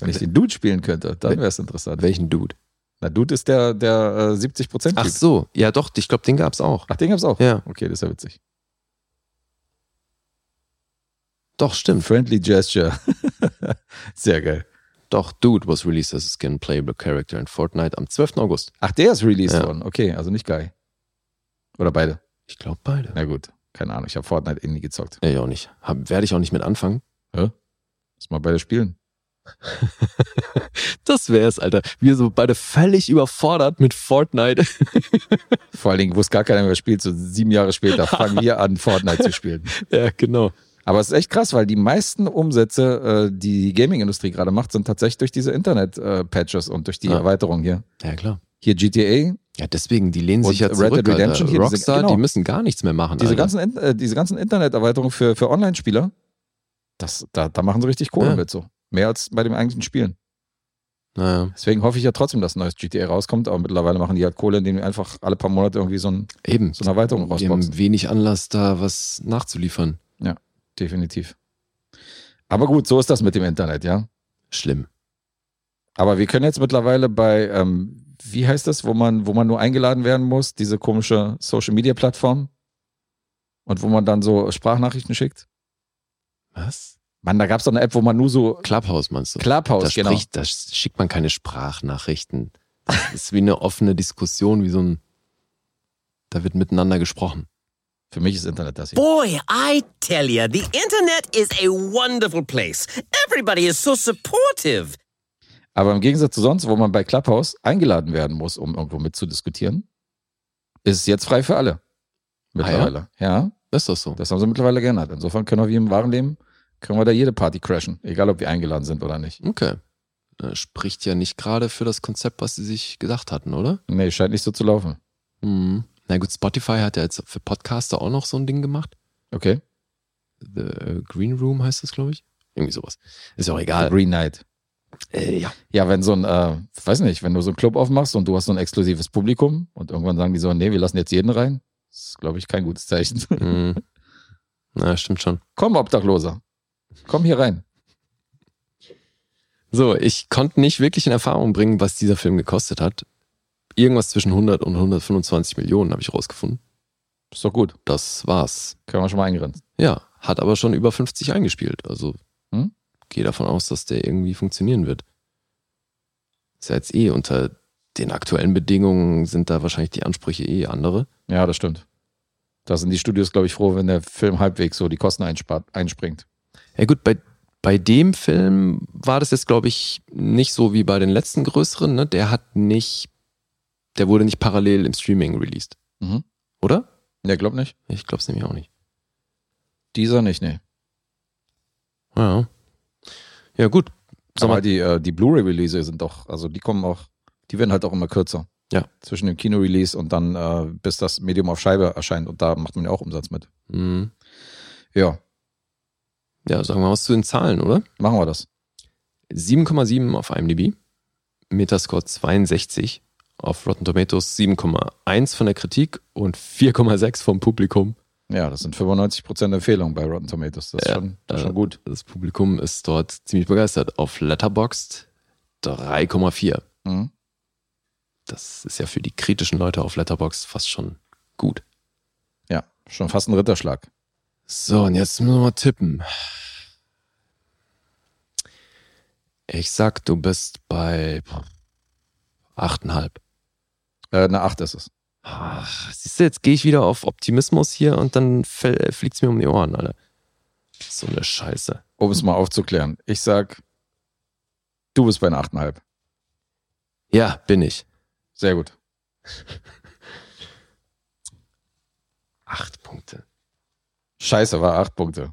Wenn ich den Dude spielen könnte, dann wäre es interessant. Welchen Dude? Na, Dude ist der, der äh, 70 Prozent. Ach so, ja doch, ich glaube, den gab's auch. Ach, den gab's auch. Ja. Okay, das ist ja witzig. Doch, stimmt. Friendly Gesture. <laughs> Sehr geil. Doch, Dude was released as a skin playable character in Fortnite am 12. August. Ach, der ist released Ja. worden. Okay, also nicht Guy. Oder beide. Ich glaube beide. Na gut, keine Ahnung. Ich habe Fortnite eh nie gezockt. Ja, ich auch nicht. Hab, werde ich auch nicht mit anfangen. Lass mal beide spielen. <laughs> Das wär's, Alter. Wir so beide völlig überfordert mit Fortnite. Vor allen Dingen, wo es gar keiner mehr spielt, so sieben Jahre später fangen wir an, Fortnite zu spielen. <laughs> ja, genau. Aber es ist echt krass, weil die meisten Umsätze, äh, die die Gaming-Industrie gerade macht, sind tatsächlich durch diese Internet-Patches und durch die Ja. Erweiterung hier. Ja, klar. Hier GTA, Ja, deswegen, die lehnen sich ja Red zurück, Dead Redemption hier, diese- Rockstar, genau. die müssen gar nichts mehr machen, diese Alter. ganzen, äh, diese ganzen Internet-Erweiterungen für, für Online-Spieler, das, da, da machen sie richtig Kohle Ja. mit so. Mehr als bei dem eigentlichen Spielen. Naja, Deswegen hoffe ich ja trotzdem, dass ein neues GTA rauskommt, aber mittlerweile machen die halt Kohle, indem die einfach alle paar Monate irgendwie so, ein, eben. so eine Erweiterung Die rausboxen. haben wenig Anlass, da was nachzuliefern. Definitiv. Aber gut, so ist das mit dem Internet, ja. Schlimm. Aber wir können jetzt mittlerweile bei, ähm, wie heißt das, wo man, wo man nur eingeladen werden muss, diese komische Social Media Plattform und wo man dann so Sprachnachrichten schickt. Was? Mann, da gab es doch eine App, wo man nur so Clubhouse meinst du? Clubhouse, da, genau. spricht, da schickt man keine Sprachnachrichten. Das ist wie eine offene Diskussion, wie so ein. Da wird miteinander gesprochen. Für mich ist Internet das hier. Boy, I tell ya, the internet is a wonderful place. Everybody is so supportive. Aber im Gegensatz zu sonst, wo man bei Clubhouse eingeladen werden muss, um irgendwo mitzudiskutieren, ist es jetzt frei für alle. Mittlerweile. ja? Ist das so? das haben sie mittlerweile geändert. Insofern können wir wie im wahren Leben, können wir da jede Party crashen, egal ob wir eingeladen sind oder nicht. Okay. Äh, Spricht ja nicht gerade für das Konzept, was sie sich gedacht hatten, oder? Nee, scheint nicht so zu laufen. Mhm. Na gut, Spotify hat ja jetzt für Podcaster auch noch so ein Ding gemacht. Okay. The äh, Green Room heißt das, glaube ich. Irgendwie sowas. Ist ja auch egal. Green Knight. Äh, ja. Ja, wenn so ein, äh, weiß nicht, wenn du so einen Club aufmachst und du hast so ein exklusives Publikum und irgendwann sagen die so, nee, wir lassen jetzt jeden rein, das ist, glaube ich, kein gutes Zeichen. <laughs> Mhm. Na, stimmt schon. Komm, Obdachloser. Komm hier rein. So, ich konnte nicht wirklich in Erfahrung bringen, was dieser Film gekostet hat. Irgendwas zwischen 100 und 125 Millionen habe ich rausgefunden. Ist doch gut. Das war's. Können wir schon mal eingrenzen. Ja, hat aber schon über 50 eingespielt. Also Hm? gehe davon aus, dass der irgendwie funktionieren wird. Ist ja jetzt eh unter den aktuellen Bedingungen sind da wahrscheinlich die Ansprüche eh andere. Ja, das stimmt. Da sind die Studios, glaube ich, froh, wenn der Film halbwegs so die Kosten einspart, einspringt. Ja gut, bei, bei dem Film war das jetzt, glaube ich, nicht so wie bei den letzten größeren. Ne? Der hat nicht, der wurde nicht parallel im Streaming released. Mhm. Oder? Ja, glaub nicht. Ich glaube es nämlich auch nicht. Dieser nicht, nee. Ja. Ja, gut. Sag Aber mal, die, äh, die Blu-ray-Release sind doch, also die kommen auch, die werden halt auch immer kürzer. Ja. Zwischen dem Kino-Release und dann, äh, bis das Medium auf Scheibe erscheint und da macht man ja auch Umsatz mit. mhm. Ja, ja, sagen wir mal was zu den Zahlen, oder? machen wir das. 7,7 auf IMDb, Metascore 62, auf Rotten Tomatoes 7,1 von der Kritik und 4,6 vom Publikum. Ja, das sind 95% Empfehlungen bei Rotten Tomatoes. Das ist, Ja, schon, das ist äh, schon gut. Das Publikum ist dort ziemlich begeistert. Auf Letterboxd 3,4. Mhm. Das ist ja für die kritischen Leute auf Letterboxd fast schon gut. Ja, schon fast ein Ritterschlag. So, und jetzt müssen wir mal tippen. Ich sag, du bist bei 8,5. Äh, eine 8 ist es. Ach, siehst du, jetzt gehe ich wieder auf Optimismus hier und dann fliegt es mir um die Ohren, Alter. So eine Scheiße. Um es mal aufzuklären. Ich sag, du bist bei einer 8,5. Ja, bin ich. Sehr gut. <laughs> Acht Punkte. Scheiße, war acht Punkte.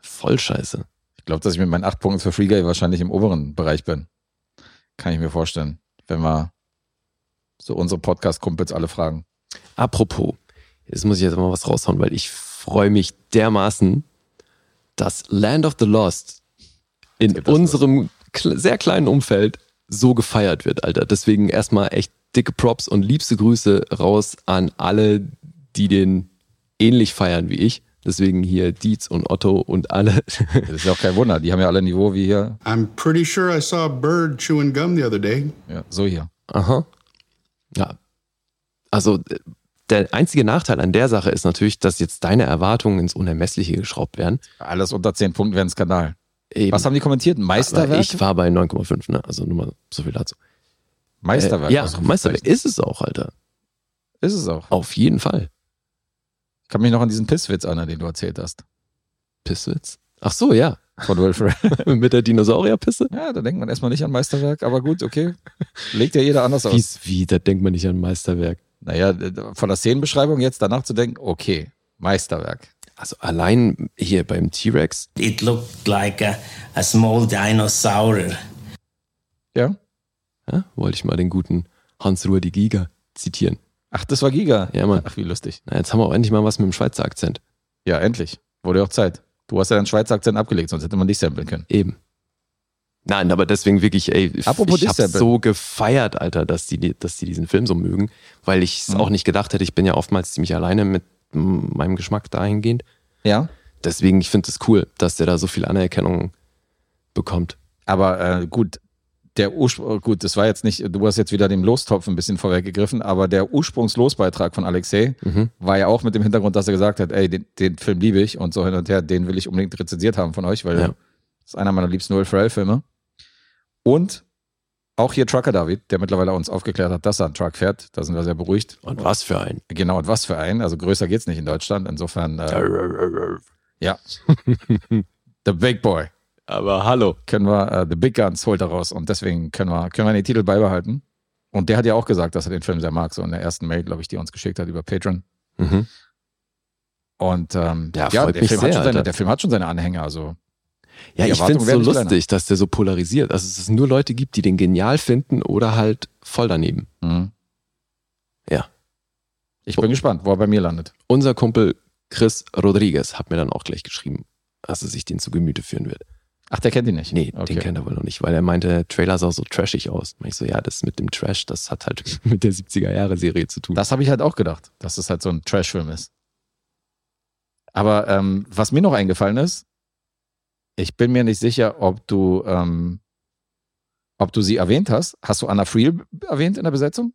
Voll scheiße. Ich glaube, dass ich mit meinen acht Punkten für Free Guy wahrscheinlich im oberen Bereich bin. Kann ich mir vorstellen. Wenn wir so unsere Podcast-Kumpels alle fragen. Apropos, jetzt muss ich jetzt mal was raushauen, weil ich freue mich dermaßen, dass Land of the Lost in unserem kle- sehr kleinen Umfeld so gefeiert wird, Alter. Deswegen erstmal echt dicke Props und liebste Grüße raus an alle, die den ähnlich feiern wie ich. Deswegen hier Dietz und Otto und alle. <laughs> Das ist ja auch kein Wunder. Die haben ja alle Niveau wie hier. I'm pretty sure I saw a bird chewing gum the other day. Ja, so hier. Aha. Ja. Also der einzige Nachteil an der Sache ist natürlich, dass jetzt deine Erwartungen ins Unermessliche geschraubt werden. Alles unter zehn Punkten wäre ein Skandal. Eben. Was haben die kommentiert? Meisterwerk? Ich war bei 9,5, ne? Also nur mal so viel dazu. Meisterwerk. Äh, ja. Meisterwerk ist es auch, Alter. Ist es auch. Auf jeden Fall. Ich kann mich noch an diesen Pisswitz erinnern, den du erzählt hast. Pisswitz. Ach so, ja. Von Will Ferrell. <laughs> Mit der Dinosaurierpisse? Ja, da denkt man erstmal nicht an Meisterwerk, aber gut, okay. Legt ja jeder anders aus. wie, da denkt man nicht an Meisterwerk. Naja, von der Szenenbeschreibung jetzt danach zu denken, okay, Meisterwerk. Also allein hier beim T-Rex, It looked like a, a small dinosaur. Ja? ja, wollte ich mal den guten Hans-Ruhr die Giga zitieren. Ach, das war Giga. Ja, Mann. Ach, wie lustig. Na, jetzt haben wir auch endlich mal was mit dem Schweizer Akzent. Ja, endlich. Wurde ja auch Zeit. Du hast ja deinen Schweizer Akzent abgelegt, sonst hätte man dich samplen können. Eben. Nein, aber deswegen wirklich, ey, Apropos ich habe so gefeiert, Alter, dass die, dass die diesen Film so mögen, weil ich es Mhm. auch nicht gedacht hätte. Ich bin ja oftmals ziemlich alleine mit meinem Geschmack dahingehend. Ja. Deswegen, ich finde es cool, dass der da so viel Anerkennung bekommt. Aber äh, gut, der Ursprung, gut, das war jetzt nicht, du hast jetzt wieder dem Lostopf ein bisschen vorweggegriffen, aber der Ursprungslosbeitrag von Alexei Mhm. war ja auch mit dem Hintergrund, dass er gesagt hat, ey, den, den Film liebe ich und so hin und her, den will ich unbedingt rezensiert haben von euch, weil Ja. das ist einer meiner liebsten Will Ferrell-Filme. Und auch hier Trucker David, der mittlerweile uns aufgeklärt hat, dass er einen Truck fährt. Da sind wir sehr beruhigt. Und was für ein. Genau, und was für ein. Also größer geht's nicht in Deutschland. Insofern, äh, ja. <laughs> The Big Boy. Aber hallo. Können wir, äh, The Big Guns holt er raus. Und deswegen können wir, können wir den Titel beibehalten. Und der hat ja auch gesagt, dass er den Film sehr mag. So in der ersten Mail, glaube ich, die er uns geschickt hat über Patreon. Mhm. Und ähm, Ja, ja, freut der, mich Film sehr, hat schon seine, der Film hat schon seine Anhänger. Also Ja, ich finde es so lustig, dass der so polarisiert. Also, dass es nur Leute gibt, die den genial finden oder halt voll daneben. Mhm. Ja. Ich bin gespannt, wo er bei mir landet. Unser Kumpel Chris Rodriguez hat mir dann auch gleich geschrieben, dass er sich den zu Gemüte führen wird. Ach, der kennt ihn nicht. Nee, okay. den kennt er wohl noch nicht, weil er meinte, der Trailer sah so trashig aus. Und ich so, ja, das mit dem Trash, das hat halt <laughs> mit der 70er-Jahre-Serie zu tun. Das habe ich halt auch gedacht, dass es halt so ein Trash-Film ist. Aber ähm, was mir noch eingefallen ist, ich bin mir nicht sicher, ob du, ähm, ob du sie erwähnt hast. Hast du Anna Friel erwähnt in der Besetzung?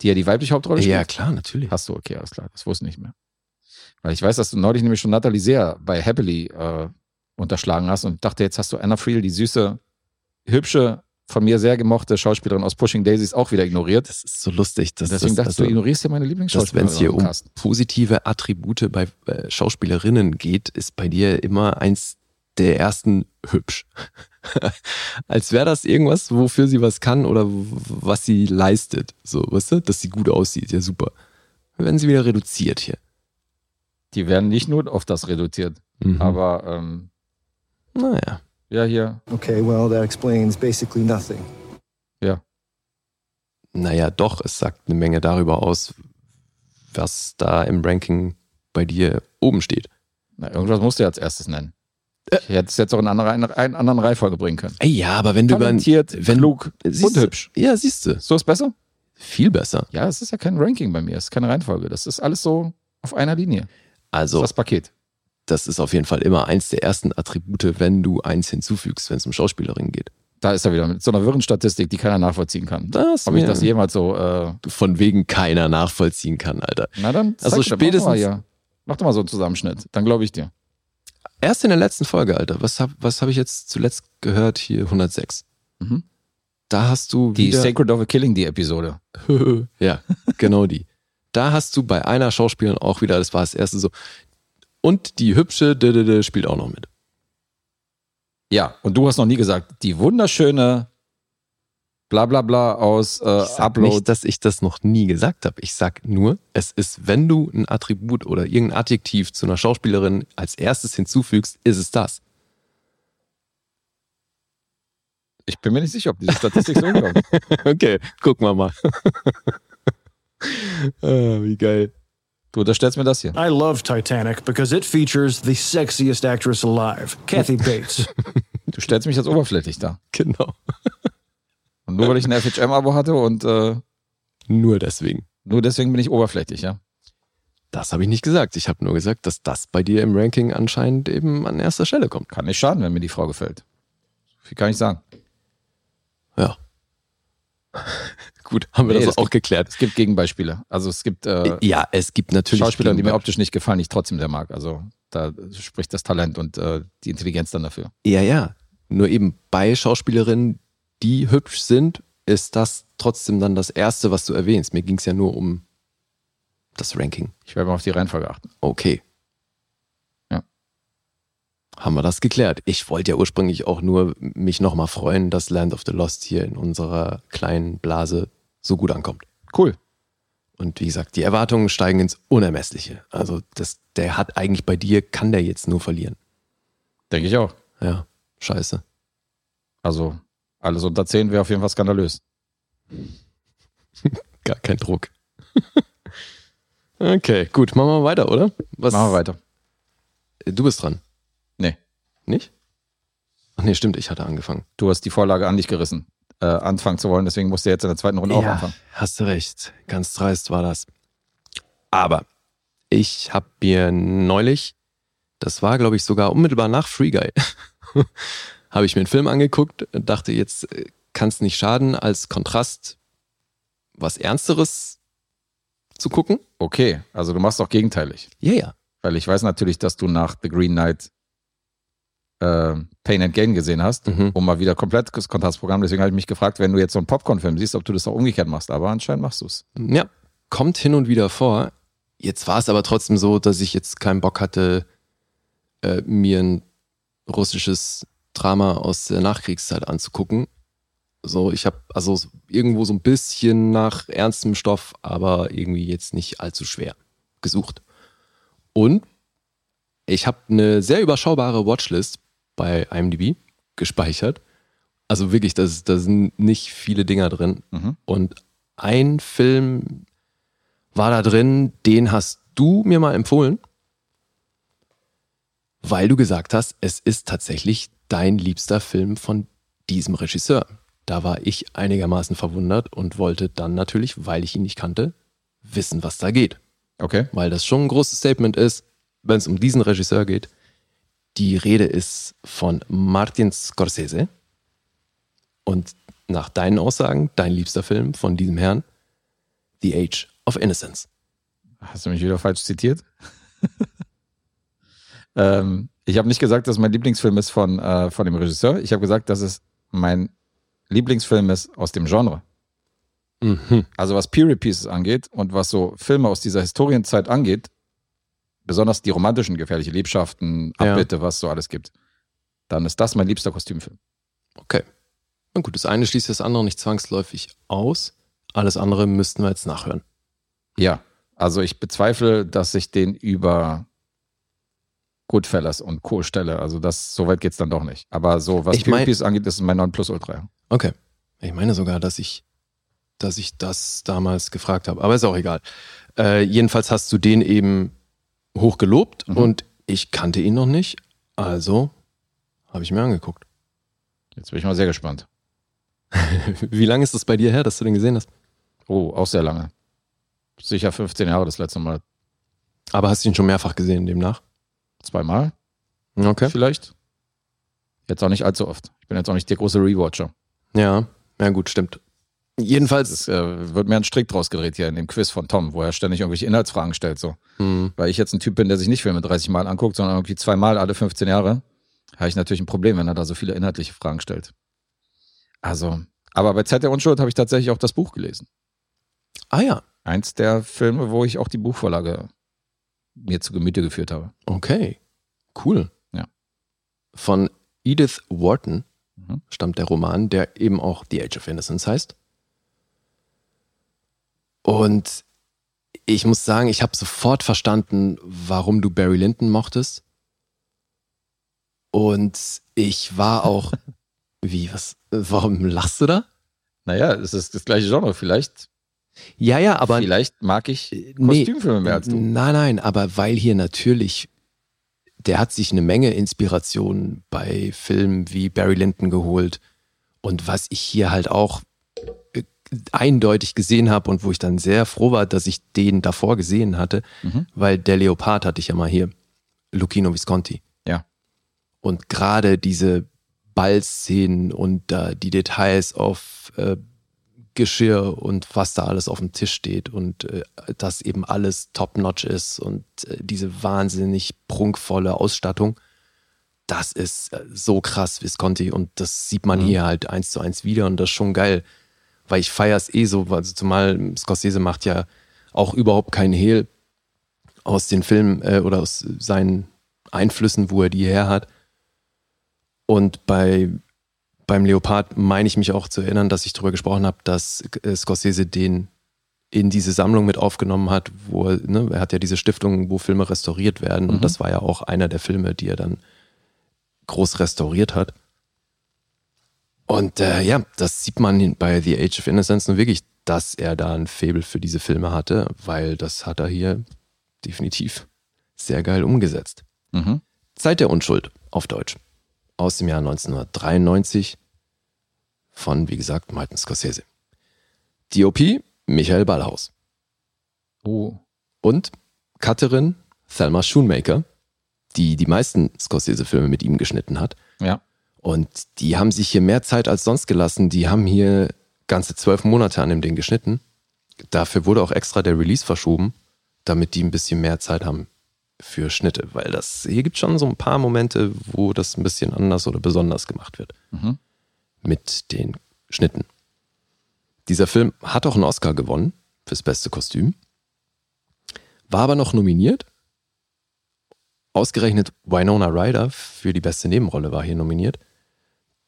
Die ja die weibliche Hauptrolle spielt? ja, klar, natürlich. Hast du, okay, alles klar. Das wusste ich nicht mehr. Weil ich weiß, dass du neulich nämlich schon Natalie sehr bei Happily äh, unterschlagen hast und dachte, jetzt hast du Anna Friel, die süße, hübsche, von mir sehr gemochte Schauspielerin aus Pushing Daisies auch wieder ignoriert. Das ist so lustig. Dass, Deswegen das, dachte ich, du also, ignorierst ja meine dass wenn Lieblingsschauspielerin. es hier um positive Attribute bei äh, Schauspielerinnen geht, ist bei dir immer eins der ersten hübsch. <laughs> Als wäre das irgendwas, wofür sie was kann oder was sie leistet. So, weißt du, dass sie gut aussieht. Ja, super. Dann werden sie wieder reduziert hier. Die werden nicht nur auf das reduziert, Mhm. aber ähm, naja. ja, hier, Okay, well, that explains basically nothing. Naja, doch, es sagt eine Menge darüber aus, was da im Ranking bei dir oben steht. na, irgendwas musst du ja als erstes nennen. Ich hätte es jetzt auch in eine andere, einen anderen Reihenfolge bringen können. Ey, ja, aber wenn du über wenn, klug siehst und hübsch. Ja, siehst du. So ist besser? Viel besser. Ja, es ist ja kein Ranking bei mir, es ist keine Reihenfolge. Das ist alles so auf einer Linie. Das Also, ist das Paket. Das ist auf jeden Fall immer eins der ersten Attribute, wenn du eins hinzufügst, wenn es um Schauspielerin geht. Da ist er wieder mit so einer wirren Statistik, die keiner nachvollziehen kann. Das Ob ich das jemals so, äh, von wegen keiner nachvollziehen kann, Alter. na dann, Also spätestens- Mach doch, mal, ja. mach doch mal so einen Zusammenschnitt, dann glaube ich dir. Erst in der letzten Folge, Alter. Was habe was hab ich jetzt zuletzt gehört? Hier 106. Mhm. Da hast du Die Sacred of a Killing, die Episode. <laughs> ja, genau die. Da hast du bei einer Schauspielerin auch wieder, das war das erste so. Und die hübsche d -d -d spielt auch noch mit. Ja, und du hast noch nie gesagt, die wunderschöne bla bla bla aus äh, Ich sag Upload. nicht, dass ich das noch nie gesagt habe. Ich sag nur, es ist, wenn du ein Attribut oder irgendein Adjektiv zu einer Schauspielerin als erstes hinzufügst, ist es das. Ich bin mir nicht sicher, ob diese Statistik so hinkommt. <laughs> okay, gucken wir mal. <laughs> ah, wie geil. Du unterstellst mir das hier. I love Titanic because it features the sexiest actress alive, Kathy <laughs> Bates. Du stellst mich jetzt oberflächlich dar. Genau. <laughs> Und nur weil ich ein FHM-Abo hatte und äh, Nur deswegen. nur deswegen bin ich oberflächlich, ja. Das habe ich nicht gesagt. Ich habe nur gesagt, dass das bei dir im Ranking anscheinend eben an erster Stelle kommt. Kann nicht schaden, wenn mir die Frau gefällt. Viel kann ich sagen. <laughs> Gut, haben wir Nee, das auch gibt- geklärt. Es gibt Gegenbeispiele. Also es gibt äh, ja, es gibt natürlich Schauspieler, die mir optisch nicht gefallen, die ich trotzdem sehr mag. Also da spricht das Talent und äh, die Intelligenz dann dafür. Ja, ja. Nur eben bei Schauspielerinnen, die hübsch sind, ist das trotzdem dann das Erste, was du erwähnst. Mir ging es ja nur um das Ranking. Ich werde mal auf die Reihenfolge achten. Okay. Haben wir das geklärt. Ich wollte ja ursprünglich auch nur mich nochmal freuen, dass Land of the Lost hier in unserer kleinen Blase so gut ankommt. Cool. Und wie gesagt, die Erwartungen steigen ins Unermessliche. Also das, der hat eigentlich bei dir, kann der jetzt nur verlieren. Denke ich auch. Ja, scheiße. Also alles unter 10 wäre auf jeden Fall skandalös. <laughs> Gar kein Druck. <laughs> okay, gut, machen wir weiter, oder? Was, Machen wir weiter. Du bist dran. Nee. Nicht? Ach nee, stimmt, ich hatte angefangen. Du hast die Vorlage an dich gerissen, äh, anfangen zu wollen, deswegen musst du jetzt in der zweiten Runde auch anfangen. hast du recht. Ganz dreist war das. Aber ich habe mir neulich, das war glaube ich sogar unmittelbar nach Free Guy, <laughs> habe ich mir einen Film angeguckt und dachte, jetzt kann es nicht schaden, als Kontrast was Ernsteres zu gucken. Okay, also du machst doch gegenteilig. Ja, ja. Weil ich weiß natürlich, dass du nach The Green Knight äh, Pain and Gain gesehen hast, Mhm. um mal wieder komplett das Kontrastprogramm. Deswegen habe ich mich gefragt, wenn du jetzt so einen Popcorn-Film siehst, ob du das auch umgekehrt machst. Aber anscheinend machst du es. Ja, kommt hin und wieder vor. Jetzt war es aber trotzdem so, dass ich jetzt keinen Bock hatte, äh, mir ein russisches Drama aus der Nachkriegszeit anzugucken. So, ich habe also irgendwo so ein bisschen nach ernstem Stoff, aber irgendwie jetzt nicht allzu schwer gesucht. Und ich habe eine sehr überschaubare Watchlist bei IMDb gespeichert. Also wirklich, da sind nicht viele Dinger drin. Mhm. Und ein Film war da drin, den hast du mir mal empfohlen, weil du gesagt hast, es ist tatsächlich dein liebster Film von diesem Regisseur. Da war ich einigermaßen verwundert und wollte dann natürlich, weil ich ihn nicht kannte, wissen, was da geht. Okay. Weil das schon ein großes Statement ist, wenn es um diesen Regisseur geht. Die Rede ist von Martin Scorsese. Und nach deinen Aussagen, dein liebster Film von diesem Herrn, The Age of Innocence. Hast du mich wieder falsch zitiert? <laughs> ähm, ich habe nicht gesagt, dass mein Lieblingsfilm ist von, äh, von dem Regisseur. Ich habe gesagt, dass es mein Lieblingsfilm ist aus dem Genre. Mhm. Also was Period Pieces angeht und was so Filme aus dieser Historienzeit angeht, besonders die romantischen gefährliche Liebschaften, Ja. Abbitte, was so alles gibt, dann ist das mein liebster Kostümfilm. Okay. Na gut, das eine schließt das andere nicht zwangsläufig aus. Alles andere müssten wir jetzt nachhören. Ja, also ich bezweifle, dass ich den über Goodfellas und Co. stelle. Also das, so weit geht's dann doch nicht. Aber so, was Ich mein- Pieces angeht, ist es mein Nonplusultra. Okay. Ich meine sogar, dass ich, dass ich das damals gefragt habe. Aber ist auch egal. Äh, jedenfalls hast du den eben hochgelobt Mhm. und ich kannte ihn noch nicht. Also habe ich mir angeguckt. Jetzt bin ich mal sehr gespannt. <laughs> Wie lange ist das bei dir her, dass du den gesehen hast? Oh, auch sehr lange. Sicher 15 Jahre das letzte Mal. Aber hast du ihn schon mehrfach gesehen demnach? Zweimal Okay. vielleicht. Jetzt auch nicht allzu oft. Ich bin jetzt auch nicht der große Rewatcher. Ja, ja gut, stimmt. Jedenfalls, äh, wird mir ein Strick draus gedreht hier in dem Quiz von Tom, wo er ständig irgendwelche Inhaltsfragen stellt. So. hm, Weil ich jetzt ein Typ bin, der sich nicht Filme 30 Mal anguckt, sondern irgendwie zweimal alle 15 Jahre, habe ich natürlich ein Problem, wenn er da so viele inhaltliche Fragen stellt. Also, aber bei Zeit der Unschuld habe ich tatsächlich auch das Buch gelesen. ah ja, Eins der Filme, wo ich auch die Buchvorlage mir zu Gemüte geführt habe. okay, cool. Ja. Von Edith Wharton mhm. stammt der Roman, der eben auch The Age of Innocence heißt. Und ich muss sagen, ich habe sofort verstanden, warum du Barry Lyndon mochtest. Und ich war auch, <laughs> wie, was, warum lachst du da? Naja, es ist das gleiche Genre. Vielleicht ja, ja, aber. Vielleicht mag ich Kostümfilme nee, mehr als du. Nein, nein, aber weil hier natürlich, der hat sich eine Menge Inspiration bei Filmen wie Barry Lyndon geholt. Und was ich hier halt auch äh, eindeutig gesehen habe und wo ich dann sehr froh war, dass ich den davor gesehen hatte, mhm. weil der Leopard hatte ich ja mal hier, Lucchino Visconti. Ja. Und gerade diese Ballszenen und äh, die Details auf äh, Geschirr und was da alles auf dem Tisch steht und äh, dass eben alles top-notch ist und äh, diese wahnsinnig prunkvolle Ausstattung, das ist äh, so krass, Visconti und das sieht man mhm. hier halt eins zu eins wieder und das ist schon geil, weil ich feiere es eh so, also zumal Scorsese macht ja auch überhaupt keinen Hehl aus den Filmen äh, oder aus seinen Einflüssen, wo er die her hat. Und bei beim Leopard meine ich mich auch zu erinnern, dass ich darüber gesprochen habe, dass äh, Scorsese den in diese Sammlung mit aufgenommen hat, wo er, ne, er hat ja diese Stiftung, wo Filme restauriert werden. Mhm. Und das war ja auch einer der Filme, die er dann groß restauriert hat. Und äh, ja, das sieht man bei The Age of Innocence nur wirklich, dass er da ein Faible für diese Filme hatte, weil das hat er hier definitiv sehr geil umgesetzt. Mhm. Zeit der Unschuld auf Deutsch aus dem Jahr 1993 von, wie gesagt, Martin Scorsese. DOP Michael Ballhaus. Oh. Und Cutterin Thelma Schoonmaker, die die meisten Scorsese-Filme mit ihm geschnitten hat. Ja. Und die haben sich hier mehr Zeit als sonst gelassen. Die haben hier ganze zwölf Monate an dem Ding geschnitten. Dafür wurde auch extra der Release verschoben, damit die ein bisschen mehr Zeit haben für Schnitte, weil das hier gibt schon so ein paar Momente, wo das ein bisschen anders oder besonders gemacht wird. Mhm mit den Schnitten. Dieser Film hat auch einen Oscar gewonnen fürs beste Kostüm, war aber noch nominiert. Ausgerechnet Winona Ryder für die beste Nebenrolle war hier nominiert.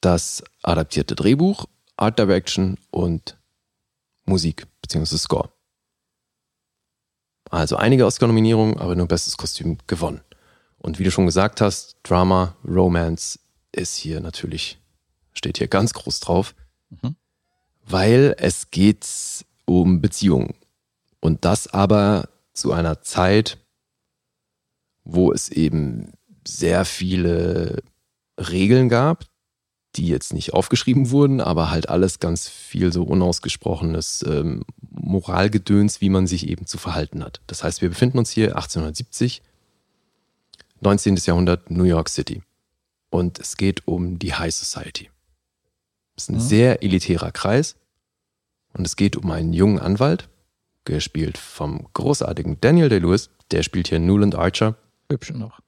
Das adaptierte Drehbuch, Art Direction und Musik bzw. Score. Also einige Oscar-Nominierungen, aber nur bestes Kostüm gewonnen. Und wie du schon gesagt hast, Drama, Romance ist hier natürlich steht hier ganz groß drauf, mhm. weil es geht um Beziehungen. Und das aber zu einer Zeit, wo es eben sehr viele Regeln gab, die jetzt nicht aufgeschrieben wurden, aber halt alles ganz viel so unausgesprochenes ähm, Moralgedöns, wie man sich eben zu verhalten hat. Das heißt, wir befinden uns hier 1870, 19. Jahrhundert, New York City. Und es geht um die High Society. Das ist ein ja. sehr elitärer Kreis. Und es geht um einen jungen Anwalt, gespielt vom großartigen Daniel Day-Lewis. Der spielt hier Newland Archer. Hübsch noch.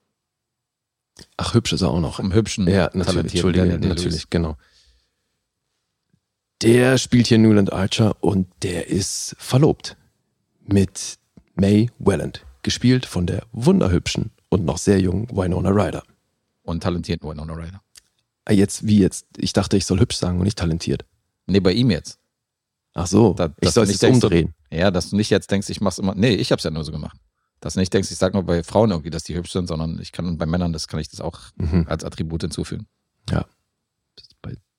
Ach, hübsch ist er auch noch. Im hübschen. Ja, natürlich. Entschuldige, Daniel natürlich, genau. Der spielt hier Newland Archer und der ist verlobt mit May Welland, gespielt von der wunderhübschen und noch sehr jungen Winona Ryder. Und talentierten Winona Ryder. Ah, jetzt, wie jetzt? Ich dachte, ich soll hübsch sagen und nicht talentiert. Nee, bei ihm jetzt. Ach so, da, ich soll es umdrehen. Ja, dass du nicht jetzt denkst, ich mach's immer. Nee, ich hab's ja nur so gemacht. Dass du nicht denkst, ich sag nur bei Frauen irgendwie, dass die hübsch sind, sondern ich kann bei Männern, das kann ich das auch mhm. als Attribut hinzufügen. Ja.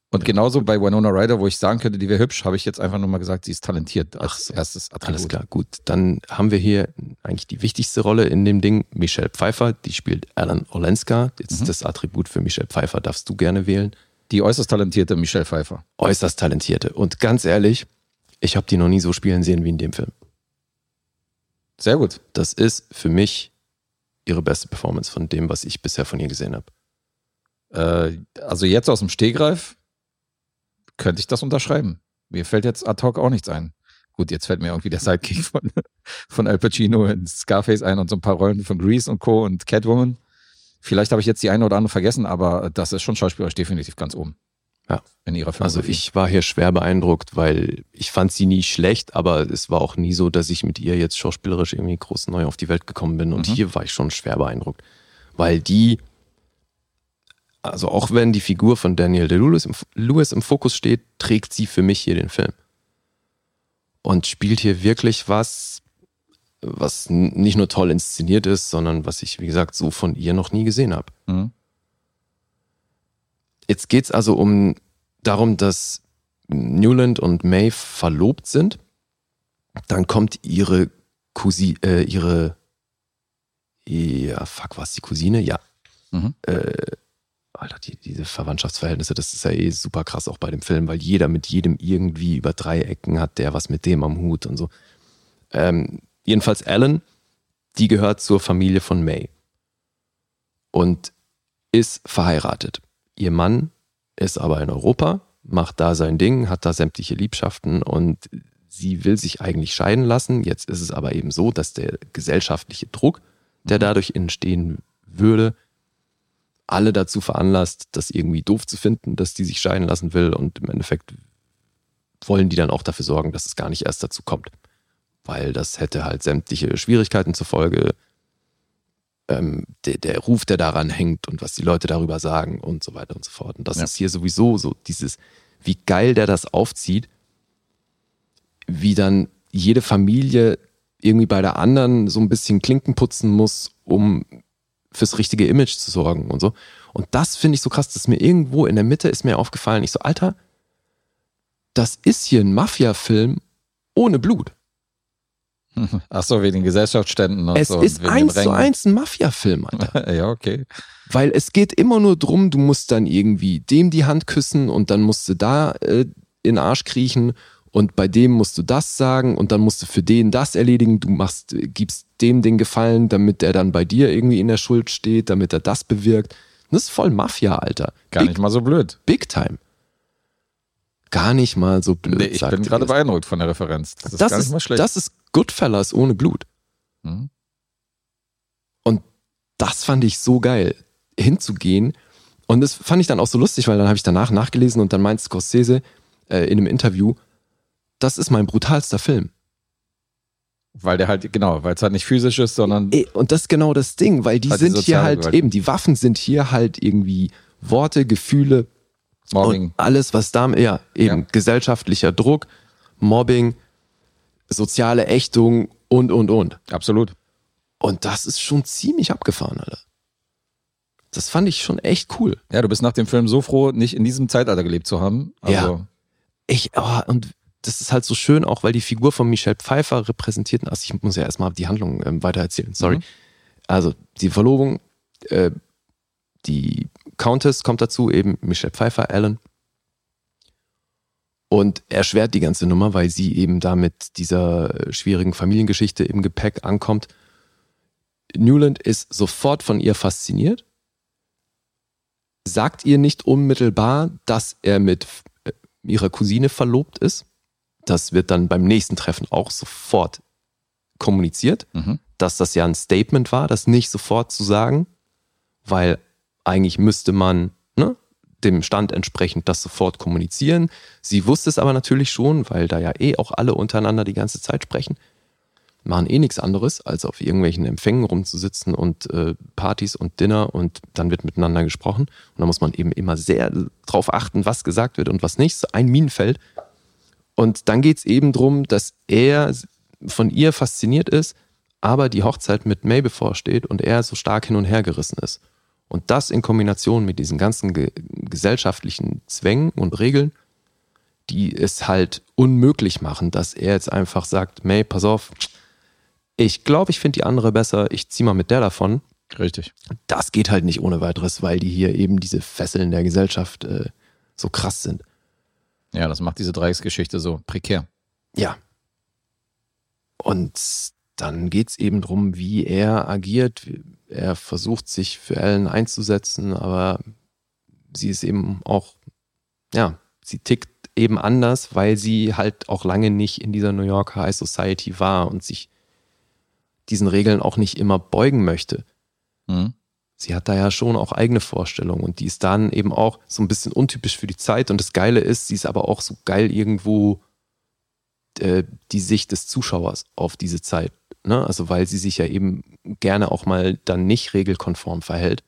Und genauso bei Winona Ryder, wo ich sagen könnte, die wäre hübsch, habe ich jetzt einfach nur mal gesagt, sie ist talentiert als so, erstes Attribut. Alles klar, gut. Dann haben wir hier eigentlich die wichtigste Rolle in dem Ding, Michelle Pfeiffer, die spielt Alan Olenska. Jetzt mhm. das Attribut für Michelle Pfeiffer darfst du gerne wählen. Die äußerst talentierte Michelle Pfeiffer. Äußerst talentierte. Und ganz ehrlich, ich habe die noch nie so spielen sehen wie in dem Film. Sehr gut. Das ist für mich ihre beste Performance von dem, was ich bisher von ihr gesehen habe. Äh, also jetzt aus dem Stehgreif könnte ich das unterschreiben. Mir fällt jetzt ad hoc auch nichts ein. Gut, jetzt fällt mir irgendwie der Sidekick von, <laughs> von Al Pacino in Scarface ein und so ein paar Rollen von Grease und Co. und Catwoman. Vielleicht habe ich jetzt die eine oder andere vergessen, aber das ist schon schauspielerisch definitiv ganz oben. Ja. In ihrer Filmografie. Also ich war hier schwer beeindruckt, weil ich fand sie nie schlecht, aber es war auch nie so, dass ich mit ihr jetzt schauspielerisch irgendwie groß neu auf die Welt gekommen bin. Und mhm. hier war ich schon schwer beeindruckt. Weil die also auch wenn die Figur von Daniel Day-Lewis im, Lewis im Fokus steht, trägt sie für mich hier den Film. Und spielt hier wirklich was, was nicht nur toll inszeniert ist, sondern was ich, wie gesagt, so von ihr noch nie gesehen habe. Mhm. Jetzt geht's also um darum, dass Newland und May verlobt sind. Dann kommt ihre Cousine, äh, ihre, ja, fuck, was die Cousine? Ja. Mhm. Äh, Alter, die, diese Verwandtschaftsverhältnisse, das ist ja eh super krass auch bei dem Film, weil jeder mit jedem irgendwie über drei Ecken hat, der was mit dem am Hut und so. Ähm, jedenfalls Alan, die gehört zur Familie von May und ist verheiratet. Ihr Mann ist aber in Europa, macht da sein Ding, hat da sämtliche Liebschaften und sie will sich eigentlich scheiden lassen. Jetzt ist es aber eben so, dass der gesellschaftliche Druck, der dadurch entstehen würde, alle dazu veranlasst, das irgendwie doof zu finden, dass die sich scheiden lassen will und im Endeffekt wollen die dann auch dafür sorgen, dass es gar nicht erst dazu kommt. Weil das hätte halt sämtliche Schwierigkeiten zur Folge, ähm, der, der Ruf, der daran hängt und was die Leute darüber sagen und so weiter und so fort. Und das Ja. ist hier sowieso so dieses, wie geil der das aufzieht, wie dann jede Familie irgendwie bei der anderen so ein bisschen Klinken putzen muss, um fürs richtige Image zu sorgen und so. Und das finde ich so krass, dass mir irgendwo in der Mitte ist mir aufgefallen, ich so, Alter, das ist hier ein Mafia-Film ohne Blut. <laughs> Ach so, wegen den Gesellschaftsständen und es so. ist wegen den eins zu eins ein Mafia-Film, Alter. <laughs> ja, okay. Weil es geht immer nur drum, du musst dann irgendwie dem die Hand küssen und dann musst du da äh, in den Arsch kriechen und bei dem musst du das sagen und dann musst du für den das erledigen. Du machst, gibst dem den Gefallen, damit er dann bei dir irgendwie in der Schuld steht, damit er das bewirkt. Das ist voll Mafia, Alter. Gar Big, nicht mal so blöd. Big Time. Gar nicht mal so blöd. Nee, ich bin gerade beeindruckt von der Referenz. Das ist das gar nicht ist, mal schlecht. Das ist Goodfellas ohne Blut. Mhm. Und das fand ich so geil, hinzugehen. Und das fand ich dann auch so lustig, weil dann habe ich danach nachgelesen und dann meint Scorsese äh, in einem Interview, das ist mein brutalster Film. Weil der halt, genau, weil es halt nicht physisch ist, sondern Eh, Und das ist genau das Ding, weil die Halt die sind hier soziale halt eben, die Waffen sind hier halt irgendwie Worte, Gefühle Mobbing. und alles, was da, ja, eben Ja. gesellschaftlicher Druck, Mobbing, soziale Ächtung und, und, und. Absolut. Und das ist schon ziemlich abgefahren, Alter. Das fand ich schon echt cool. Ja, du bist nach dem Film so froh, nicht in diesem Zeitalter gelebt zu haben. Also, Ja. Ich, oh, und das ist halt so schön, auch weil die Figur von Michelle Pfeiffer repräsentiert, also ich muss ja erstmal die Handlung ähm, weiter erzählen, sorry. Mhm. Also die Verlobung, äh, die Countess kommt dazu, eben Michelle Pfeiffer, Alan. Und erschwert die ganze Nummer, weil sie eben da mit dieser äh, schwierigen Familiengeschichte im Gepäck ankommt. Newland ist sofort von ihr fasziniert, sagt ihr nicht unmittelbar, dass er mit äh, ihrer Cousine verlobt ist. Das wird dann beim nächsten Treffen auch sofort kommuniziert, Mhm. dass das ja ein Statement war, das nicht sofort zu sagen, weil eigentlich müsste man ne, dem Stand entsprechend das sofort kommunizieren. Sie wusste es aber natürlich schon, weil da ja eh auch alle untereinander die ganze Zeit sprechen. Machen eh nichts anderes, als auf irgendwelchen Empfängen rumzusitzen und äh, Partys und Dinner und dann wird miteinander gesprochen. Und da muss man eben immer sehr drauf achten, was gesagt wird und was nicht. So ein Minenfeld. Und dann geht es eben darum, dass er von ihr fasziniert ist, aber die Hochzeit mit May bevorsteht und er so stark hin und her gerissen ist. Und das in Kombination mit diesen ganzen ge gesellschaftlichen Zwängen und Regeln, die es halt unmöglich machen, dass er jetzt einfach sagt, May, pass auf, ich glaube, ich finde die andere besser, ich zieh mal mit der davon. Richtig. Das geht halt nicht ohne weiteres, weil die hier eben diese Fesseln der Gesellschaft äh, so krass sind. Ja, das macht diese Dreiecksgeschichte so prekär. Ja. Und dann geht's eben drum, wie er agiert. Er versucht sich für Ellen einzusetzen, aber sie ist eben auch, ja, sie tickt eben anders, weil sie halt auch lange nicht in dieser New Yorker High Society war und sich diesen Regeln auch nicht immer beugen möchte. Mhm. Sie hat da ja schon auch eigene Vorstellungen und die ist dann eben auch so ein bisschen untypisch für die Zeit. Und das Geile ist, sie ist aber auch so geil irgendwo äh, die Sicht des Zuschauers auf diese Zeit. Ne? Also weil sie sich ja eben gerne auch mal dann nicht regelkonform verhält.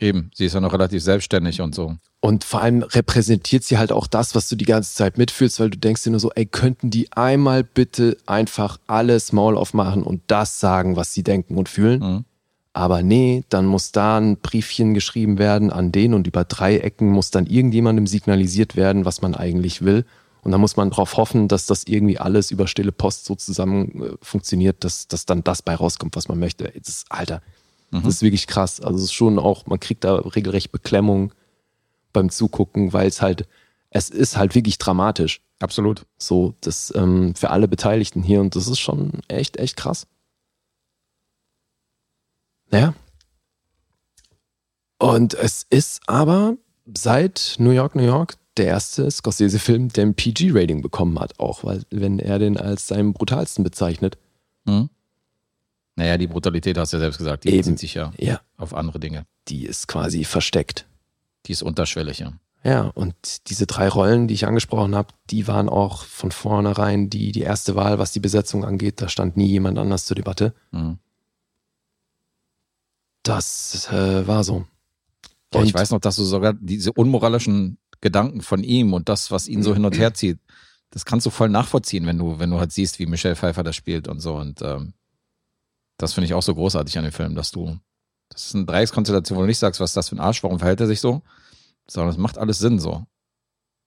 Eben, sie ist ja noch relativ selbstständig und so. Und vor allem repräsentiert sie halt auch das, was du die ganze Zeit mitfühlst, weil du denkst dir nur so, ey, könnten die einmal bitte einfach alles Maul aufmachen und das sagen, was sie denken und fühlen? Mhm. Aber nee, dann muss da ein Briefchen geschrieben werden an den und über drei Ecken muss dann irgendjemandem signalisiert werden, was man eigentlich will. Und dann muss man darauf hoffen, dass das irgendwie alles über stille Post so zusammen äh, funktioniert, dass, dass dann das bei rauskommt, was man möchte. Das ist, Alter, Mhm. das ist wirklich krass. Also es ist schon auch, man kriegt da regelrecht Beklemmung beim Zugucken, weil es halt, es ist halt wirklich dramatisch. Absolut. So, das ähm, für alle Beteiligten hier und das ist schon echt, echt krass. Ja. Und es ist aber seit New York, New York der erste Scorsese-Film, der ein PG-Rating bekommen hat, auch weil, wenn er den als seinen brutalsten bezeichnet. Mhm. Naja, die Brutalität hast du ja selbst gesagt, die bezieht sich ja, Ja. auf andere Dinge. Die ist quasi versteckt. Die ist unterschwellig, ja. Ja, und diese drei Rollen, die ich angesprochen habe, die waren auch von vornherein die, die erste Wahl, was die Besetzung angeht. Da stand nie jemand anders zur Debatte. Mhm. Das äh, war so. Ja, ich weiß noch, dass du sogar diese unmoralischen Gedanken von ihm und das, was ihn so hin und <clears throat> her zieht, das kannst du voll nachvollziehen, wenn du, wenn du halt siehst, wie Michelle Pfeiffer das spielt und so. Und ähm, das finde ich auch so großartig an dem Film, dass du, das ist eine Dreieckskonstellation, wo du nicht sagst, was ist das für ein Arsch, warum verhält er sich so, sondern es macht alles Sinn so.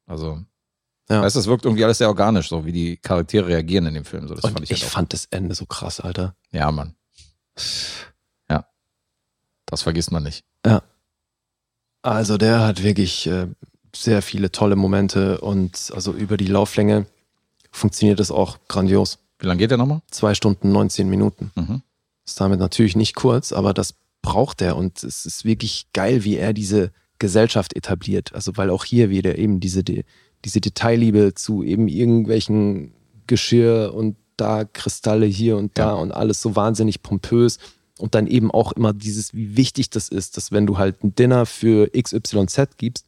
Also, Ja. weißt du, es wirkt irgendwie alles sehr organisch, so wie die Charaktere reagieren in dem Film. So, das Und fand ich, ich, halt fand das Ende so krass, Alter. Ja, Mann. Ja. Das vergisst man nicht. Also der hat wirklich äh, sehr viele tolle Momente und also über die Lauflänge funktioniert es auch grandios. Wie lange geht der nochmal? Zwei Stunden, 19 Minuten. Mhm. Ist damit natürlich nicht kurz, aber das braucht er und es ist wirklich geil, wie er diese Gesellschaft etabliert. Also weil auch hier wieder eben diese, diese Detailliebe zu eben irgendwelchen Geschirr und da Kristalle hier und da Ja. und alles so wahnsinnig pompös. Und dann eben auch immer dieses, wie wichtig das ist, dass wenn du halt ein Dinner für XYZ gibst,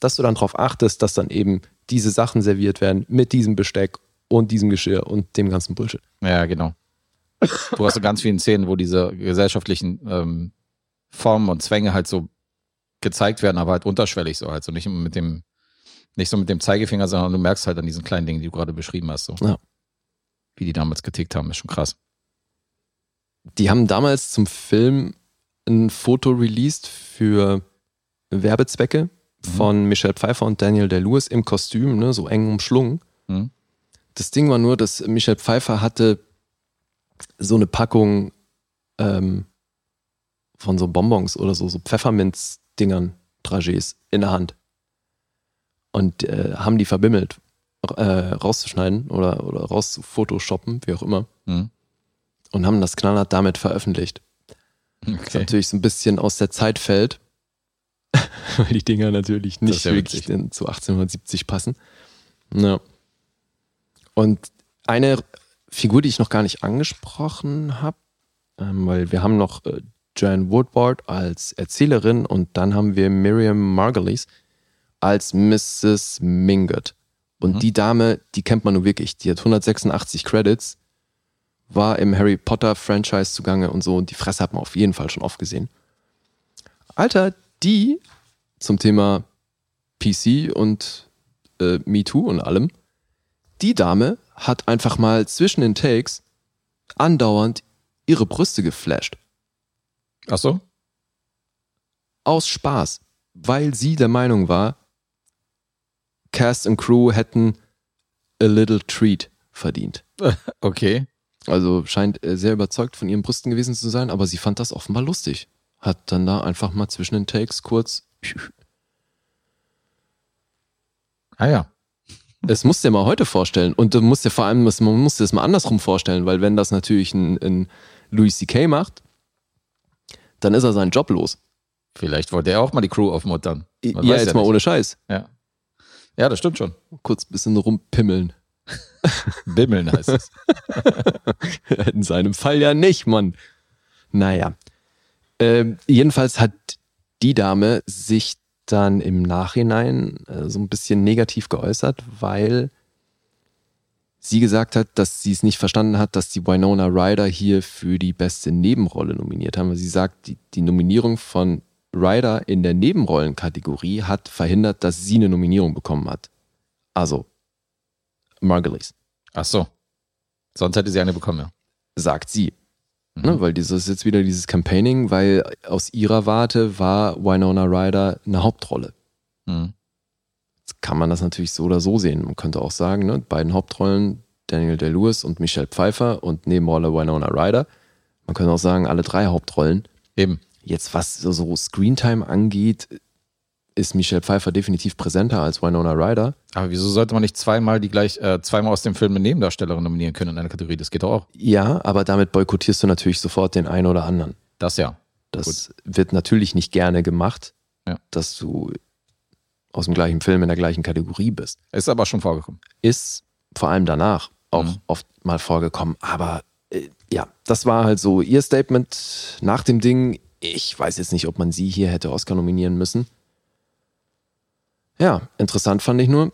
dass du dann darauf achtest, dass dann eben diese Sachen serviert werden mit diesem Besteck und diesem Geschirr und dem ganzen Bullshit. Ja, genau. Du hast so ganz vielen Szenen, wo diese gesellschaftlichen ähm, Formen und Zwänge halt so gezeigt werden, aber halt unterschwellig so halt so nicht mit dem nicht so mit dem Zeigefinger, sondern du merkst halt an diesen kleinen Dingen, die du gerade beschrieben hast, so. Ja. Wie die damals getickt haben, ist schon krass. Die haben damals zum Film ein Foto released für Werbezwecke von Michelle Pfeiffer und Daniel Day-Lewis im Kostüm, ne, so eng umschlungen. Mhm. Das Ding war nur, dass Michelle Pfeiffer hatte so eine Packung ähm, von so Bonbons oder so, so Pfefferminz-Dingern, Dragés in der Hand. Und äh, haben die verbimmelt, äh, rauszuschneiden oder, oder rauszufotoshoppen, wie auch immer. Mhm. Und haben das knallhart damit veröffentlicht. Das Okay. natürlich so ein bisschen aus der Zeit fällt, <laughs> weil die Dinger natürlich nicht ja wirklich zu 1870 passen. Ja. Und eine Figur, die ich noch gar nicht angesprochen habe, ähm, weil wir haben noch äh, Joanne Woodward als Erzählerin und dann haben wir Miriam Margolyes als Mrs. Mingott. Und Mhm. die Dame, die kennt man nur wirklich. Die hat 186 Credits, war im Harry Potter Franchise zugange und so und die Fresse hat man auf jeden Fall schon oft gesehen. Alter, die zum Thema PC und äh, MeToo und allem, die Dame hat einfach mal zwischen den Takes andauernd ihre Brüste geflasht. Ach so? Aus Spaß, weil sie der Meinung war, Cast und Crew hätten a little treat verdient. <laughs> Okay. Also scheint äh, sehr überzeugt von ihren Brüsten gewesen zu sein, aber sie fand das offenbar lustig. Hat dann da einfach mal zwischen den Takes kurz. Ah ja. Es musst du dir mal heute vorstellen. Und du musst dir vor allem, man muss dir das mal andersrum vorstellen, weil wenn das natürlich ein, ein Louis C.K. macht, dann ist er seinen Job los. Vielleicht wollte er auch mal die Crew aufmuttern. Man ja, jetzt mal nicht. ohne Scheiß. Ja. Ja, das stimmt schon. Kurz ein bisschen rumpimmeln. <laughs> Bimmeln heißt es. <laughs> In seinem Fall ja nicht, Mann. Naja. Ähm, jedenfalls hat die Dame sich dann im Nachhinein äh, so ein bisschen negativ geäußert, weil sie gesagt hat, dass sie es nicht verstanden hat, dass die Winona Ryder hier für die beste Nebenrolle nominiert haben. Sie sagt, die, die Nominierung von Ryder in der Nebenrollenkategorie hat verhindert, dass sie eine Nominierung bekommen hat. Also, Margulies. Ach so. Sonst hätte sie eine bekommen, ja. Sagt sie. Ne, weil dieses ist jetzt wieder dieses Campaigning, weil aus ihrer Warte war Winona Ryder eine Hauptrolle. Mhm. Jetzt kann man das natürlich so oder so sehen. Man könnte auch sagen, ne, beiden Hauptrollen, Daniel Day-Lewis und Michelle Pfeiffer und Nebenrolle Winona Ryder. Man könnte auch sagen, alle drei Hauptrollen. Eben. Jetzt, was so Screentime angeht, ist Michelle Pfeiffer definitiv präsenter als Winona Ryder. Aber wieso sollte man nicht zweimal die gleich, äh, zweimal aus dem Film eine Nebendarstellerin nominieren können in einer Kategorie? Das geht doch auch. Ja, aber damit boykottierst du natürlich sofort den einen oder anderen. Das ja. Das wird natürlich nicht gerne gemacht, Ja. dass du aus dem gleichen Film in der gleichen Kategorie bist. Ist aber schon vorgekommen. Ist vor allem danach auch Mhm. oft mal vorgekommen. Aber äh, ja, das war halt so ihr Statement nach dem Ding. Ich weiß jetzt nicht, ob man sie hier hätte Oscar nominieren müssen. Ja, interessant fand ich nur,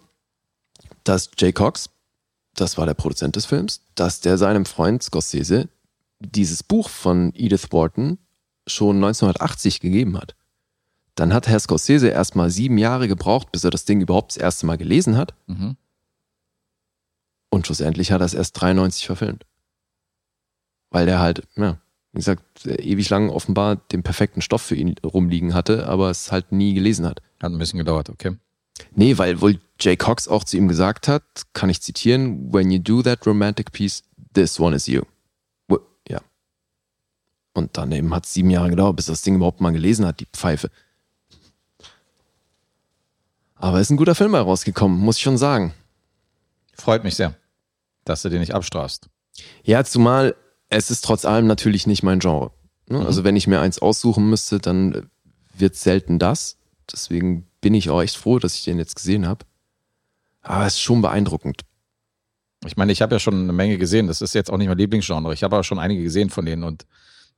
dass Jay Cox, das war der Produzent des Films, dass der seinem Freund Scorsese dieses Buch von Edith Wharton schon 1980 gegeben hat. Dann hat Herr Scorsese erstmal sieben Jahre gebraucht, bis er das Ding überhaupt das erste Mal gelesen hat. Mhm. Und schlussendlich hat er es erst 93 verfilmt. Weil der halt, ja, wie gesagt, ewig lang offenbar den perfekten Stoff für ihn rumliegen hatte, aber es halt nie gelesen hat. Hat ein bisschen gedauert, okay. Nee, weil wohl Jay Cox auch zu ihm gesagt hat, kann ich zitieren, when you do that romantic piece, this one is you. Ja. Und dann eben hat es sieben Jahre gedauert, bis das Ding überhaupt mal gelesen hat, die Pfeife. Aber ist ein guter Film herausgekommen, muss ich schon sagen. Freut mich sehr, dass du den nicht abstrafst. Ja, zumal es ist trotz allem natürlich nicht mein Genre. Ne? Also wenn ich mir eins aussuchen müsste, dann wird selten das. Deswegen bin ich auch echt froh, dass ich den jetzt gesehen habe. Aber es ist schon beeindruckend. Ich meine, ich habe ja schon eine Menge gesehen. Das ist jetzt auch nicht mein Lieblingsgenre. Ich habe aber schon einige gesehen von denen. Und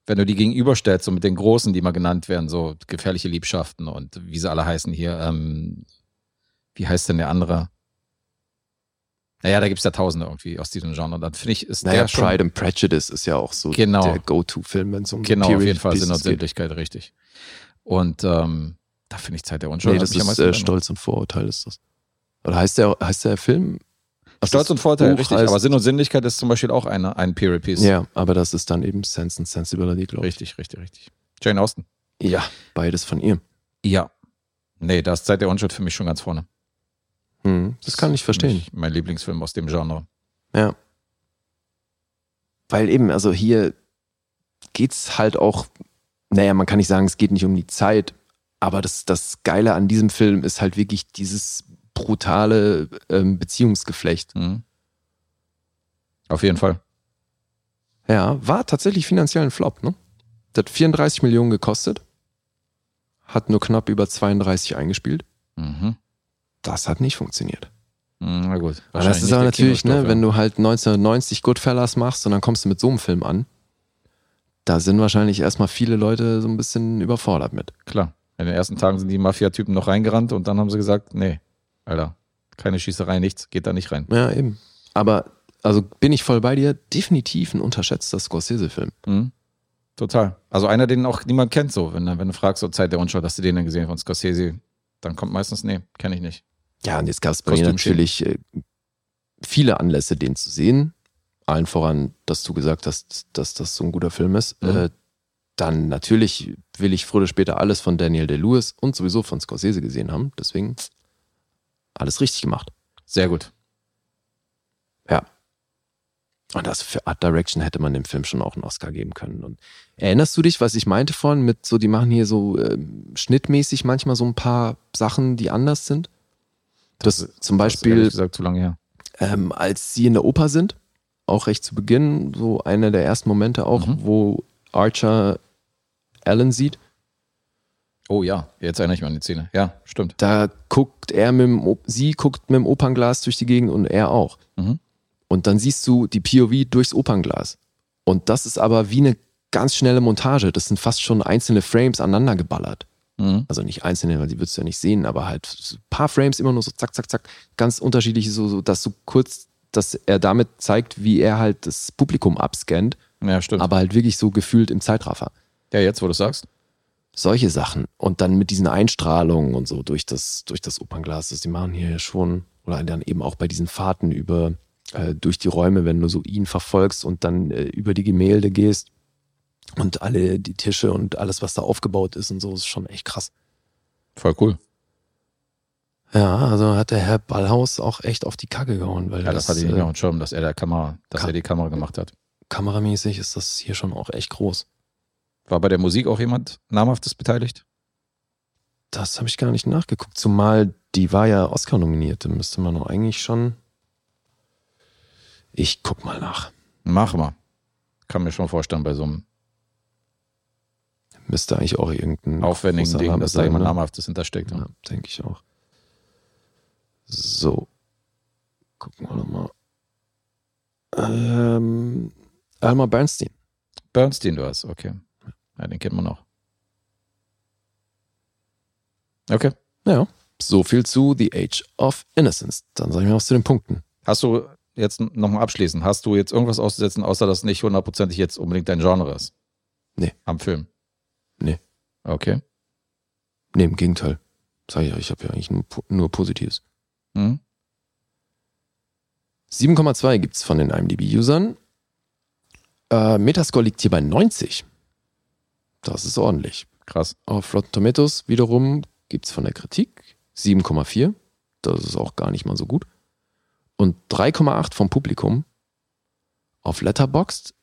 wenn du die gegenüberstellst, so mit den Großen, die mal genannt werden, so gefährliche Liebschaften und wie sie alle heißen hier, ähm, wie heißt denn der andere? Naja, da gibt's ja Tausende irgendwie aus diesem Genre. Dann finde ich, ist Naja, der schon Pride and Prejudice ist ja auch so Genau. der Go-To-Film, wenn es um genau auf jeden Fall Sinn und. Sinnlichkeit richtig. Und ähm, da finde ich Zeit der Unschuld. Nee, das ist meisten äh. Stolz und Vorurteil ist das. Oder heißt der, heißt der Film? Ach, Stolz das und Vorteil, Buch richtig. Aber Sinn und Sinnlichkeit ist zum Beispiel auch eine, ein Period Piece. Ja, aber das ist dann eben Sense and Sensibility, glaube ich. Richtig, richtig, richtig. Jane Austen. Ja, beides von ihr. Ja. Nee, da ist Zeit der Unschuld für mich schon ganz vorne. Hm, das kann ich verstehen. Mein Lieblingsfilm aus dem Genre. Ja. Weil eben, also hier geht's halt auch, naja, man kann nicht sagen, es geht nicht um die Zeit, aber das, das Geile an diesem Film ist halt wirklich dieses brutale ähm, Beziehungsgeflecht. Mhm. Auf jeden Fall. Ja, war tatsächlich finanziell ein Flop, ne? Das hat 34 Millionen gekostet, hat nur knapp über 32 eingespielt. Mhm. Das hat nicht funktioniert. Mhm, Na gut. Das ist aber natürlich, ne, wenn du halt 1990 Goodfellas machst und dann kommst du mit so einem Film an, da sind wahrscheinlich erstmal viele Leute so ein bisschen überfordert mit. Klar. In den ersten Tagen sind die Mafia-Typen noch reingerannt und dann haben sie gesagt, nee, Alter, keine Schießerei, nichts, geht da nicht rein. Ja, eben. Aber, also bin ich voll bei dir, definitiv ein unterschätzter Scorsese-Film. Mhm. Total. Also einer, den auch niemand kennt, so. Wenn, du- wenn du fragst, so Zeit der Unschuld, hast du den denn gesehen von Scorsese, dann kommt meistens, nee, kenne ich nicht. Ja, und jetzt gab es bei mir natürlich äh, viele Anlässe, den zu sehen. Allen voran, dass du gesagt hast, dass das so ein guter Film ist. Mhm. Äh, dann natürlich will ich früher oder später alles von Daniel Day-Lewis und sowieso von Scorsese gesehen haben. Deswegen alles richtig gemacht. Sehr gut. Ja. Und das für Art Direction hätte man dem Film schon auch einen Oscar geben können. Und erinnerst du dich, was ich meinte vorhin mit so, die machen hier so ähm, schnittmäßig manchmal so ein paar Sachen, die anders sind? Das, zum Das ist Beispiel, ehrlich gesagt zu lange her. ähm, als sie in der Oper sind, auch recht zu Beginn, so einer der ersten Momente auch, Mhm. wo Archer Alan sieht. Oh ja, jetzt erinnere ich mich an die Szene. Ja, stimmt. Da guckt er mit dem, sie guckt mit dem Opernglas durch die Gegend und er auch. Mhm. Und dann siehst du die POV durchs Opernglas. Und das ist aber wie eine ganz schnelle Montage. Das sind fast schon einzelne Frames aneinander geballert. Mhm. Also nicht einzelne, weil die würdest du ja nicht sehen, aber halt ein paar Frames immer nur so zack, zack, zack. Ganz unterschiedliche, so, so dass du kurz, dass er damit zeigt, wie er halt das Publikum abscannt, Ja, stimmt. aber halt wirklich so gefühlt im Zeitraffer. Ja, jetzt, wo du sagst. Solche Sachen. Und dann mit diesen Einstrahlungen und so durch das, durch das Opernglas. Das die machen hier schon, oder dann eben auch bei diesen Fahrten über, äh, durch die Räume, wenn du so ihn verfolgst und dann äh, über die Gemälde gehst und alle die Tische und alles, was da aufgebaut ist und so, ist schon echt krass. Voll cool. Ja, also hat der Herr Ballhaus auch echt auf die Kacke gehauen, weil Ja, das, das, hatte ich nicht äh, auf dem Schirm, dass er der Kamera, dass Ka- er die Kamera gemacht hat. kameramäßig ist das hier schon auch echt groß. War bei der Musik auch jemand namhaftes beteiligt? Das habe ich gar nicht nachgeguckt, zumal die war ja Oscar nominiert, da müsste man doch eigentlich schon. Ich guck mal nach. Mach mal. Kann mir schon vorstellen, bei so einem Müsste eigentlich auch irgendein aufwendigen Ding, dass da jemand ne? namhaftes hintersteckt. Ja, denke ich auch. So. Gucken wir nochmal. Ähm, Elmer Bernstein. Bernstein, du hast, okay. Ja, den kennt man noch. Okay. Ja. So viel zu The Age of Innocence. Dann sage ich mal was zu den Punkten. Hast du jetzt nochmal abschließend, hast du jetzt irgendwas auszusetzen, außer dass nicht hundertprozentig jetzt unbedingt dein Genre ist? Nee. Am Film? Nee. Okay. Nee, im Gegenteil. Sag ich ja, ich habe ja eigentlich nur, po- nur Positives. Hm? 7,2 gibt's von den IMDb-Usern. Äh, Metascore liegt hier bei 90. Das ist ordentlich. Krass. Auf Rotten Tomatoes wiederum gibt's von der Kritik 7,4. Das ist auch gar nicht mal so gut. Und 3,8 vom Publikum. Auf Letterboxd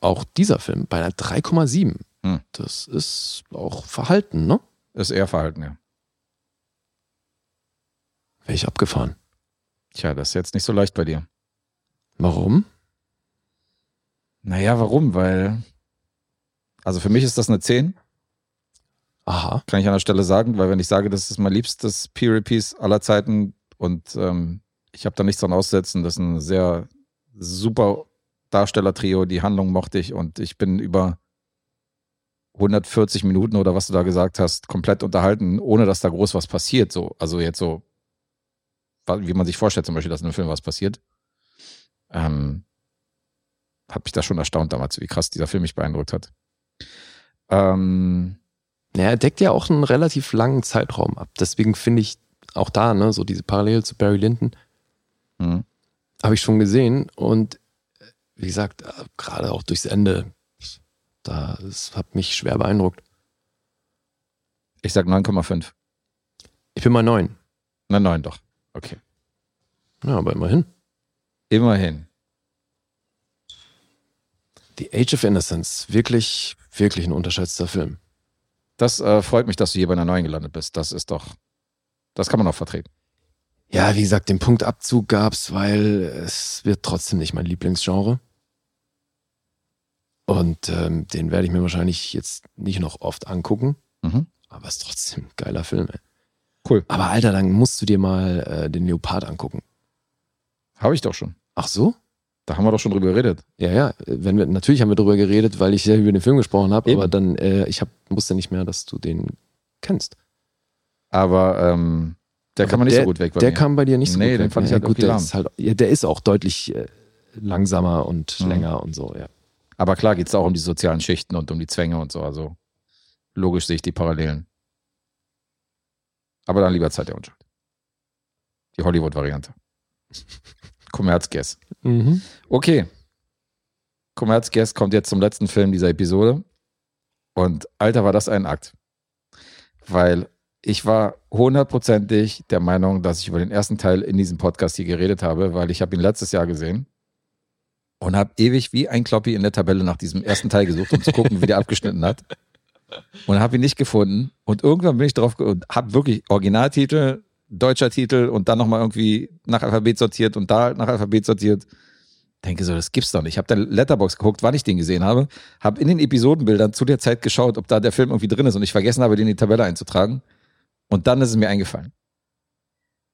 auch dieser Film bei einer 3,7. Hm. Das ist auch Verhalten, ne? Ist eher Verhalten, ja. Wäre ich abgefahren. Tja, das ist jetzt nicht so leicht bei dir. Warum? Naja, warum? Weil, also für mich ist das eine 10, Aha. kann ich an der Stelle sagen, weil wenn ich sage, das ist mein liebstes Period-Piece aller Zeiten und ähm, ich habe da nichts dran auszusetzen, das ist ein sehr super Darstellertrio, die Handlung mochte ich und ich bin über 140 Minuten oder was du da gesagt hast, komplett unterhalten, ohne dass da groß was passiert. So, also jetzt so, wie man sich vorstellt, zum Beispiel, dass in einem Film was passiert. Ähm, hat mich da schon erstaunt damals, wie krass dieser Film mich beeindruckt hat. Ähm, Ja, er deckt ja auch einen relativ langen Zeitraum ab. Deswegen finde ich auch da, ne, so diese Parallele zu Barry Lyndon, mhm. habe ich schon gesehen. Und wie gesagt, äh, gerade auch durchs Ende, da es hat mich schwer beeindruckt. ich sag 9,5. Ich bin mal neun. Na, 9 doch. Okay. Ja, aber immerhin. Immerhin. The Age of Innocence, wirklich, wirklich ein unterschätzter Film. Das äh, freut mich, dass du hier bei einer 9 gelandet bist. Das ist doch, das kann man auch vertreten. Ja, wie gesagt, den Punktabzug gab's, weil es wird trotzdem nicht mein Lieblingsgenre. Und ähm, den werde ich mir wahrscheinlich jetzt nicht noch oft angucken. Mhm. Aber es ist trotzdem ein geiler Film. Ey. Cool. Aber Alter, dann musst du dir mal äh, den Leopard angucken. Habe ich doch schon. Ach so? Da haben wir doch schon drüber geredet. Ja, ja. Wenn wir, natürlich haben wir darüber geredet, weil ich sehr über den Film gesprochen habe, aber dann, äh, ich hab, wusste nicht mehr, dass du den kennst. Aber ähm, der Aber kam nicht der, so gut weg bei Der mir. kam bei dir nicht so Nee, gut den weg. fand ich ja, halt gut, irgendwie der ist halt, ja, der ist auch deutlich äh, langsamer und Mhm. länger und so, ja. Aber klar geht es auch um die sozialen Schichten und um die Zwänge und so. Also logisch sehe ich die Parallelen. Aber dann lieber Zeit der Unschuld. Die Hollywood-Variante. <laughs> Kommerzguess. Mhm. Okay. Kommerzguess kommt jetzt zum letzten Film dieser Episode. Und Alter, war das ein Akt. Weil ich war hundertprozentig der Meinung, dass ich über den ersten Teil in diesem Podcast hier geredet habe, weil ich habe ihn letztes Jahr gesehen und habe ewig wie ein Kloppi in der Tabelle nach diesem ersten Teil gesucht, um zu gucken, wie der abgeschnitten hat. Und habe ihn nicht gefunden. Und irgendwann bin ich drauf und habe wirklich Originaltitel, deutscher Titel und dann nochmal irgendwie nach Alphabet sortiert und da nach Alphabet sortiert. Denke so, das gibt's doch nicht. Ich habe dann Letterbox geguckt, wann ich den gesehen habe, habe in den Episodenbildern zu der Zeit geschaut, ob da der Film irgendwie drin ist und ich vergessen habe, den in die Tabelle einzutragen. Und dann ist es mir eingefallen.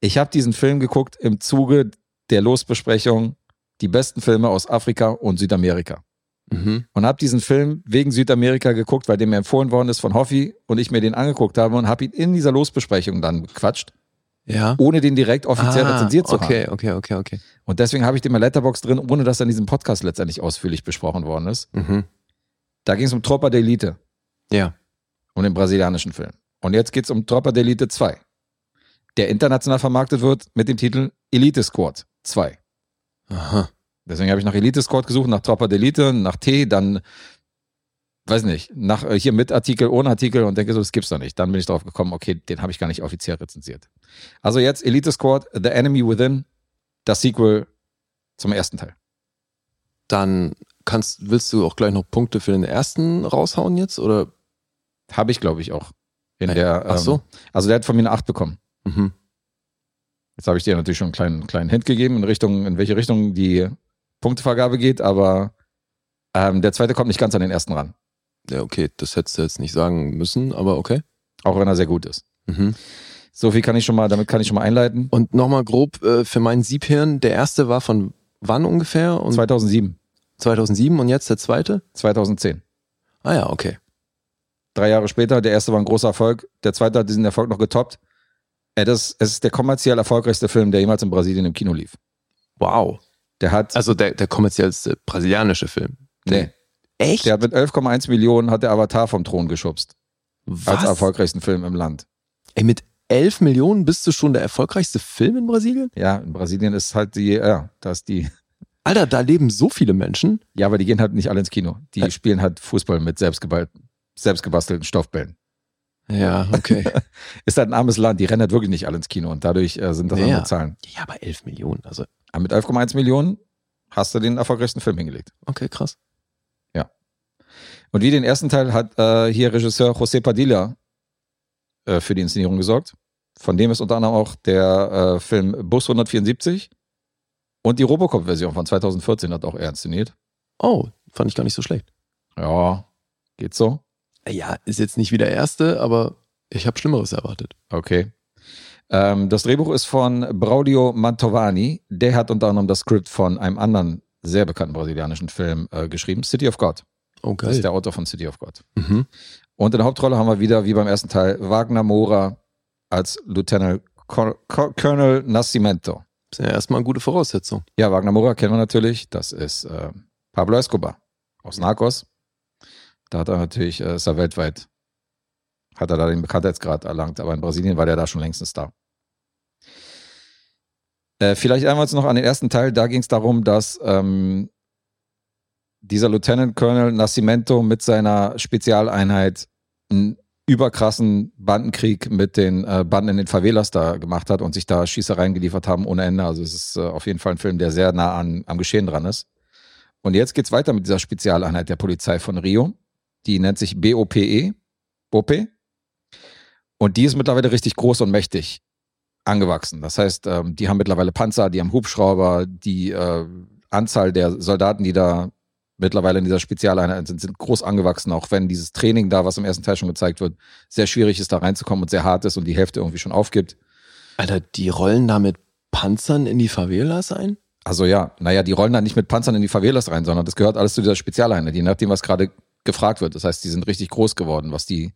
Ich habe diesen Film geguckt im Zuge der Losbesprechung die besten Filme aus Afrika und Südamerika. Mhm. Und habe diesen Film wegen Südamerika geguckt, weil der mir empfohlen worden ist von Hoffi und ich mir den angeguckt habe und habe ihn in dieser Losbesprechung dann gequatscht, Ja. ohne den direkt offiziell Ah, rezensiert zu okay, haben. okay, okay, okay. Und deswegen habe ich den bei Letterbox drin, ohne dass er in diesem Podcast letztendlich ausführlich besprochen worden ist. Mhm. Da ging es um Tropper der Elite. Ja. Um den brasilianischen Film. Und jetzt geht's um Tropa de Elite 2. Der international vermarktet wird mit dem Titel Elite Squad 2. Aha. Deswegen habe ich nach Elite Squad gesucht, nach Tropa de Elite, nach T, dann, weiß nicht, nach äh, hier mit Artikel, ohne Artikel und denke so, das gibt's doch nicht. Dann bin ich drauf gekommen, okay, den habe ich gar nicht offiziell rezensiert. Also jetzt Elite Squad, The Enemy Within, das Sequel zum ersten Teil. Dann kannst, willst du auch gleich noch Punkte für den ersten raushauen jetzt? Oder? Habe ich, glaube ich, auch. In Äh, der, ach so. Ähm, also der hat von mir eine 8 bekommen. Mhm. Jetzt habe ich dir natürlich schon einen kleinen, kleinen Hint gegeben, in Richtung, in welche Richtung die Punktevergabe geht, aber ähm, der zweite kommt nicht ganz an den ersten ran. Ja, okay, das hättest du jetzt nicht sagen müssen, aber okay. Auch wenn er sehr gut ist. Mhm. So viel kann ich schon mal, damit kann ich schon mal einleiten. Und nochmal grob äh, für mein Siebhirn, der erste war von wann ungefähr? Und 2007, 2007 und jetzt der zweite? 2010. Ah ja, okay. Drei Jahre später, der erste war ein großer Erfolg, der zweite hat diesen Erfolg noch getoppt. Äh, das, es ist der kommerziell erfolgreichste Film, der jemals in Brasilien im Kino lief. Wow. Der hat, Also der, der kommerziellste brasilianische Film. nee, Echt? der hat mit 11,1 Millionen hat der Avatar vom Thron geschubst. Was? Als erfolgreichsten Film im Land. Ey, mit 11 Millionen bist du schon der erfolgreichste Film in Brasilien? Ja, in Brasilien ist halt die, ja, da ist die, <laughs> Alter, da leben so viele Menschen. ja, aber die gehen halt nicht alle ins Kino. Die Ä- spielen halt Fußball mit selbstgebastelten Stoffbällen. Ja, okay. <laughs> Ist halt ein armes Land, die rennen halt wirklich nicht alle ins Kino und dadurch äh, sind das Ja. andere Zahlen. ja, aber 11 Millionen, also Aber mit 11,1 Millionen hast du den erfolgreichsten Film hingelegt. okay, krass. Und wie den ersten Teil hat äh, hier Regisseur José Padilla äh, für die Inszenierung gesorgt. Von dem ist unter anderem auch der äh, Film Bus 174 und die Robocop-Version von 2014 hat auch er inszeniert. Oh, fand ich gar nicht so schlecht. Ja, geht so. Ja, ist jetzt nicht wie der erste, aber ich habe Schlimmeres erwartet. Okay. Ähm, das Drehbuch ist von Braudio Mantovani. Der hat unter anderem das Skript von einem anderen sehr bekannten brasilianischen Film äh, geschrieben, City of God. Oh, Das geil. ist der Autor von City of God. Mhm. Und in der Hauptrolle haben wir wieder, wie beim ersten Teil, Wagner Mora als Lieutenant Col Col Colonel Nascimento. Das ist ja erstmal eine gute Voraussetzung. Ja, Wagner Mora kennen wir natürlich. Das ist äh, Pablo Escobar aus Narcos. Da hat er natürlich, äh, ist er weltweit, hat er da den Bekanntheitsgrad erlangt, aber in Brasilien war der da schon längst ein Star. Äh, vielleicht einmal noch an den ersten Teil, da ging es darum, dass ähm, dieser Lieutenant Colonel Nascimento mit seiner Spezialeinheit einen überkrassen Bandenkrieg mit den äh, Banden in den Favelas da gemacht hat und sich da Schießereien geliefert haben ohne Ende. Also es ist äh, auf jeden Fall ein Film, der sehr nah an, am Geschehen dran ist. Und jetzt geht's weiter mit dieser Spezialeinheit der Polizei von Rio. Die nennt sich BOPE. BOPE. Und die ist mittlerweile richtig groß und mächtig angewachsen. Das heißt, ähm, die haben mittlerweile Panzer, die haben Hubschrauber, die äh, Anzahl der Soldaten, die da mittlerweile in dieser Spezialeinheit sind, sind groß angewachsen, auch wenn dieses Training da, was im ersten Teil schon gezeigt wird, sehr schwierig ist, da reinzukommen und sehr hart ist und die Hälfte irgendwie schon aufgibt. Alter, die rollen da mit Panzern in die Favelas ein? Also ja, naja, die rollen da nicht mit Panzern in die Favelas rein, sondern das gehört alles zu dieser Spezialeinheit, je nachdem, was gerade gefragt wird. Das heißt, die sind richtig groß geworden, was die,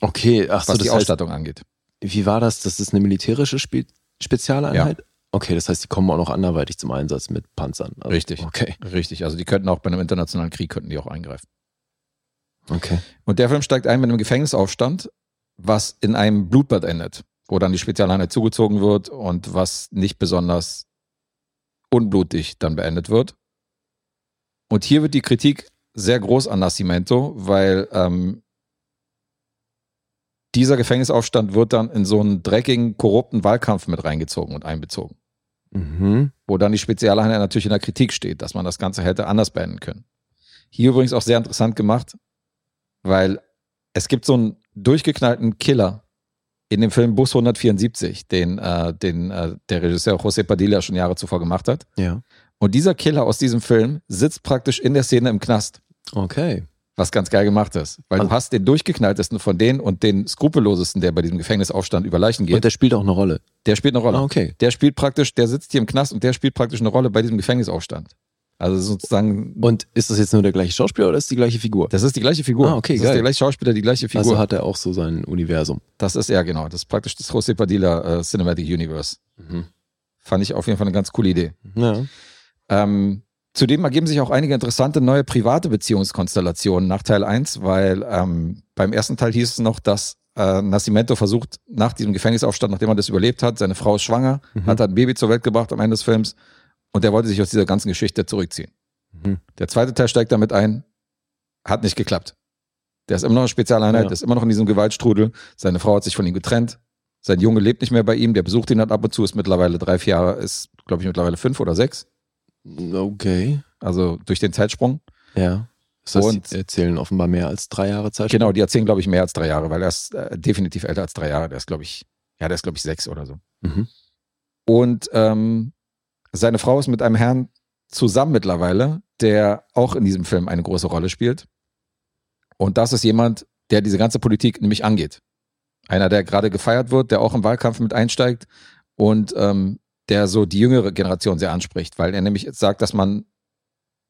Okay, ach so, was die heißt, Ausstattung angeht. wie war das? Das ist eine militärische Spe Spezialeinheit? Okay, das heißt, die kommen auch noch anderweitig zum Einsatz mit Panzern. Also, Richtig. Okay, Richtig. Also die könnten auch bei einem internationalen Krieg könnten die auch eingreifen. okay. Und der Film steigt ein mit einem Gefängnisaufstand, was in einem Blutbad endet, wo dann die Spezialeinheit zugezogen wird und was nicht besonders unblutig dann beendet wird. Und hier wird die Kritik sehr groß an Nascimento, weil ähm, dieser Gefängnisaufstand wird dann in so einen dreckigen, korrupten Wahlkampf mit reingezogen und einbezogen, Mhm. wo dann die Spezialeinheit natürlich in der Kritik steht, dass man das Ganze hätte anders beenden können. Hier übrigens auch sehr interessant gemacht, weil es gibt so einen durchgeknallten Killer in dem Film Bus 174, den, äh, den äh, der Regisseur José Padilla schon Jahre zuvor gemacht hat. Ja. Und dieser Killer aus diesem Film sitzt praktisch in der Szene im Knast, Okay. Was ganz geil gemacht ist. Weil Also- du hast den durchgeknalltesten von denen und den skrupellosesten, der bei diesem Gefängnisaufstand über Leichen geht, Und der spielt auch eine Rolle. der spielt eine Rolle. Ah, okay. Der spielt praktisch, der sitzt hier im Knast und der spielt praktisch eine Rolle bei diesem Gefängnisaufstand. Also sozusagen, Und ist das jetzt nur der gleiche Schauspieler oder ist die gleiche Figur? das ist die gleiche Figur. Ah, okay, das ist geil. der gleiche Schauspieler, die gleiche Figur. Also hat er auch so sein Universum. Das ist ja genau. Das ist praktisch das José Padilla äh, Cinematic Universe. Mhm. Fand ich auf jeden Fall eine ganz coole Idee. Ja. Ähm, zudem ergeben sich auch einige interessante neue private Beziehungskonstellationen nach Teil 1, weil ähm, beim ersten Teil hieß es noch, dass äh, Nascimento versucht, nach diesem Gefängnisaufstand, nachdem er das überlebt hat, seine Frau ist schwanger, Mhm. hat ein Baby zur Welt gebracht am Ende des Films und der wollte sich aus dieser ganzen Geschichte zurückziehen. Mhm. Der zweite Teil steigt damit ein, hat nicht geklappt. Der ist immer noch eine Spezialeinheit, Ja. ist immer noch in diesem Gewaltstrudel. Seine Frau hat sich von ihm getrennt. Sein Junge lebt nicht mehr bei ihm, der besucht ihn halt ab und zu, ist mittlerweile drei, vier Jahre, ist, glaube ich, mittlerweile fünf oder sechs. Okay. Also durch den Zeitsprung. Ja. Das heißt, Und- die erzählen offenbar mehr als drei Jahre Zeit. Genau, die erzählen, glaube ich, mehr als drei Jahre, weil er ist äh, definitiv älter als drei Jahre. Der ist, glaube ich, ja, der ist, glaube ich, sechs oder so. Mhm. Und ähm, seine Frau ist mit einem Herrn zusammen mittlerweile, der auch in diesem Film eine große Rolle spielt. Und das ist jemand, der diese ganze Politik nämlich angeht. Einer, der gerade gefeiert wird, der auch im Wahlkampf mit einsteigt und ähm, der so die jüngere Generation sehr anspricht, weil er nämlich sagt, dass man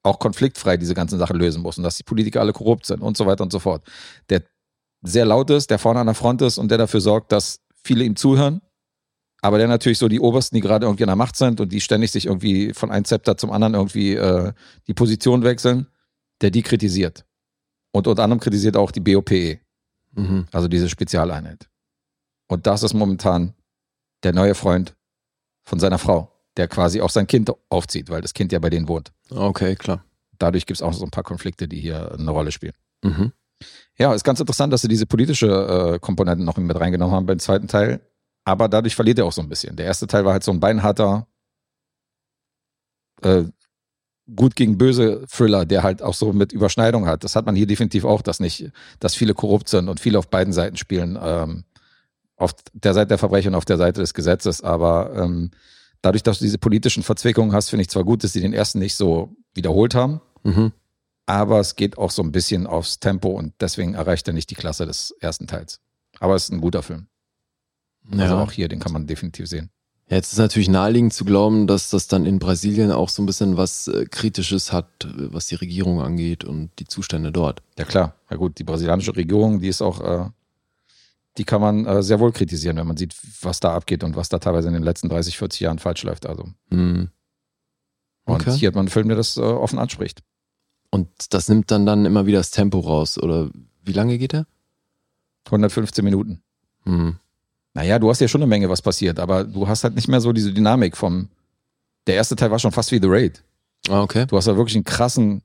auch konfliktfrei diese ganzen Sachen lösen muss und dass die Politiker alle korrupt sind und so weiter und so fort. Der sehr laut ist, der vorne an der Front ist und der dafür sorgt, dass viele ihm zuhören, aber der natürlich so die Obersten, die gerade irgendwie an der Macht sind und die ständig sich irgendwie von einem Zepter zum anderen irgendwie äh, die Position wechseln, der die kritisiert. Und unter anderem kritisiert auch die BOPE, Mhm. also diese Spezialeinheit. Und das ist momentan der neue Freund von seiner Frau, der quasi auch sein Kind aufzieht, weil das Kind ja bei denen wohnt. Okay, klar. Dadurch gibt es auch so ein paar Konflikte, die hier eine Rolle spielen. Mhm. Ja, ist ganz interessant, dass sie diese politische äh, Komponente noch mit reingenommen haben beim zweiten Teil. Aber dadurch verliert er auch so ein bisschen. Der erste Teil war halt so ein beinharter, äh, gut gegen böse Thriller, der halt auch so mit Überschneidung hat. Das hat man hier definitiv auch, dass nicht, dass viele korrupt sind und viele auf beiden Seiten spielen. Ähm, auf der Seite der Verbrecher und auf der Seite des Gesetzes. Aber ähm, dadurch, dass du diese politischen Verzwickungen hast, finde ich zwar gut, dass sie den ersten nicht so wiederholt haben. Mhm. Aber es geht auch so ein bisschen aufs Tempo und deswegen erreicht er nicht die Klasse des ersten Teils. Aber es ist ein guter Film. Ja. Also auch hier, den kann man definitiv sehen. Ja, Jetzt ist natürlich naheliegend zu glauben, dass das dann in Brasilien auch so ein bisschen was äh, Kritisches hat, äh, was die Regierung angeht und die Zustände dort. Ja klar, ja gut, die brasilianische Regierung, die ist auch, äh, die kann man äh, sehr wohl kritisieren, wenn man sieht, was da abgeht und was da teilweise in den letzten 30, 40 Jahren falsch läuft. Also. Hm. Und Okay. hier hat man einen Film, der das äh, offen anspricht. Und das nimmt dann dann immer wieder das Tempo raus, oder wie lange geht der? 115 Minuten. Hm. Naja, du hast ja schon eine Menge, was passiert, aber du hast halt nicht mehr so diese Dynamik vom. Der erste Teil war schon fast wie The Raid. Ah, okay. Du hast ja wirklich einen krassen,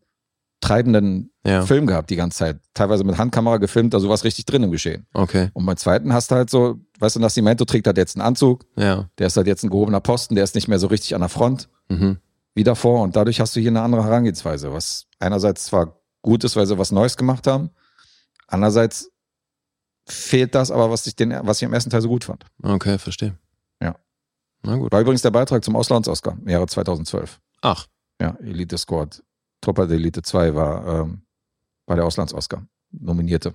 treibenden Ja. Film gehabt die ganze Zeit. Teilweise mit Handkamera gefilmt, also was richtig drin im Geschehen. Okay. Und beim zweiten hast du halt so, weißt du, Nascimento trägt halt jetzt einen Anzug, Ja. der ist halt jetzt ein gehobener Posten, der ist nicht mehr so richtig an der Front Mhm. wie davor und dadurch hast du hier eine andere Herangehensweise, was einerseits zwar gut ist, weil sie was Neues gemacht haben, andererseits fehlt das aber, was ich, den, was ich im ersten Teil so gut fand. Okay, verstehe. Ja. Na gut. War übrigens der Beitrag zum Auslands-Oscar im Jahre 2012. Ach. Ja, Elite Squad. Der Elite 2 war, ähm, war der Auslands-Oscar. Nominierte.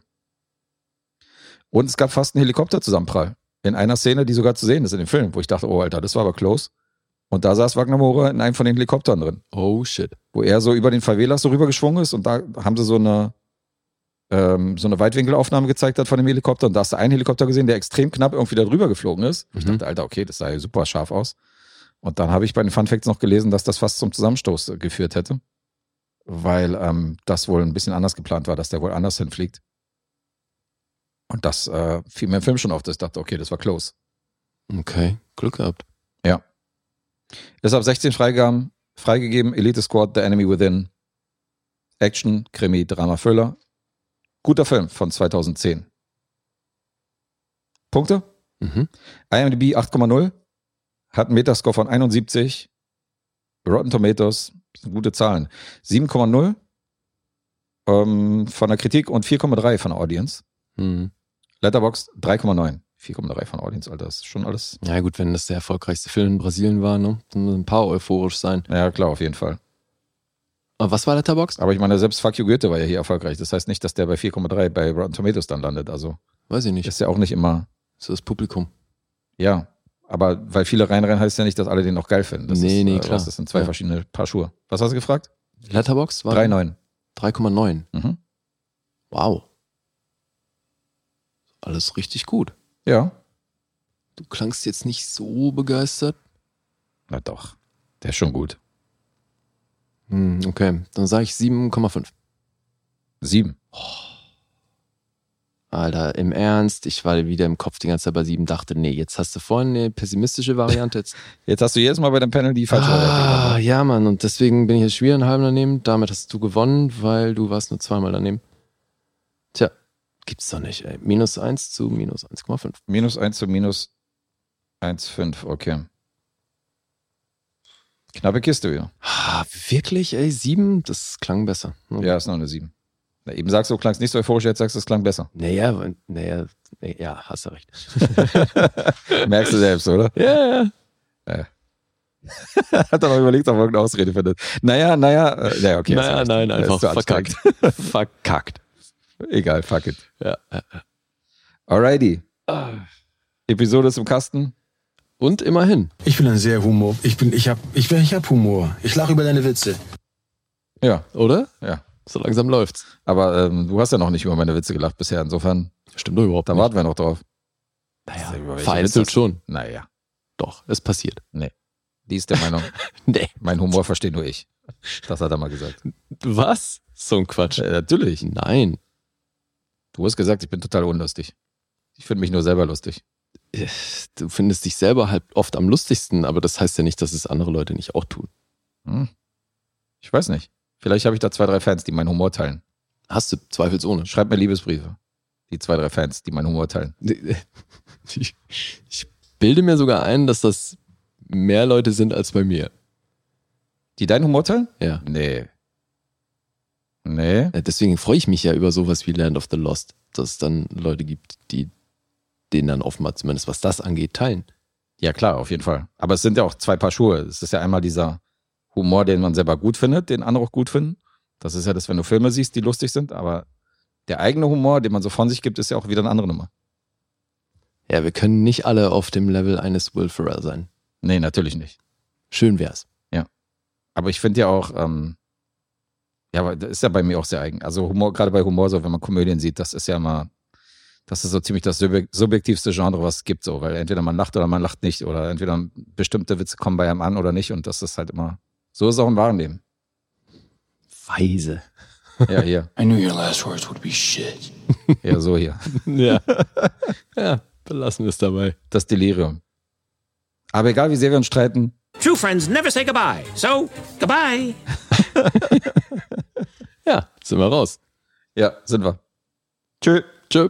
Und es gab fast einen Helikopterzusammenprall. In einer Szene, die sogar zu sehen ist in dem Film, wo ich dachte, oh Alter, das war aber close. Und da saß Wagner Moura in einem von den Helikoptern drin. Oh shit. Wo er so über den Favelas so rübergeschwungen ist und da haben sie so eine, ähm, so eine Weitwinkelaufnahme gezeigt hat von dem Helikopter und da hast du einen Helikopter gesehen, der extrem knapp irgendwie da drüber geflogen ist. Ich Mhm. dachte, Alter, okay, das sah ja super scharf aus. Und dann habe ich bei den Fun Facts noch gelesen, dass das fast zum Zusammenstoß geführt hätte. Weil ähm, das wohl ein bisschen anders geplant war, dass der wohl anders hinfliegt. Und das äh, fiel mir im Film schon auf, dass ich dachte, okay, das war close. Okay. Glück gehabt. Ja. Ist ab 16 Freigaben, freigegeben, Elite Squad, The Enemy Within. Action, Krimi, Drama, Thriller. Guter Film von 2010. Punkte? Mhm. IMDb 8,0. Hat einen Metascore von 71. Rotten Tomatoes, gute Zahlen. 7,0 ähm, von der Kritik und 4,3 von der Audience. Mhm. Letterboxd 3,9. 4,3 von der Audience, Alter. Das ist schon alles. Ja gut, wenn das der erfolgreichste Film in Brasilien war, ne? dann ein paar euphorisch sein. Ja, klar, auf jeden Fall. Aber was war Letterboxd? Aber ich meine, selbst Fuck You Goethe war ja hier erfolgreich. Das heißt nicht, dass der bei 4,3 bei Rotten Tomatoes dann landet. Also Weiß ich nicht. ist ja auch nicht immer, Das ist das Publikum. ja. Aber weil viele reinrennen, heißt ja nicht, dass alle den noch geil finden. Das Nee, ist, nee, äh, klar. was, Das sind zwei Ja. verschiedene Paar Schuhe. Was hast du gefragt? Letterboxd war 3,9. 3,9. Mhm. Wow. Alles richtig gut. Ja. Du klangst jetzt nicht so begeistert. Na doch. Der ist schon gut. Hm, okay, dann sage ich 7,5. Sieben. Alter, im Ernst, ich war wieder im Kopf die ganze Zeit bei sieben, dachte, nee, jetzt hast du vorhin eine pessimistische Variante. Jetzt, <laughs> Jetzt hast du jedes Mal bei dem Panel die falsche ah, Variante. ja, Mann, und deswegen bin ich jetzt halben daneben. Damit hast du gewonnen, weil du warst nur zweimal daneben. Tja, gibt's doch nicht, ey. Minus eins zu minus 1,5. Minus 1 zu minus 1,5, okay. Knappe Kiste wieder. Ah, wirklich, ey, sieben? Das klang besser. Ja, ist noch eine 7. Na, eben sagst du, klang es nicht so euphorisch, jetzt sagst du, es klang besser. Naja, naja, nee, ja, hast du recht. <laughs> Merkst du selbst, oder? Ja, ja. <laughs> Hat er noch überlegt, ob er irgendeine Ausrede findet. Naja, naja, äh, naja, okay. naja, nein, einfach verkackt. <laughs> verkackt. Egal, fuck it. Ja, ja, ja. Alrighty. Episode ist im Kasten. Und immerhin. Ich bin ein sehr Humor. Ich bin, ich hab, ich bin, ich hab Humor. Ich lache über deine Witze. Ja, Oder? ja. So langsam läuft's. Aber ähm, du hast ja noch nicht über meine Witze gelacht bisher. Insofern, Stimmt doch überhaupt da nicht. warten wir noch drauf. Naja, vereinzelt schon. Naja, Doch, es passiert. die ist der Meinung, <laughs> Nee. mein Humor verstehe nur ich. Das hat er mal gesagt. Was? So ein Quatsch. Äh, natürlich. Nein. Du hast gesagt, ich bin total unlustig. Ich finde mich nur selber lustig. Du findest dich selber halt oft am lustigsten, aber das heißt ja nicht, dass es andere Leute nicht auch tun. Hm. Ich weiß nicht. Vielleicht habe ich da zwei, drei Fans, die meinen Humor teilen. Hast du zweifelsohne. Schreib mir Liebesbriefe. Die zwei, drei Fans, die meinen Humor teilen. Ich, ich bilde mir sogar ein, dass das mehr Leute sind als bei mir. Die deinen Humor teilen? Ja. Nee. Nee. Deswegen freue ich mich ja über sowas wie Land of the Lost, dass es dann Leute gibt, die den dann offenbar zumindest was das angeht, teilen. Ja, klar, auf jeden Fall. Aber es sind ja auch zwei Paar Schuhe. Es ist ja einmal dieser Humor, den man selber gut findet, den andere auch gut finden. Das ist ja das, wenn du Filme siehst, die lustig sind. Aber der eigene Humor, den man so von sich gibt, ist ja auch wieder eine andere Nummer. Ja, wir können nicht alle auf dem Level eines Will Ferrell sein. Nee, natürlich nicht. Schön wär's. Aber ich finde ja auch, ähm, ja, aber das ist ja bei mir auch sehr eigen. Also Humor, gerade bei Humor, so wenn man Komödien sieht, das ist ja immer, das ist so ziemlich das subjek- subjektivste Genre, was es gibt, so, weil entweder man lacht oder man lacht nicht oder entweder bestimmte Witze kommen bei einem an oder nicht und das ist halt immer, so ist auch im wahren Leben. Weise. Ja, hier, I knew your last words would be shit. ja, so hier. <laughs> Ja. ja, belassen wir es dabei. Das Delirium. Aber egal, wie sehr wir uns streiten, True friends never say goodbye. So, goodbye. <laughs> Ja, sind wir raus. ja, sind wir. Tschö. Tschö.